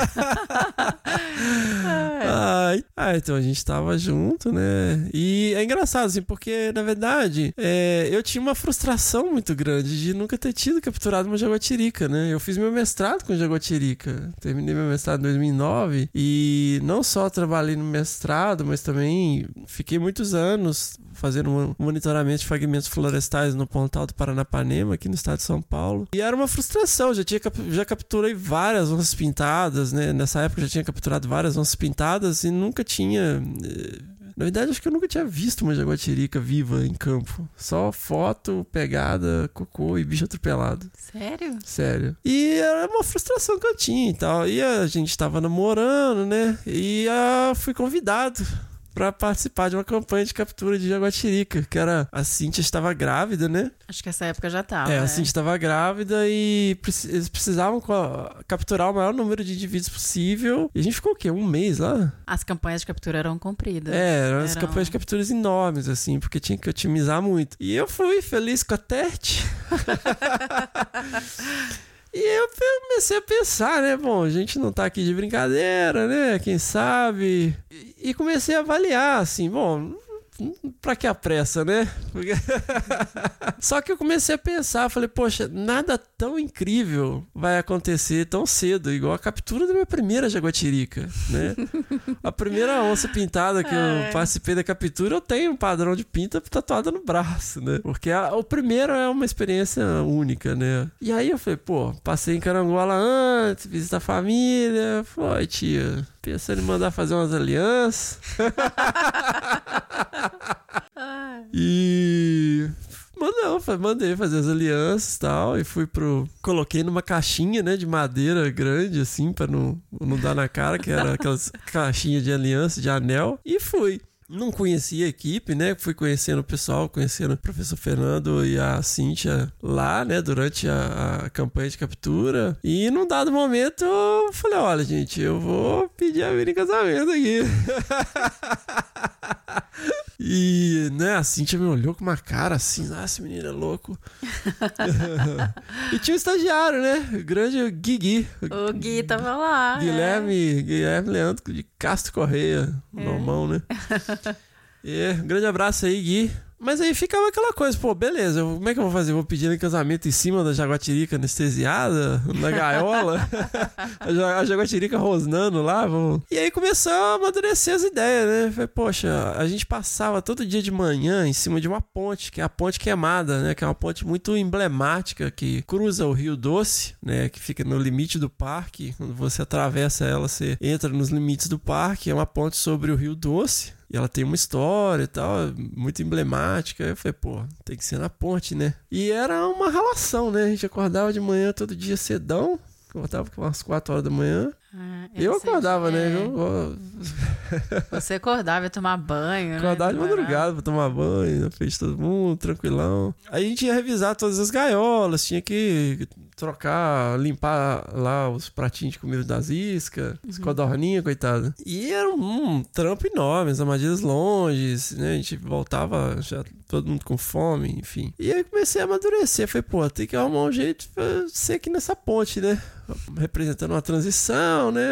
S3: Ai, ah, então a gente tava junto, né? E é engraçado, assim, porque, na verdade, é, eu tinha uma frustração muito grande de nunca ter tido capturado uma jaguatirica, né? Eu fiz meu mestrado com jaguatirica. Terminei meu mestrado em 2009 e não só trabalhei no mestrado, mas também fiquei muitos anos fazendo um monitoramento de fragmentos florestais no Pontal do Paranapanema, aqui no estado de São Paulo. E era uma frustração, já tinha já capturei várias onças pintadas, né? Nessa época eu já tinha capturado várias onças pintadas e nunca tinha eh, na verdade, acho que eu nunca tinha visto uma jaguatirica viva em campo. Só foto, pegada, cocô e bicho atropelado.
S10: Sério?
S3: Sério. E era uma frustração que eu tinha e tal. E a gente tava namorando, né? E ah, fui convidado pra participar de uma campanha de captura de jaguatirica, que era a Cintia estava grávida, né?
S10: Acho que essa época já tava.
S3: É, a
S10: né?
S3: Cintia estava grávida e eles precisavam capturar o maior número de indivíduos possível. E a gente ficou o quê? Um mês lá?
S10: As campanhas de captura eram compridas.
S3: É, eram as
S10: Eram-
S3: campanhas de capturas enormes, assim, porque tinha que otimizar muito. E eu fui feliz com a Tete. (laughs) (laughs) E eu comecei a pensar, né? Bom, a gente não tá aqui de brincadeira, né? Quem sabe? E comecei a avaliar, assim, bom. Pra que a pressa, né? Porque- (laughs) Só que eu comecei a pensar, falei, poxa, nada tão incrível vai acontecer tão cedo, igual a captura da minha primeira jaguatirica, né? A primeira onça pintada que
S10: É.
S3: eu participei da captura, eu tenho um padrão de pinta tatuado no braço, né? Porque a- o primeiro é uma experiência única, né? E aí eu falei, pô, passei em Carangola antes, visita a família. Falei, tia, pensando em mandar fazer umas alianças. E. Mandou, mandei fazer as alianças e tal. E fui pro. Coloquei numa caixinha, né, de madeira grande, assim, pra não, não dar na cara, que era aquelas caixinhas de aliança, de anel. E fui. Não conhecia a equipe, né? Fui conhecendo o pessoal, conhecendo o professor Fernando e a Cíntia lá, né? Durante a, a campanha de captura. E num dado momento eu falei: olha, gente, eu vou pedir a mina em casamento aqui. (laughs) E, né, a Cintia me olhou com uma cara assim, ah, esse menino é louco. (laughs) e tinha um estagiário, né? O grande Guigui.
S10: O Gui tava lá. é.
S3: Guilherme, Guilherme Leandro de Castro Correia,
S10: É.
S3: normão, né? (laughs) E, um grande abraço aí, Gui. Mas aí ficava aquela coisa, pô, beleza, eu- como é que eu vou fazer? Vou pedir em casamento em cima da jaguatirica anestesiada, na gaiola, (laughs) a jaguatirica rosnando lá, vamos... E aí começou a amadurecer as ideias, né? Falei, poxa, a gente passava todo dia de manhã em cima de uma ponte, que é a Ponte Queimada, né? Que é uma ponte muito emblemática que cruza o Rio Doce, né? Que fica no limite do parque. Quando você atravessa ela, você entra nos limites do parque. É uma ponte sobre o Rio Doce. E ela tem uma história e tal, muito emblemática. Eu falei, pô, tem que ser na ponte, né? E era uma relação, né? A gente acordava de manhã todo dia cedão. Acordava com umas 4 horas da manhã.
S10: Ah,
S3: Eu
S10: sei-
S3: acordava, né?
S10: é.
S3: Eu,
S10: Você acordava ia tomar banho, né?
S3: de madrugada pra tomar banho, na frente de todo mundo, tranquilão. Aí a gente ia revisar todas as gaiolas, tinha que trocar, limpar lá os pratinhos de comida das iscas, as codorninhas, coitada. E era um, um trampo enorme, as armadilhas longes, né? A gente voltava já todo mundo com fome, enfim. E aí comecei a amadurecer. Falei, pô, tem que arrumar um jeito pra ser aqui nessa ponte, né? Representando uma transição, né?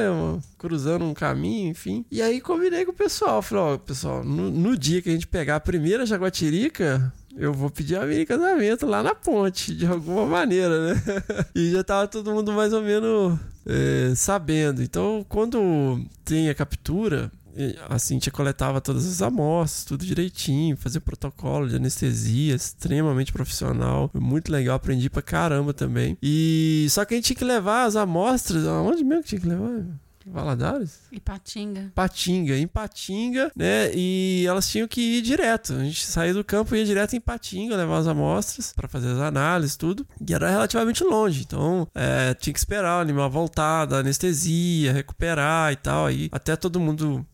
S3: cruzando um caminho, enfim. E aí combinei com o pessoal. Falei, ó, pessoal, no, no dia que a gente pegar a primeira jaguatirica, eu vou pedir a minha em casamento lá na ponte, de alguma maneira, né? (laughs) e já tava todo mundo mais ou menos é, sabendo. Então, quando tem a captura, e a Cintia coletava todas as amostras, tudo direitinho, fazia protocolo de anestesia, extremamente profissional, muito legal, aprendi pra caramba também. E só que a gente tinha que levar as amostras, aonde mesmo que tinha que levar? Valadares?
S10: E Patinga.
S3: Patinga, em Patinga, né? E elas tinham que ir direto. A gente saía do campo e ia direto em Patinga, levar as amostras para fazer as análises, tudo. E era relativamente longe. Então, é, tinha que esperar o animal voltar da anestesia, recuperar e tal. Aí, até todo mundo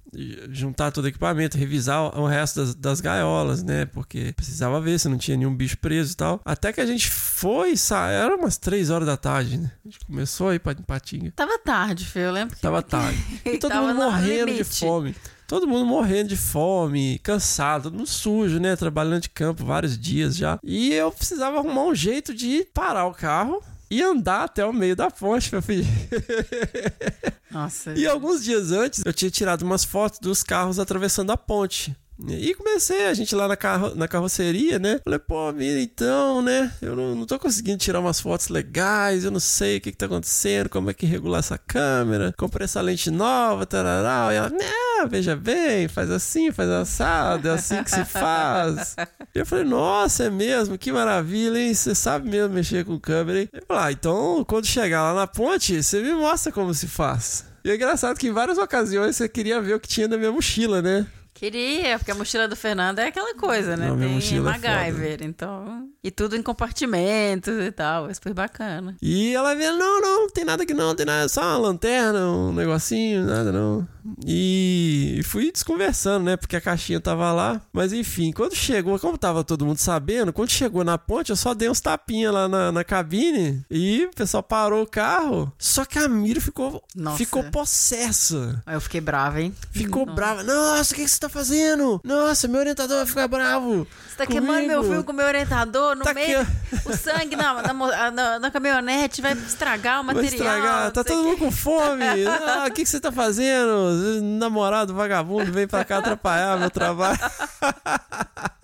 S3: juntar todo o equipamento, revisar o resto das, das gaiolas, né? Porque precisava ver se não tinha nenhum bicho preso e tal. Até que a gente foi, sa... era umas 3 horas da tarde, né? A gente começou a ir pra Patinga.
S10: Tava tarde, Fê, eu lembro que
S3: Tava (laughs) tarde. E todo mundo
S10: no
S3: morrendo de fome. Todo mundo morrendo de fome, cansado, todo mundo sujo, né? Trabalhando de campo vários dias já. E eu precisava arrumar um jeito de parar o carro e andar até o meio da ponte, meu filho. (laughs)
S10: Nossa.
S3: E alguns dias antes, eu tinha tirado umas fotos dos carros atravessando a ponte. E comecei, a gente lá na, carro, na carroceria, né? Falei, pô, mira, então, né? Eu não, não tô conseguindo tirar umas fotos legais, eu não sei o que que tá acontecendo, como é que regular essa câmera. Comprei essa lente nova, tarará. E ela, né, veja bem, faz assim, faz assado, é assim que se faz. E eu falei, nossa, é mesmo, que maravilha, hein? Você sabe mesmo mexer com câmera, hein? Eu falei, ah, então, quando chegar lá na ponte, você me mostra como se faz. E é engraçado que em várias ocasiões você queria ver o que tinha na minha mochila, né?
S10: Queria, porque a mochila do Fernando é aquela coisa, né?
S3: Não, minha
S10: Tem
S3: mochila é
S10: MacGyver, então. E tudo em compartimentos e tal. É super bacana.
S3: E ela veio, não, não, não tem nada aqui não, tem nada, só uma lanterna, um negocinho, nada não. E fui desconversando, né, porque a caixinha tava lá. Mas enfim, quando chegou, como tava todo mundo sabendo, quando chegou na ponte, eu só dei uns tapinhas lá na, na cabine e o pessoal parou o carro. Só que a Mira ficou,
S10: Nossa.
S3: ficou possessa.
S10: Eu fiquei brava, hein?
S3: Ficou brava. Nossa, o que, que você tá fazendo? Nossa, meu orientador vai ficar bravo.
S10: Você tá queimando meu filme com meu orientador no
S3: Tá
S10: meio.
S3: aqui,
S10: O sangue na, na, na- na caminhonete vai estragar o
S3: Vai
S10: material.
S3: estragar,
S10: não
S3: tá todo mundo com fome. Ah, o que, que você tá fazendo? Namorado vagabundo vem pra cá atrapalhar meu trabalho. (laughs)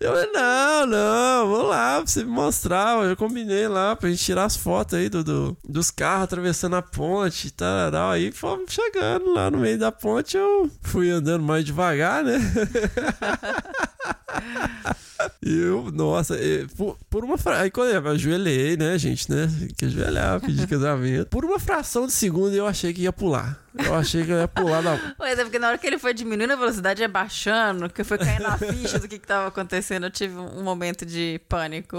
S3: Eu falei, não, não, vou lá pra você me mostrar. Eu já combinei lá pra gente tirar as fotos aí do, do- dos carros atravessando a ponte e tal. Aí fomos chegando lá no meio da ponte. Eu fui andando mais devagar, né? (laughs) E eu, nossa, por, por uma fração. Aí quando eu ajoelhei, né, gente, né? Que ajoelhar, pedir (laughs) casamento. Por uma fração de segundo eu achei que ia pular. Eu achei que eu ia pular da. (laughs)
S10: Pois é, porque na hora que ele foi diminuindo a velocidade e abaixando, que eu fui caindo na ficha do que, que tava acontecendo, eu tive um momento de pânico.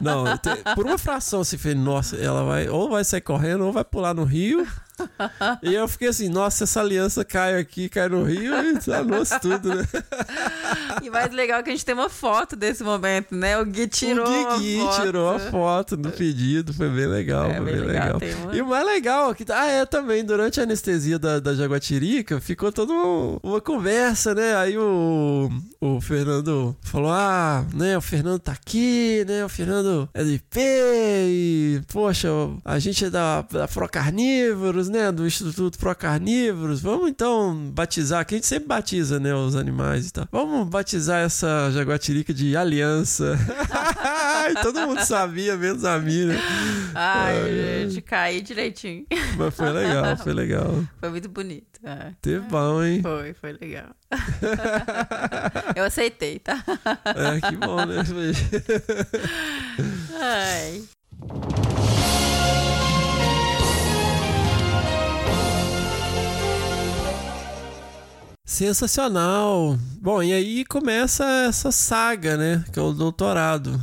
S3: Não, te- por uma fração assim, falei, nossa, ela vai ou vai sair correndo ou vai pular no rio. (laughs) E eu fiquei assim, nossa, essa aliança cai aqui, cai no rio e (laughs) danou-se tudo, né? (laughs)
S10: E mais legal é que a gente tem uma foto desse momento, né? O Gui tirou
S3: o Gui
S10: a foto.
S3: tirou a foto do pedido, foi bem legal,
S10: É,
S3: foi
S10: bem
S3: bem
S10: legal,
S3: legal.
S10: uma-
S3: E o mais legal, é que, ah, é também, durante a anestesia da, da Jaguatirica, ficou toda uma, uma conversa, né? Aí o, o Fernando falou, ah, né, o Fernando tá aqui, né, o Fernando é do IP e, poxa, a gente é da, da Procarnívoros, né, do Instituto Procarnívoros, vamos então batizar, que a gente sempre batiza, né, os animais e tal. Vamos batizar essa Jaguatirica de Aliança. (laughs) Ai, todo mundo sabia, menos a mim, né?
S10: Ai,
S3: Ai,
S10: gente, caí direitinho.
S3: Mas foi legal, foi legal.
S10: Foi muito bonito. é.
S3: Teve bom, hein?
S10: Foi, foi legal. Eu aceitei, tá?
S3: É, que bom, né?
S10: Ai.
S3: Sensacional. Bom, e aí começa essa saga, né? Que é o doutorado.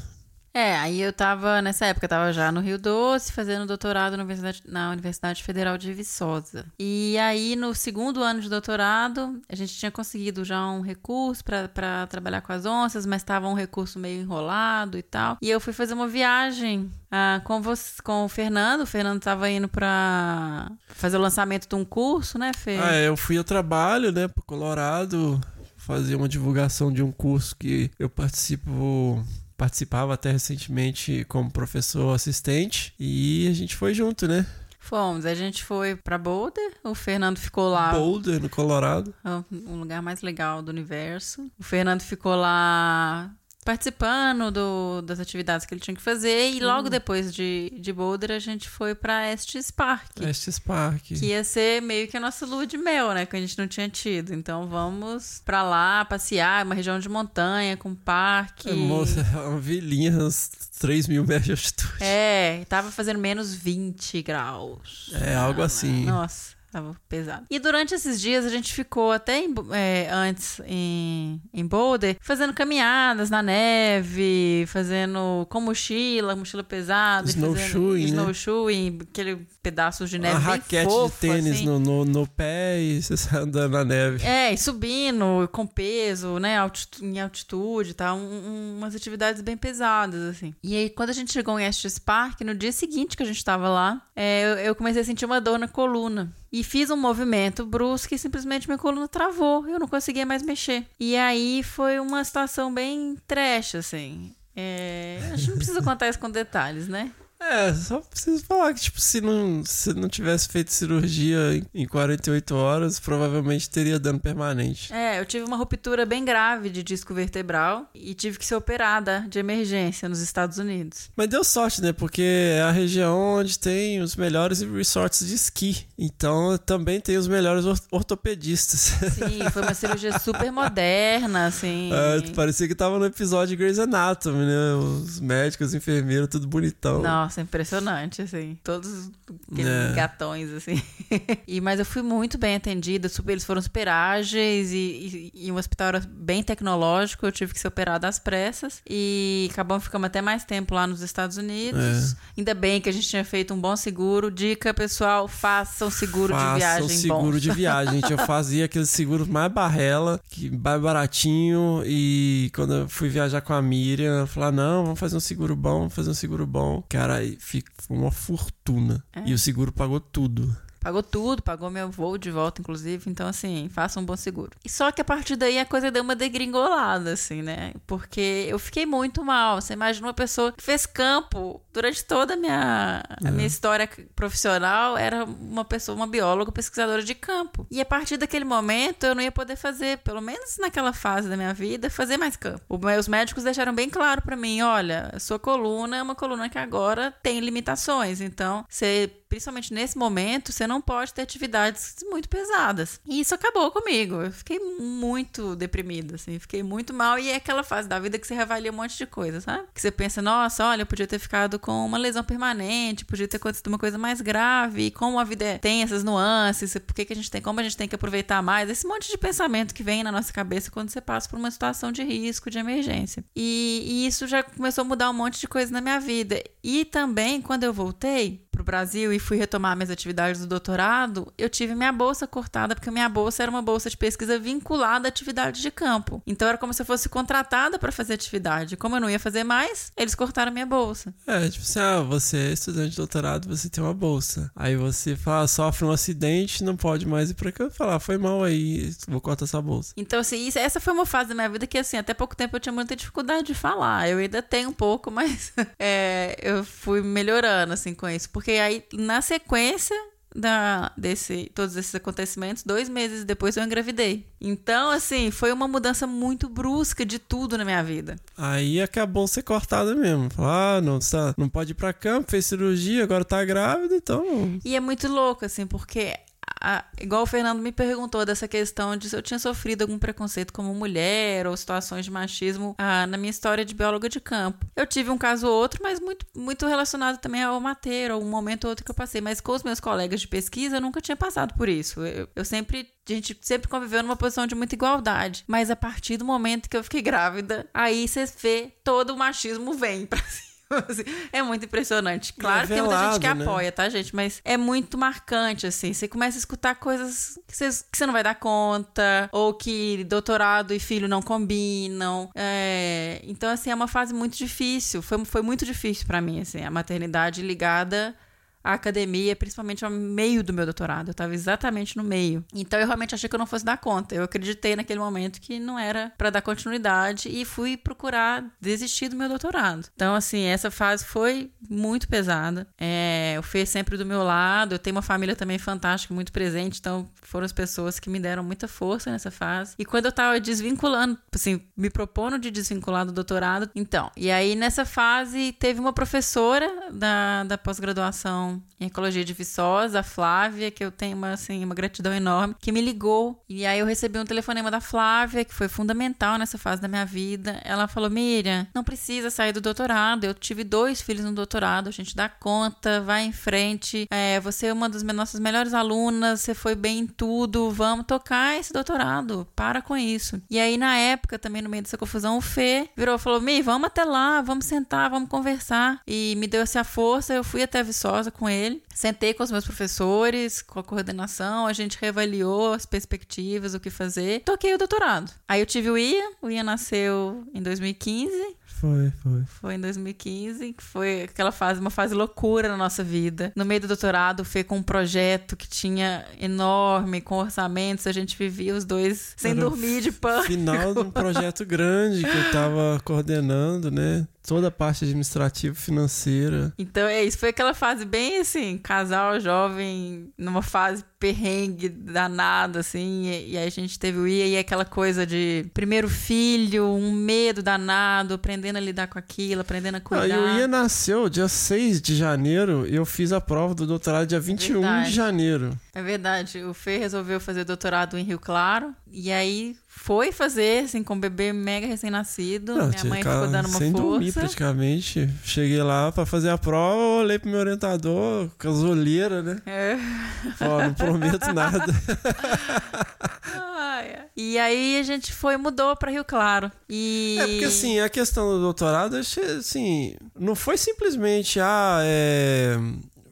S10: É, aí eu tava, nessa época, eu tava já no Rio Doce, fazendo doutorado na Universidade, na Universidade Federal de Viçosa. E aí, no segundo ano de doutorado, a gente tinha conseguido já um recurso para trabalhar com as onças, mas estava um recurso meio enrolado e tal. E eu fui fazer uma viagem ah, com, você, com o Fernando. O Fernando tava indo para fazer o lançamento de um curso, né, Fê?
S3: Ah, é, eu fui ao trabalho, né, pro Colorado, fazer uma divulgação de um curso que eu participo participava até recentemente como professor assistente e a gente foi junto, né?
S10: Fomos, a gente foi pra Boulder, o Fernando ficou lá.
S3: Boulder, no Colorado.
S10: Um lugar mais legal do universo. O Fernando ficou lá participando do, das atividades que ele tinha que fazer e logo depois de, de Boulder a gente foi pra Estes Park.
S3: Estes Park.
S10: Que ia ser meio que a nossa lua de mel, né? Que a gente não tinha tido. Então vamos pra lá passear, uma região de montanha com parque.
S3: É, moça, (laughs) uma vilinha, uns 3 mil metros de altitude.
S10: É, tava fazendo menos 20 graus.
S3: É, algo assim.
S10: Nossa. Tava pesado. E durante esses dias a gente ficou até em, é, antes em, em Boulder fazendo caminhadas na neve, fazendo com mochila, mochila pesada.
S3: Snowshoeing, né?
S10: Snowshoeing, aquele pedaços de neve
S3: Uma raquete
S10: fofo,
S3: de tênis
S10: assim.
S3: no, no, no pé e (laughs) você andando na neve.
S10: É, e subindo com peso, né, altitu em altitude, tá? Um, um, umas atividades bem pesadas, assim. E aí, quando a gente chegou em Estes Park, no dia seguinte que a gente tava lá, é, eu, eu comecei a sentir uma dor na coluna. E fiz um movimento brusco e simplesmente minha coluna travou. Eu não conseguia mais mexer. E aí foi uma situação bem trash, assim. É, a gente não precisa contar isso com detalhes, né?
S3: É, só preciso falar que, tipo, se não, se não tivesse feito cirurgia em, em 48 horas, provavelmente teria dano permanente.
S10: É, eu tive uma ruptura bem grave de disco vertebral e tive que ser operada de emergência nos Estados Unidos.
S3: Mas deu sorte, né? Porque é a região onde tem os melhores resorts de esqui. Então também tem os melhores or- ortopedistas.
S10: Sim, foi uma cirurgia (laughs) super moderna, assim.
S3: É, parecia que tava no episódio de Grey's Anatomy, né? Os médicos, os enfermeiros, tudo bonitão.
S10: Nossa, impressionante, assim. Todos aqueles
S3: É.
S10: gatões, assim. (laughs) e, mas eu fui muito bem atendida. Super, eles foram super ágeis e, e, e o hospital era bem tecnológico. Eu tive que ser operada às pressas. E acabamos ficando até mais tempo lá nos Estados Unidos.
S3: É.
S10: Ainda bem que a gente tinha feito um bom seguro. Dica, pessoal, façam seguro de
S3: Façam
S10: viagem
S3: seguro
S10: bom.
S3: de viagem, gente. Eu (laughs) fazia aqueles seguros mais barrela, que mais baratinho. E quando eu fui viajar com a Miriam, ela falou: "Ah, não, vamos fazer um seguro bom, vamos fazer um seguro bom. Cara, fica uma fortuna.
S10: É.
S3: E o seguro pagou tudo.
S10: Pagou tudo, pagou meu voo de volta, inclusive. Então, assim, faça um bom seguro. E só que a partir daí a coisa deu uma degringolada, assim, né? Porque eu fiquei muito mal. Você imagina uma pessoa que fez campo durante toda a minha, a minha história profissional, era uma pessoa, uma bióloga, pesquisadora de campo. E a partir daquele momento eu não ia poder fazer, pelo menos naquela fase da minha vida, fazer mais campo. Os médicos deixaram bem claro pra mim: olha, a sua coluna é uma coluna que agora tem limitações. Então, você principalmente nesse momento, você não pode ter atividades muito pesadas. E isso acabou comigo. Eu fiquei muito deprimida, assim, fiquei muito mal. E é aquela fase da vida que você reavalia um monte de coisa, sabe? Que você pensa, nossa, olha, eu podia ter ficado com uma lesão permanente, podia ter acontecido uma coisa mais grave. Como a vida é- tem essas nuances, por que, que a gente tem, como a gente tem que aproveitar mais, esse monte de pensamento que vem na nossa cabeça quando você passa por uma situação de risco, de emergência. E, e isso já começou a mudar um monte de coisa na minha vida. E também, quando eu voltei pro Brasil e fui retomar minhas atividades do doutorado, eu tive minha bolsa cortada, porque minha bolsa era uma bolsa de pesquisa vinculada à atividade de campo. Então era como se eu fosse contratada para fazer atividade. Como eu não ia fazer mais, eles cortaram minha bolsa.
S3: É, tipo assim, ah, você é estudante de doutorado, você tem uma bolsa. Aí você fala, sofre um acidente, não pode mais ir pra cá. Falar, foi mal aí, vou cortar sua bolsa.
S10: Então, assim, isso- essa foi uma fase da minha vida que, assim, até pouco tempo eu tinha muita dificuldade de falar. Eu ainda tenho um pouco, (laughs) mas é, eu fui melhorando, assim, com isso. Porque aí, na sequência da, desse, todos esses acontecimentos, dois meses depois eu engravidei. Então, assim, foi uma mudança muito brusca de tudo na minha vida.
S3: Aí acabou ser cortada mesmo. Falar, ah, não, tá- não pode ir pra campo, fez cirurgia, agora tá grávida, então.
S10: E é muito louco, assim, porque a- igual o Fernando me perguntou dessa questão de se eu tinha sofrido algum preconceito como mulher ou situações de machismo ah, na minha história de bióloga de campo. Eu tive um caso ou outro, mas muito, muito relacionado também ao mateiro, a um momento ou outro que eu passei. Mas com os meus colegas de pesquisa, eu nunca tinha passado por isso. Eu, eu sempre, a gente sempre conviveu numa posição de muita igualdade. Mas a partir do momento que eu fiquei (laughs) grávida, aí você vê todo o machismo vem pra cima. (laughs) assim. É muito impressionante. Claro que tem muita gente que
S3: né?
S10: apoia, tá, gente? Mas é muito marcante, assim. Você começa a escutar coisas que você, que você não vai dar conta, ou que doutorado e filho não combinam. É, Então, assim, é uma fase muito difícil. Foi, foi muito difícil pra mim, assim, a maternidade ligada à academia, principalmente ao meio do meu doutorado. Eu tava exatamente no meio. Então, eu realmente achei que eu não fosse dar conta. Eu acreditei naquele momento que não era pra dar continuidade e fui procurar desistir do meu doutorado. Então, assim, essa fase foi muito pesada. É, o Fê sempre do meu lado. Eu tenho uma família também fantástica, muito presente. Então, foram as pessoas que me deram muita força nessa fase. E quando eu tava desvinculando, assim, me propondo de desvincular do doutorado, então. E aí, nessa fase, teve uma professora da, da pós-graduação em Ecologia de Viçosa, a Flávia, que eu tenho uma, assim, uma gratidão enorme, que me ligou. E aí, eu recebi um telefonema da Flávia, que foi fundamental nessa fase da minha vida. Ela falou: Miriam, não precisa sair do doutorado. Eu tive dois filhos no doutorado, a gente dá conta, vai em frente. É, você é uma das nossas melhores alunas, você foi bem em tudo, vamos tocar esse doutorado, para com isso. E aí, na época, também no meio dessa confusão, o Fê virou e falou: Mi, vamos até lá, vamos sentar, vamos conversar. E me deu essa força, eu fui até Viçosa com ele, sentei com os meus professores, com a coordenação, a gente reavaliou as perspectivas, o que fazer. Toquei o doutorado. Aí eu tive o Ian, o Ian nasceu em 2015.
S3: Foi, foi.
S10: Foi em 2015, que foi aquela fase, uma fase loucura na nossa vida. No meio do doutorado, Fê com um projeto que tinha enorme, com orçamentos, a gente vivia os dois sem
S3: Era
S10: dormir de pânico.
S3: Final de um projeto grande que eu tava coordenando, né? Toda a parte administrativa, financeira.
S10: Então é isso, foi aquela fase bem assim, casal jovem, numa fase perrengue danada, assim, e, e aí a gente teve o IA e aquela coisa de primeiro filho, um medo danado, aprendendo a lidar com aquilo, aprendendo a cuidar.
S3: Aí o Ia nasceu dia 6 de janeiro e eu fiz a prova do doutorado dia 21
S10: Verdade.
S3: de janeiro.
S10: É verdade, o Fê resolveu fazer doutorado em Rio Claro, e aí foi fazer, assim, com o bebê mega recém-nascido, minha mãe ficou dando uma
S3: sem dormir
S10: força.
S3: praticamente. Cheguei lá pra fazer a prova, olhei pro meu orientador, com as olheiras, né?
S10: É.
S3: Falei, não prometo nada. (laughs)
S10: Ai. E aí a gente foi, mudou pra Rio Claro. E...
S3: É porque assim, a questão do doutorado, assim, não foi simplesmente, ah, é,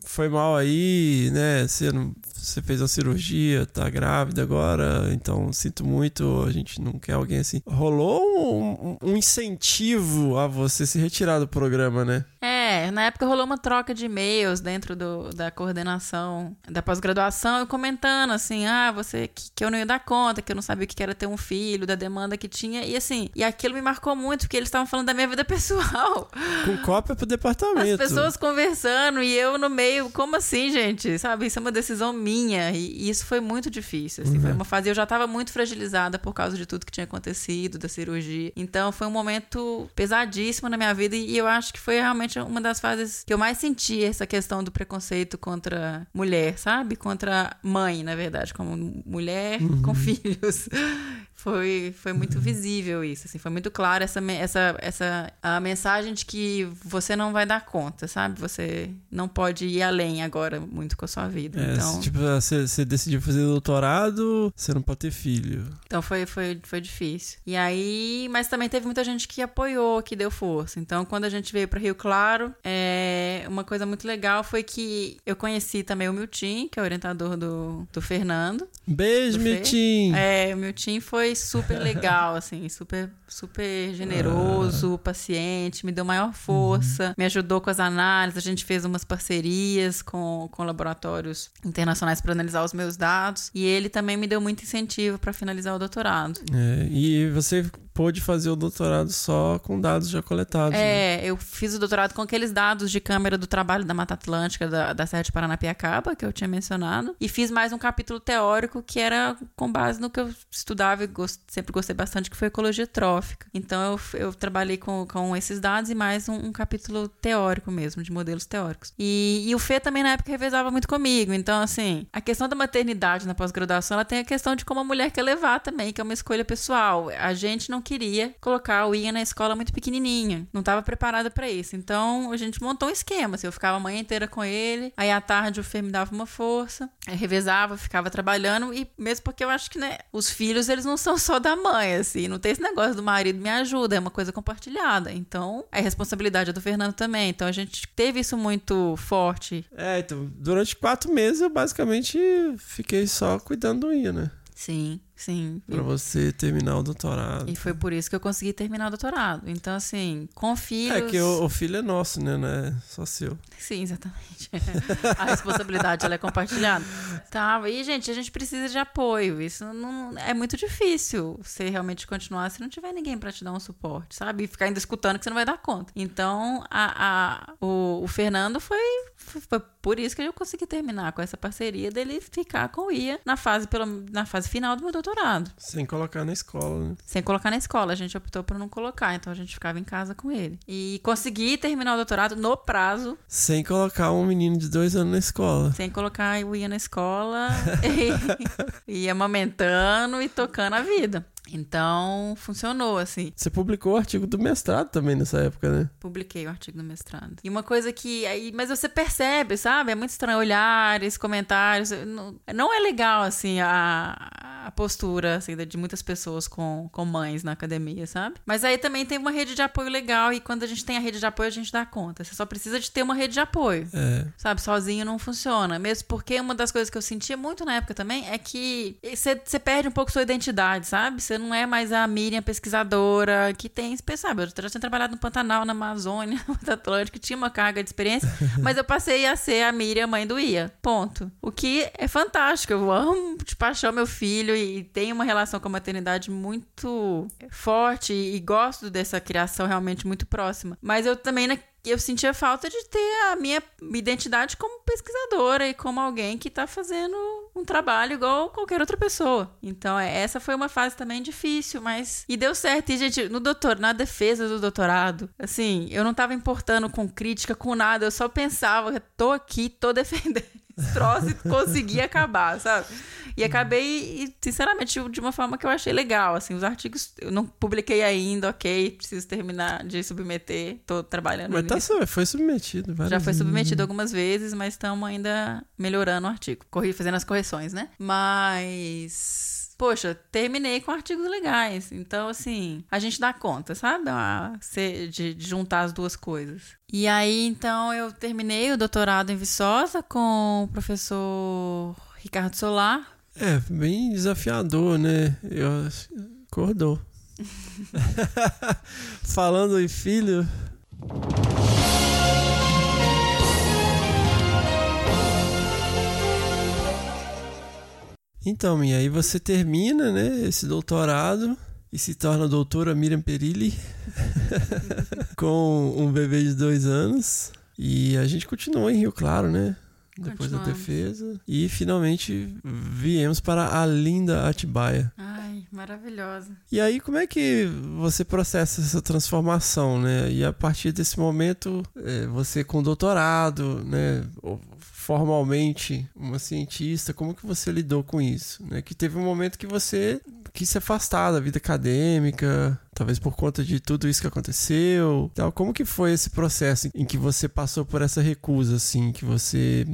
S3: foi mal aí, né? Você, não, você fez uma cirurgia, tá grávida agora, então sinto muito, a gente não quer alguém assim. Rolou um, um incentivo a você se retirar do programa, né?
S10: É, na época rolou uma troca de e-mails dentro do, da coordenação da pós-graduação, eu comentando assim, ah, você que, que eu não ia dar conta, que eu não sabia o que era ter um filho, da demanda que tinha, e assim, e aquilo me marcou muito, porque eles estavam falando da minha vida (laughs) pessoal.
S3: Com cópia pro departamento.
S10: As pessoas conversando e eu no meio, como assim, gente? Sabe, isso é uma decisão minha, e, e isso foi muito difícil, assim,
S3: Uhum.
S10: foi uma fase, eu já tava muito fragilizada por causa de tudo que tinha acontecido, da cirurgia, então foi um momento pesadíssimo na minha vida, e eu acho que foi realmente uma das fases que eu mais senti essa questão do preconceito contra mulher, sabe? Contra mãe, na verdade, como mulher
S3: Uhum.
S10: com (laughs) filhos. Foi, foi muito visível isso, assim, foi muito claro essa, essa, essa a mensagem de que você não vai dar conta, sabe? Você não pode ir além agora muito com a sua vida.
S3: É,
S10: então,
S3: tipo, você, você decidiu fazer doutorado, você não pode ter filho.
S10: então foi, foi, foi difícil. E aí, mas também teve muita gente que apoiou, que deu força. Então, quando a gente veio para Rio Claro, é, uma coisa muito legal foi que eu conheci também o Milton, que é o orientador do, do Fernando.
S3: Beijo,
S10: do.
S3: Milton!
S10: É, o Milton foi super legal, (laughs) assim, super, super generoso, paciente, me deu maior força, me ajudou com as análises, a gente fez umas parcerias com, com laboratórios internacionais para analisar os meus dados, e ele também me deu muito incentivo para finalizar o doutorado.
S3: É, e você pôde fazer o doutorado só com dados já coletados. né?
S10: É, eu fiz o doutorado com aqueles dados de câmera do trabalho da Mata Atlântica da, da Serra de Paranapiacaba, que eu tinha mencionado, e fiz mais um capítulo teórico que era com base no que eu estudava e gos- sempre gostei bastante, que foi ecologia trófica. Então eu, eu trabalhei com, com esses dados e mais um, um capítulo teórico mesmo, de modelos teóricos. E, e o Fê também na época revezava muito comigo. Então, assim, a questão da maternidade na pós-graduação, ela tem a questão de como a mulher quer levar também, que é uma escolha pessoal. A gente não queria colocar o Ian na escola muito pequenininha, não estava preparada para isso. Então, a gente montou um esquema, assim, eu ficava a manhã inteira com ele, aí à tarde o Fê me dava uma força, aí revezava, ficava trabalhando e mesmo porque eu acho que, né, os filhos, eles não são só da mãe, assim, não tem esse negócio do marido me ajuda, é uma coisa compartilhada. Então, a responsabilidade é do Fernando também. Então, a gente teve isso muito forte.
S3: É, então, durante quatro meses eu basicamente fiquei só cuidando do Ian, né?
S10: Sim, sim.
S3: Pra você terminar o doutorado.
S10: E foi por isso que eu consegui terminar o doutorado. Então, assim, com filhos.
S3: É que o, o filho é nosso, né? Não é só seu.
S10: Sim, exatamente. (laughs) a responsabilidade ela é compartilhada. Tá, e gente, a gente precisa de apoio. Isso não é muito difícil você realmente continuar se não tiver ninguém pra te dar um suporte, sabe? E ficar ainda escutando que você não vai dar conta. Então, a, a, o, o Fernando foi, foi por isso que eu consegui terminar com essa parceria dele ficar com o Ia na fase, pelo, na fase final do meu doutorado.
S3: Sem colocar na escola, né?
S10: Sem colocar na escola, a gente optou por não colocar, então a gente ficava em casa com ele. E consegui terminar o doutorado no prazo,
S3: Sem colocar um menino de dois anos na escola.
S10: sem colocar o Ia na escola, (laughs) e, e amamentando e tocando a vida. Então, funcionou, assim.
S3: Você publicou o artigo do mestrado também nessa época, né?
S10: Publiquei o artigo do mestrado. E uma coisa que. Aí, mas você percebe, sabe? É muito estranho olhares, comentários. Não, não é legal, assim, a, a postura assim, de muitas pessoas com, com mães na academia, sabe? Mas aí também tem uma rede de apoio legal. E quando a gente tem a rede de apoio, a gente dá conta. Você só precisa de ter uma rede de apoio.
S3: É.
S10: Sabe, sozinho não funciona. Mesmo porque uma das coisas que eu sentia muito na época também é que você você perde um pouco sua identidade, sabe? Você não é mais a Miriam pesquisadora que tem, sabe? Eu já tinha trabalhado no Pantanal, na Amazônia, (laughs) no Mata Atlântica, tinha uma carga de experiência, (laughs) mas eu passei a ser a Miriam mãe do Ia. Ponto. O que é fantástico. Eu amo de paixão meu filho e tenho uma relação com a maternidade muito forte e gosto dessa criação realmente muito próxima. Mas eu também eu sentia falta de ter a minha identidade como pesquisadora e como alguém que tá fazendo um trabalho igual qualquer outra pessoa. Então, é, essa foi uma fase também difícil, mas. E deu certo. E, gente, no doutor, na defesa do doutorado, assim, eu não tava importando com crítica, com nada, eu só pensava, tô aqui, tô (laughs) defendendo esse troço e consegui acabar, sabe? E acabei, sinceramente, de uma forma que eu achei legal, assim, os artigos eu não publiquei ainda, ok, preciso terminar de submeter, tô trabalhando
S3: Mas tá,
S10: nisso.
S3: foi submetido.
S10: Já foi
S3: vezes.
S10: submetido algumas vezes, mas estamos ainda melhorando o artigo. Corri fazendo as correções, né? Mas. Poxa, terminei com artigos legais. Então, assim, a gente dá conta, sabe? De, de juntar as duas coisas. E aí, então, eu terminei o doutorado em Viçosa com o professor Ricardo Solar.
S3: É, bem desafiador, né? Eu acordou. (laughs) (laughs) Falando em filho, Então, e aí você termina, né, esse doutorado e se torna doutora Miriam Perilli (laughs) com um bebê de dois anos. E a gente continuou em Rio Claro, né? Depois da defesa. E finalmente viemos para a linda Atibaia.
S10: Ai, maravilhosa.
S3: E aí, como é que você processa essa transformação, né? E a partir desse momento, é, você com doutorado, né? Formalmente uma cientista, como que você lidou com isso? Né? Que teve um momento que você quis se afastar da vida acadêmica, talvez por conta de tudo isso que aconteceu. Então, como que foi esse processo em que você passou por essa recusa, assim, que você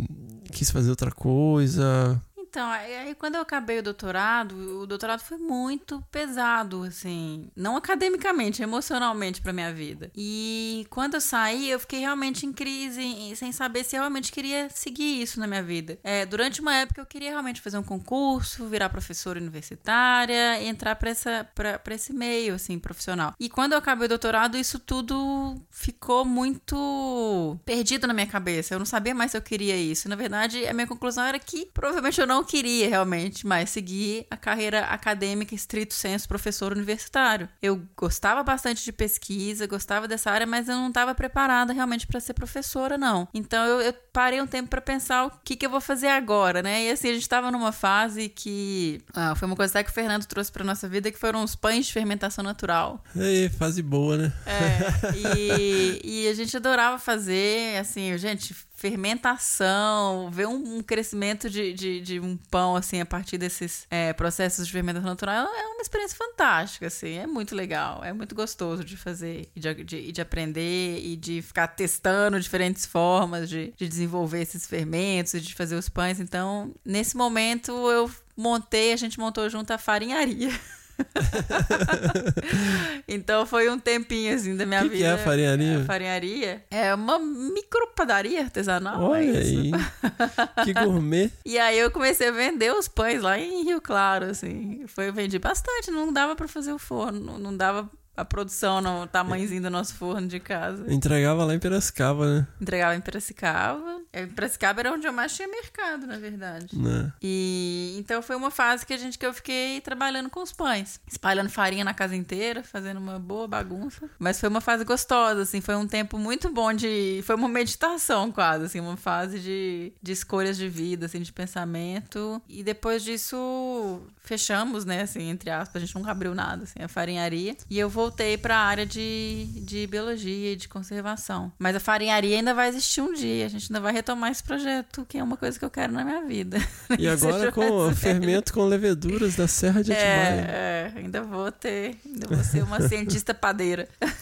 S3: quis fazer outra coisa?
S10: Então, aí aí quando eu acabei o doutorado, o doutorado foi muito pesado, assim, não academicamente, emocionalmente pra minha vida. E quando eu saí, eu fiquei realmente em crise, em- sem saber se eu realmente queria seguir isso na minha vida. É, durante uma época eu queria realmente fazer um concurso, virar professora universitária, entrar pra, essa, pra, pra esse meio, assim, profissional. E quando eu acabei o doutorado, isso tudo ficou muito perdido na minha cabeça. Eu não sabia mais se eu queria isso. Na verdade, a minha conclusão era que provavelmente eu não não queria realmente mais seguir a carreira acadêmica estrito senso professor universitário. Eu gostava bastante de pesquisa, gostava dessa área, mas eu não estava preparada realmente para ser professora, não. Então eu, eu parei um tempo para pensar o que, que eu vou fazer agora, né? E assim, a gente estava numa fase que ah, foi uma coisa até que o Fernando trouxe para nossa vida, que foram os pães de fermentação natural.
S3: Ei, fase boa, né?
S10: É, e, e a gente adorava fazer, assim, gente, fermentação, ver um, um crescimento de, de, de, um pão, assim, a partir desses é, processos de fermentação natural é uma experiência fantástica, assim, é muito legal, é muito gostoso de fazer, e de, de, de aprender e de ficar testando diferentes formas de, de desenvolver esses fermentos e de fazer os pães. Então, nesse momento, eu montei, a gente montou junto a farinharia. (laughs) (laughs) então foi um tempinho assim da minha
S3: que
S10: vida.
S3: Que é a farinharia?
S10: A farinharia é uma micropadaria artesanal.
S3: Olha
S10: é
S3: aí. (laughs) que gourmet.
S10: E aí eu comecei a vender os pães lá em Rio Claro, assim. Foi, eu vendi bastante, não dava para fazer o forno, não dava a produção no tamanhozinho do nosso forno de casa.
S3: Entregava lá em Piracicaba, né?
S10: Entregava em Piracicaba. Em Piracicaba era onde eu mais tinha mercado, na verdade.
S3: Né?
S10: E então foi uma fase que a gente que eu fiquei trabalhando com os pães, espalhando farinha na casa inteira, fazendo uma boa bagunça. Mas foi uma fase gostosa, assim, foi um tempo muito bom de, foi uma meditação quase, assim, uma fase de, de escolhas de vida, assim, de pensamento. E depois disso fechamos, né, assim, entre aspas, a gente nunca abriu nada, assim, a farinharia. E eu voltei para a área de, de biologia e de conservação. Mas a farinharia ainda vai existir um dia, a gente ainda vai retomar esse projeto, que é uma coisa que eu quero na minha vida. (laughs)
S3: E agora com fermento com leveduras da Serra de Atibaia.
S10: É, é, ainda vou ter, ainda vou ser uma cientista padeira. (laughs)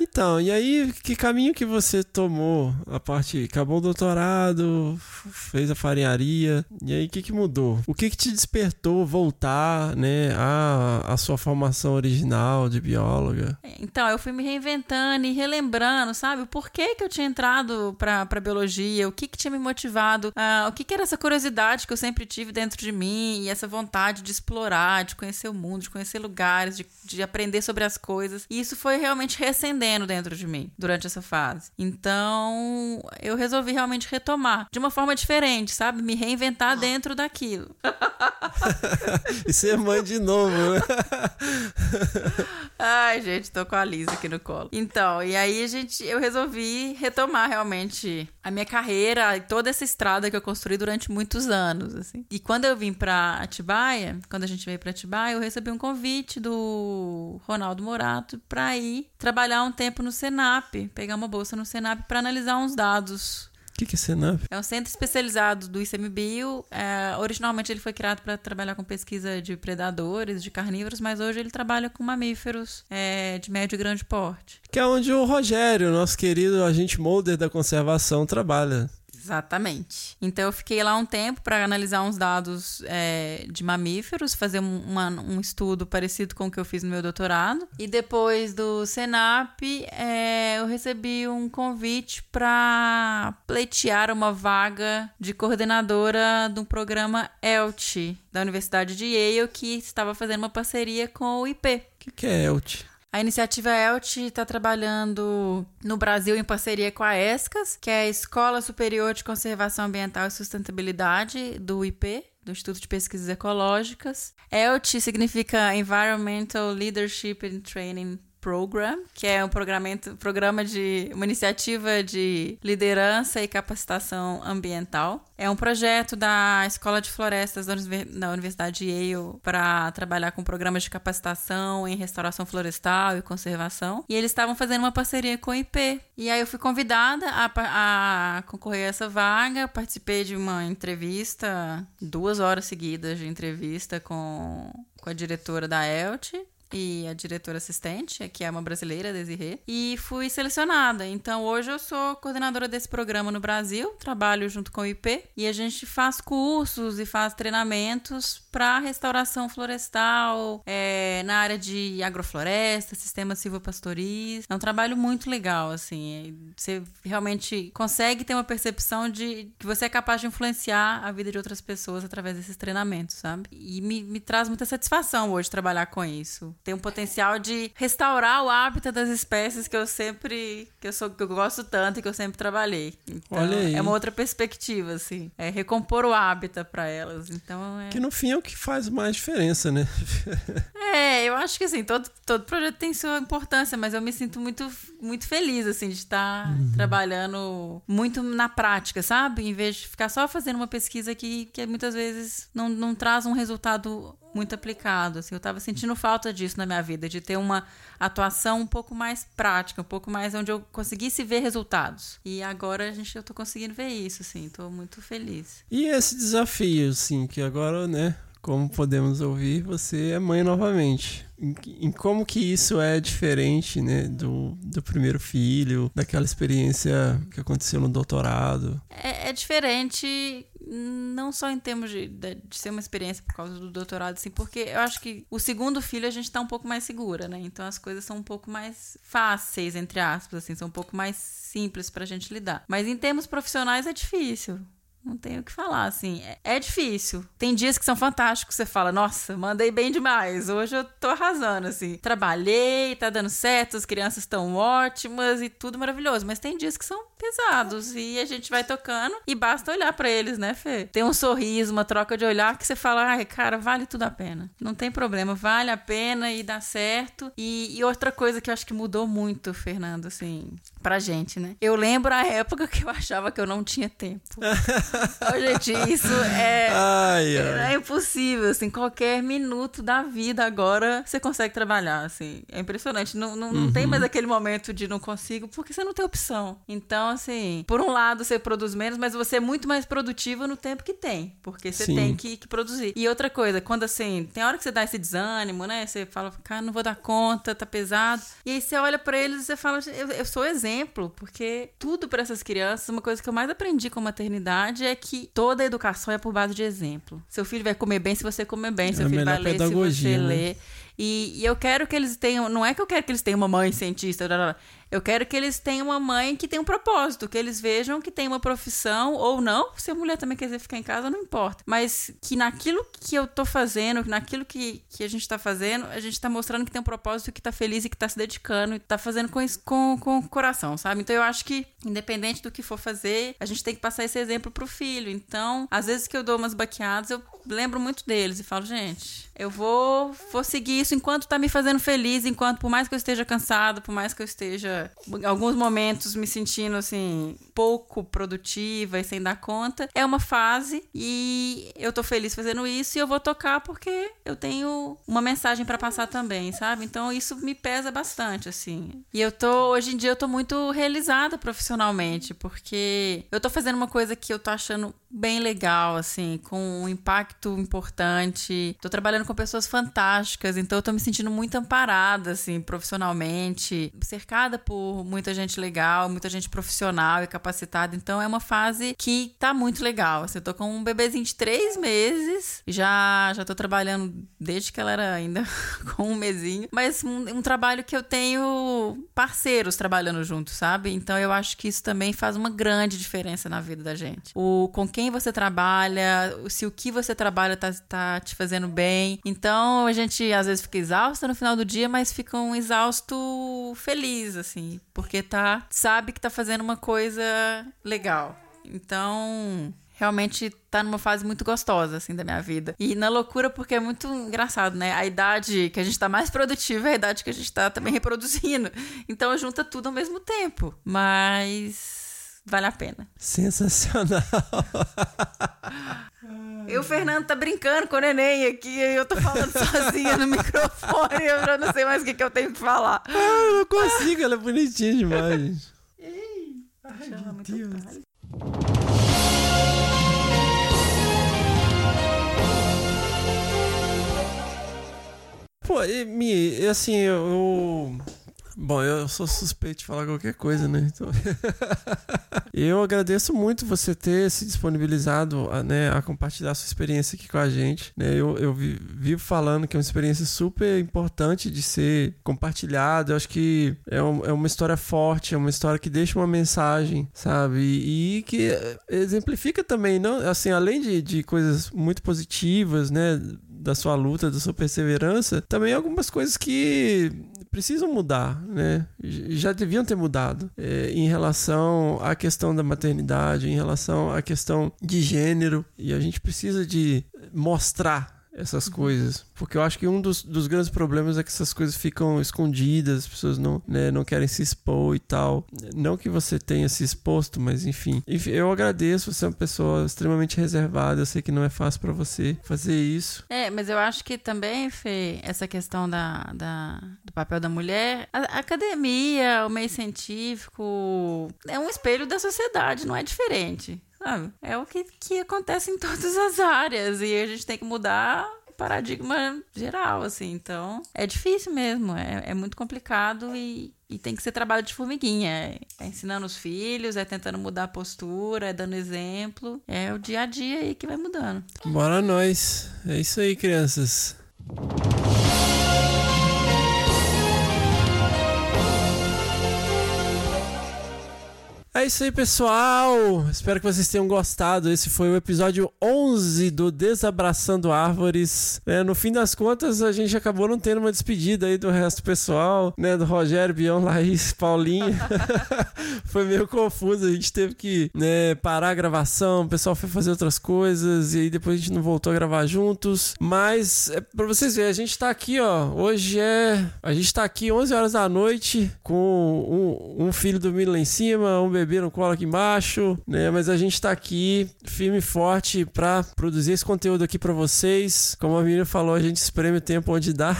S3: Então, e aí, que caminho que você tomou? A parte, acabou o doutorado, fez a farinharia, e aí o que que mudou? O que que te despertou voltar, né, a, a sua formação original de bióloga?
S10: Então, eu fui me reinventando e relembrando, sabe, o porquê que eu tinha entrado pra, pra biologia, o que que tinha me motivado, uh, o que que era essa curiosidade que eu sempre tive dentro de mim e essa vontade de explorar, de conhecer o mundo, de conhecer lugares, de, de aprender sobre as coisas. E isso foi realmente reacendendo dentro de mim durante essa fase. Então, eu resolvi realmente retomar de uma forma diferente, sabe? Me reinventar dentro daquilo. (laughs)
S3: e ser mãe de novo, né? (laughs)
S10: Ai, gente, tô com a Lisa aqui no colo. Então, e aí a gente, eu resolvi retomar realmente a minha carreira e toda essa estrada que eu construí durante muitos anos, assim. E quando eu vim pra Atibaia, quando a gente veio pra Atibaia, eu recebi um convite do Ronaldo Morato pra ir trabalhar um tempo no Senap, pegar uma bolsa no Senap para analisar uns dados
S3: o que, que é Senap?
S10: É um centro especializado do ICMBio. É, originalmente ele foi criado para trabalhar com pesquisa de predadores, de carnívoros, mas hoje ele trabalha com mamíferos é, de médio e grande porte.
S3: Que é onde o Rogério, nosso querido agente molder da conservação, trabalha.
S10: Exatamente. Então eu fiquei lá um tempo para analisar uns dados é, de mamíferos, fazer um, uma, um estudo parecido com o que eu fiz no meu doutorado. E depois do Senap, é, eu recebi um convite para pleitear uma vaga de coordenadora de um programa ELT da Universidade de Yale, que estava fazendo uma parceria com o IP.
S3: O que, que é ELT?
S10: A iniciativa ELT está trabalhando no Brasil em parceria com a ESCAS, que é a Escola Superior de Conservação Ambiental e Sustentabilidade do IP, do Instituto de Pesquisas Ecológicas. ELT significa Environmental Leadership and Training Program, que é um programa de uma iniciativa de liderança e capacitação ambiental. É um projeto da Escola de Florestas da Universidade de Yale para trabalhar com programas de capacitação em restauração florestal e conservação. E eles estavam fazendo uma parceria com o IP. E aí eu fui convidada a, a concorrer a essa vaga, participei de uma entrevista, duas horas seguidas de entrevista com, com a diretora da ELT e a diretora assistente, que é uma brasileira, Desirê, e fui selecionada. Então hoje eu sou coordenadora desse programa no Brasil, trabalho junto com o IP e a gente faz cursos e faz treinamentos para restauração florestal, é, na área de agrofloresta, sistema silvopastoris. É um trabalho muito legal, assim. Você realmente consegue ter uma percepção de que você é capaz de influenciar a vida de outras pessoas através desses treinamentos, sabe? E me, me traz muita satisfação hoje trabalhar com isso. Tem um potencial de restaurar o hábitat das espécies que eu sempre, que eu sou, que eu gosto tanto e que eu sempre trabalhei. Então,
S3: Olha aí.
S10: é uma outra perspectiva, assim. É recompor o hábitat para elas. Então, é...
S3: Que no fim é o que faz mais diferença, né? (laughs)
S10: É, eu acho que assim, todo, todo projeto tem sua importância, mas eu me sinto muito, muito feliz, assim, de estar trabalhando muito na prática, sabe? Em vez de ficar só fazendo uma pesquisa que, que muitas vezes não, não traz um resultado muito aplicado. Assim, eu tava sentindo falta disso na minha vida, de ter uma atuação um pouco mais prática, um pouco mais onde eu conseguisse ver resultados. E agora a gente, eu tô conseguindo ver isso, assim, tô muito feliz.
S3: E esse desafio, assim, que agora, né, como podemos ouvir, você é mãe novamente. Em, como que isso é diferente, né, do, do primeiro filho, daquela experiência que aconteceu no doutorado?
S10: É, é diferente, não só em termos de, de, de ser uma experiência por causa do doutorado, assim, porque eu acho que o segundo filho a gente tá um pouco mais segura, né? Então as coisas são um pouco mais fáceis, entre aspas, assim, são um pouco mais simples pra gente lidar. Mas em termos profissionais é difícil. Não tenho o que falar, assim. É, é difícil. Tem dias que são fantásticos. Você fala, nossa, mandei bem demais. Hoje eu tô arrasando, assim. Trabalhei, tá dando certo, as crianças estão ótimas e tudo maravilhoso. Mas tem dias que são pesados e a gente vai tocando e basta olhar pra eles, né, Fê? Tem um sorriso, uma troca de olhar que você fala, ai, cara, vale tudo a pena. Não tem problema, vale a pena e dá certo. E, e outra coisa que eu acho que mudou muito, Fernando, assim, pra gente, né? Eu lembro a época que eu achava que eu não tinha tempo. (laughs) Ô, gente, isso é,
S3: Ai, ai.
S10: é impossível, assim, qualquer minuto da vida agora você consegue trabalhar, assim, é impressionante, não, não, não tem mais aquele momento de não consigo, porque você não tem opção. Então, assim, por um lado você produz menos, mas você é muito mais produtivo no tempo que tem, porque você
S3: Sim.
S10: tem que, que produzir. E outra coisa, quando assim, tem hora que você dá esse desânimo, né, você fala, cara, não vou dar conta, tá pesado, e aí você olha pra eles e você fala, eu, eu sou exemplo, porque tudo pra essas crianças, uma coisa que eu mais aprendi com a maternidade é que toda a educação é por base de exemplo. Seu filho vai comer bem se você comer bem, seu
S3: É
S10: filho vai ler se você
S3: né?
S10: ler. E, e eu quero que eles tenham. Não é que eu quero que eles tenham uma mãe cientista, blá, blá, blá. Eu quero que eles tenham uma mãe que tem um propósito, que eles vejam que tem uma profissão ou não. Se a mulher também quiser ficar em casa, não importa. Mas que naquilo que eu tô fazendo, naquilo que, que a gente tá fazendo, a gente tá mostrando que tem um propósito, que tá feliz e que tá se dedicando e tá fazendo com, com, com o coração, sabe? Então eu acho que, independente do que for fazer, a gente tem que passar esse exemplo pro filho. Então, às vezes que eu dou umas baqueadas, eu lembro muito deles e falo, gente, eu vou, vou seguir isso enquanto tá me fazendo feliz, enquanto, por mais que eu esteja cansado, por mais que eu esteja, alguns momentos, me sentindo, assim, pouco produtiva e sem dar conta, é uma fase e eu tô feliz fazendo isso e eu vou tocar porque eu tenho uma mensagem pra passar também, sabe? Então isso me pesa bastante, assim. E eu tô, hoje em dia, eu tô muito realizada profissionalmente, porque eu tô fazendo uma coisa que eu tô achando bem legal, assim, com um impacto importante. Tô trabalhando com pessoas fantásticas, então eu tô me sentindo muito amparada, assim, profissionalmente, cercada por muita gente legal, muita gente profissional e capacitada. Então é uma fase que tá muito legal. Assim, eu tô com um bebezinho de três meses, já já tô trabalhando desde que ela era ainda (laughs) com um mesinho, mas um, um trabalho que eu tenho parceiros trabalhando junto, sabe? Então eu acho que isso também faz uma grande diferença na vida da gente. O com quem você trabalha, se o que você trabalha tá, tá te fazendo bem. Então a gente às vezes fica exausta no final do dia, mas fica um exausto feliz, assim, porque tá sabe que tá fazendo uma coisa legal. Então, realmente tá numa fase muito gostosa, assim, da minha vida. E na loucura, porque é muito engraçado, né? A idade que a gente tá mais produtiva é a idade que a gente tá também reproduzindo. Então junta tudo ao mesmo tempo. Mas vale a pena.
S3: Sensacional. (laughs)
S10: E o Fernando tá brincando com o neném aqui, eu tô falando (laughs) sozinha no microfone, eu já não sei mais o que, que eu tenho que falar.
S3: Ah, eu não consigo, ela é bonitinha demais. (laughs) gente.
S10: Ai, meu Deus.
S3: Pô, e, Mi, e assim, eu. Bom, eu sou suspeito de falar qualquer coisa, né? Então... (laughs) eu agradeço muito você ter se disponibilizado a, né, a compartilhar sua experiência aqui com a gente. Né? Eu, eu vi- vivo falando que é uma experiência super importante de ser compartilhada. Eu acho que é, um- é uma história forte, é uma história que deixa uma mensagem, sabe? E, que eh, exemplifica também, não, assim, além de, de coisas muito positivas, né? Da sua luta, da sua perseverança, também algumas coisas que precisam mudar, né? Já deviam ter mudado é, em relação à questão da maternidade, em relação à questão de gênero, e a gente precisa de mostrar essas coisas, porque eu acho que um dos, dos grandes problemas é que essas coisas ficam escondidas, as pessoas não, né, não querem se expor e tal. Não que você tenha se exposto, mas enfim. Enfim, eu agradeço, você é uma pessoa extremamente reservada, eu sei que não é fácil pra você fazer isso.
S10: É, mas eu acho que também, Fê, essa questão da, da- do papel da mulher, a academia, o meio científico, é um espelho da sociedade, não é diferente. É o que, que acontece em todas as áreas e a gente tem que mudar paradigma geral, assim. Então, é difícil mesmo, é, é muito complicado e, e tem que ser trabalho de formiguinha. É, é ensinando os filhos, é tentando mudar a postura, é dando exemplo. É o dia a dia aí que vai mudando.
S3: Bora nós. É isso aí, crianças. É isso aí, pessoal. Espero que vocês tenham gostado. Esse foi o episódio 11 do Desabraçando Árvores. É, no fim das contas, a gente acabou não tendo uma despedida aí do resto do pessoal, né? Do Rogério, Bião, Laís, Paulinha. (laughs) foi meio confuso. A gente teve que né, parar a gravação, o pessoal foi fazer outras coisas e aí depois a gente não voltou a gravar juntos. Mas, é, pra vocês verem, a gente tá aqui, ó. Hoje é. A gente tá aqui 11 horas da noite com um, um filho dormindo lá em cima, um bebê no colo aqui embaixo, né? Mas a gente tá aqui firme e forte pra produzir esse conteúdo aqui pra vocês. Como a Miriam falou, a gente espreme o tempo onde dá.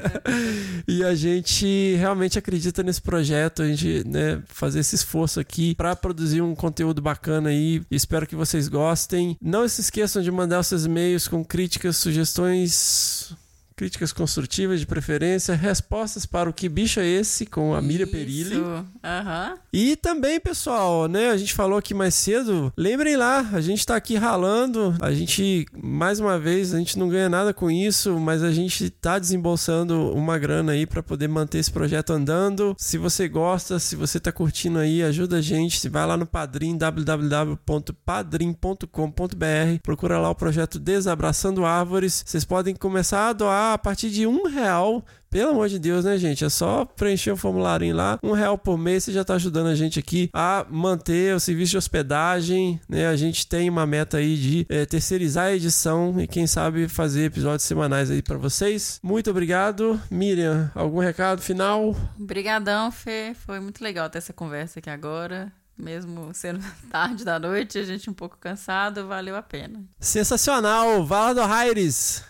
S3: (laughs) e a gente realmente acredita nesse projeto, a gente, né, fazer esse esforço aqui pra produzir um conteúdo bacana aí. Espero que vocês gostem. Não se esqueçam de mandar seus e-mails com críticas, sugestões, críticas construtivas de preferência, respostas para o que bicho é esse com a Miriam Perilli.
S10: Isso. Aham.
S3: E também, pessoal, né? A gente falou aqui mais cedo. Lembrem lá, a gente tá aqui ralando. A gente, mais uma vez, a gente não ganha nada com isso, mas a gente tá desembolsando uma grana aí para poder manter esse projeto andando. Se você gosta, se você tá curtindo aí, ajuda a gente. Se vai lá no Padrim, www.padrim.com.br, procura lá o projeto Desabraçando Árvores. Vocês podem começar a doar a partir de um real. Pelo amor de Deus, né, gente? É só preencher o formulário lá. Um real por mês você já tá ajudando a gente aqui a manter o serviço de hospedagem, né? A gente tem uma meta aí de eh, terceirizar a edição e quem sabe fazer episódios semanais aí pra vocês. Muito obrigado. Miriam, algum recado final?
S10: Obrigadão, Fê. Foi muito legal ter essa conversa aqui agora. Mesmo sendo (laughs) tarde da noite, a gente um pouco cansado, valeu a pena.
S3: Sensacional. Vala do Aires.